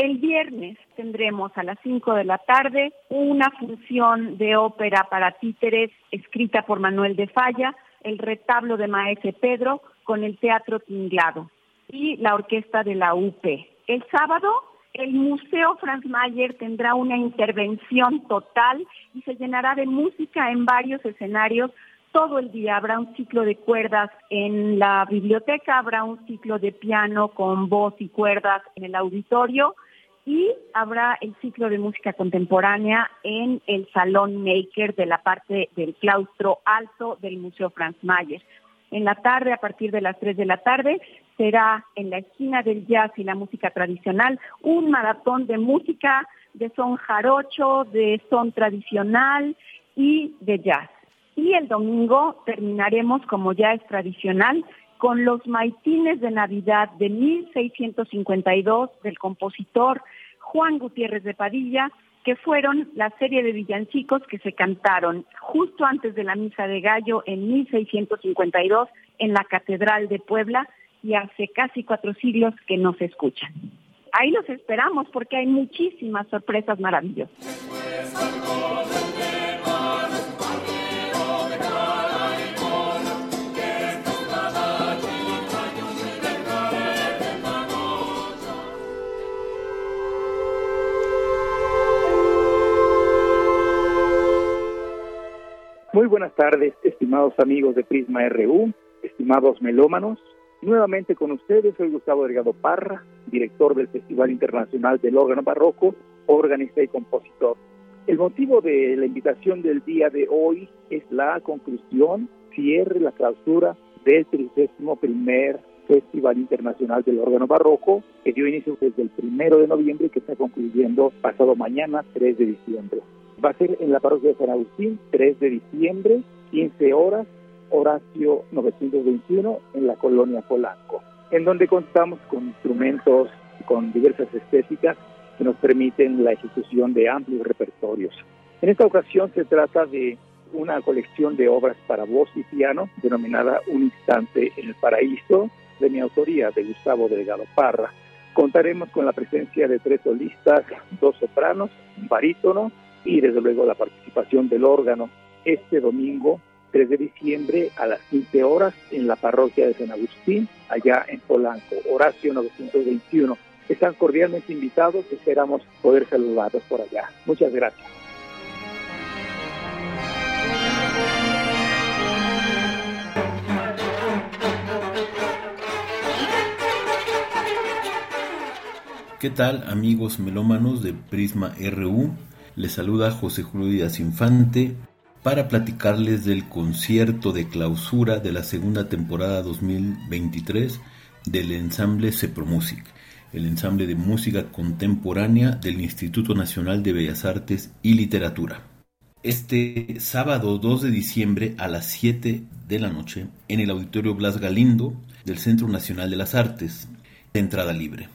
El viernes tendremos a las 5 de la tarde una función de ópera para títeres escrita por Manuel de Falla, el retablo de Maese Pedro con el Teatro Tinglado y la orquesta de la UP. El sábado el Museo Franz Mayer tendrá una intervención total y se llenará de música en varios escenarios. Todo el día habrá un ciclo de cuerdas en la biblioteca, habrá un ciclo de piano con voz y cuerdas en el auditorio y habrá el ciclo de música contemporánea en el Salón Maker de la parte del claustro alto del Museo Franz Mayer. En la tarde, a partir de las 3 de la tarde, será en la esquina del jazz y la música tradicional un maratón de música de son jarocho, de son tradicional y de jazz. Y el domingo terminaremos, como ya es tradicional, con los maitines de Navidad de 1652 del compositor Juan Gutiérrez de Padilla, que fueron la serie de villancicos que se cantaron justo antes de la Misa de Gallo en 1652 en la Catedral de Puebla y hace casi cuatro siglos que no se escuchan. Ahí los esperamos porque hay muchísimas sorpresas maravillosas. Muy buenas tardes, estimados amigos de Prisma RU, estimados melómanos. Nuevamente con ustedes, soy Gustavo Delgado Parra, director del Festival Internacional del Órgano Barroco, organista y compositor. El motivo de la invitación del día de hoy es la conclusión, cierre, la clausura del 31 Festival Internacional del Órgano Barroco, que dio inicio desde el primero de noviembre y que está concluyendo pasado mañana, 3 de diciembre. Va a ser en la parroquia de San Agustín, 3 de diciembre, 15 horas, Horacio 921, en la colonia Polanco, en donde contamos con instrumentos con diversas estéticas que nos permiten la ejecución de amplios repertorios. En esta ocasión se trata de una colección de obras para voz y piano denominada Un instante en el paraíso, de mi autoría, de Gustavo Delgado Parra. Contaremos con la presencia de tres solistas, dos sopranos, un barítono y desde luego la participación del órgano este domingo 3 de diciembre a las 15 horas en la parroquia de San Agustín, allá en Polanco, Horacio 921. Están cordialmente invitados, esperamos poder saludarlos por allá. Muchas gracias. ¿Qué tal amigos melómanos de Prisma RU? Les saluda José Julio Díaz Infante para platicarles del concierto de clausura de la segunda temporada 2023 del ensamble Music, el ensamble de música contemporánea del Instituto Nacional de Bellas Artes y Literatura. Este sábado 2 de diciembre a las 7 de la noche en el Auditorio Blas Galindo del Centro Nacional de las Artes, de entrada libre.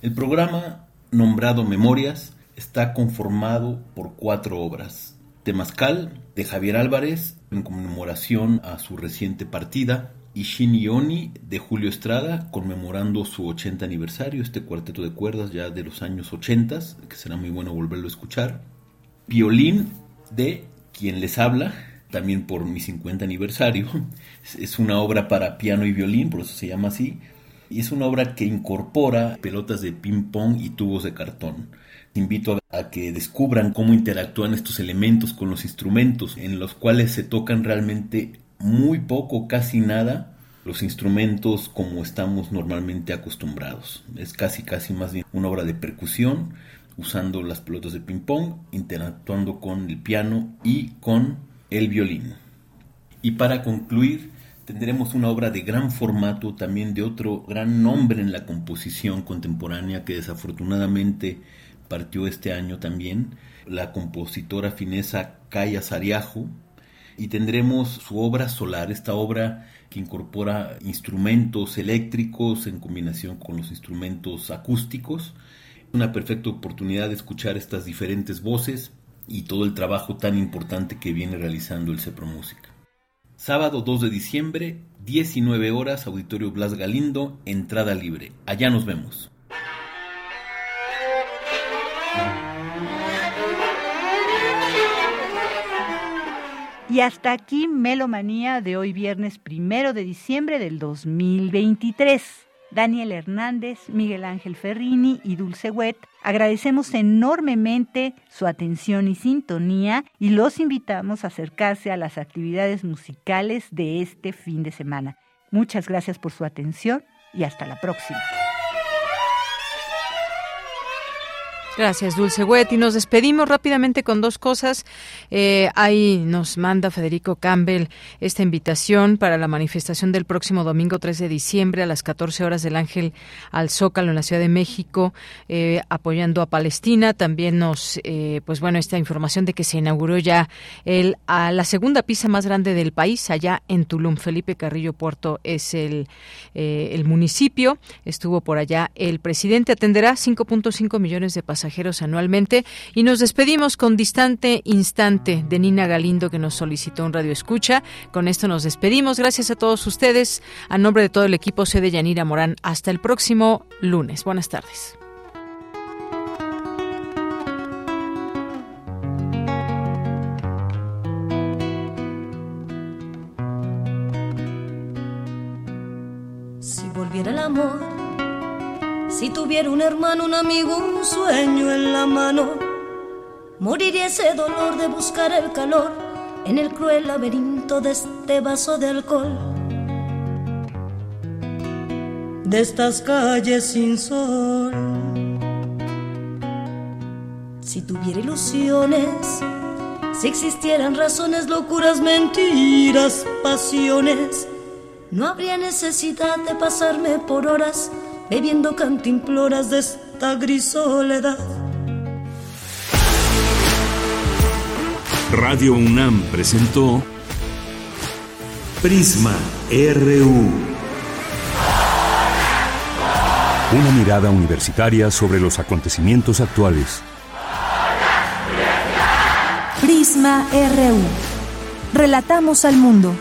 El programa, nombrado Memorias, está conformado por cuatro obras. Temazcal, de Javier Álvarez, en conmemoración a su reciente partida. Ishin Ioni, de Julio Estrada, conmemorando su 80 aniversario, este cuarteto de cuerdas ya de los años 80, que será muy bueno volverlo a escuchar. Violín, de Quien les habla, también por mi 50 aniversario. Es una obra para piano y violín, por eso se llama así y es una obra que incorpora pelotas de ping-pong y tubos de cartón. Invito a que descubran cómo interactúan estos elementos con los instrumentos, en los cuales se tocan realmente muy poco, casi nada, los instrumentos como estamos normalmente acostumbrados. Es casi, casi más bien una obra de percusión, usando las pelotas de ping-pong, interactuando con el piano y con el violín. Y para concluir, tendremos una obra de gran formato, también de otro gran nombre en la composición contemporánea que desafortunadamente partió este año también, la compositora finesa Kaya Sariajo, y tendremos su obra Solar, esta obra que incorpora instrumentos eléctricos en combinación con los instrumentos acústicos. Una perfecta oportunidad de escuchar estas diferentes voces y todo el trabajo tan importante que viene realizando el Cepro Música. Sábado 2 de diciembre, 19 horas, Auditorio Blas Galindo, entrada libre. Allá nos vemos. Y hasta aquí Melomanía de hoy viernes primero de diciembre del 2023. Daniel Hernández, Miguel Ángel Ferrini y Dulce Wet. Agradecemos enormemente su atención y sintonía y los invitamos a acercarse a las actividades musicales de este fin de semana. Muchas gracias por su atención y hasta la próxima. Gracias, Dulce Wet. Y nos despedimos rápidamente con dos cosas. Eh, ahí nos manda Federico Campbell esta invitación para la manifestación del próximo domingo 3 de diciembre a las 14 horas del Ángel al Zócalo en la Ciudad de México, eh, apoyando a Palestina. También nos, eh, pues bueno, esta información de que se inauguró ya el, a la segunda pista más grande del país, allá en Tulum. Felipe Carrillo Puerto es el, el municipio. Estuvo por allá el presidente. Atenderá 5.5 millones de pasajeros anualmente. Y nos despedimos con Distante Instante de Nina Galindo, que nos solicitó un radio escucha. Con esto nos despedimos. Gracias a todos ustedes. A nombre de todo el equipo, C de Yanira Morán. Hasta el próximo lunes. Buenas tardes. Si volviera el amor si tuviera un hermano, un amigo, un sueño en la mano, moriría ese dolor de buscar el calor en el cruel laberinto de este vaso de alcohol. De estas calles sin sol. Si tuviera ilusiones, si existieran razones, locuras, mentiras, pasiones, no habría necesidad de pasarme por horas bebiendo cantimploras de esta gris soledad. Radio UNAM presentó Prisma RU. Una mirada universitaria sobre los acontecimientos actuales. Prisma RU. Relatamos al mundo.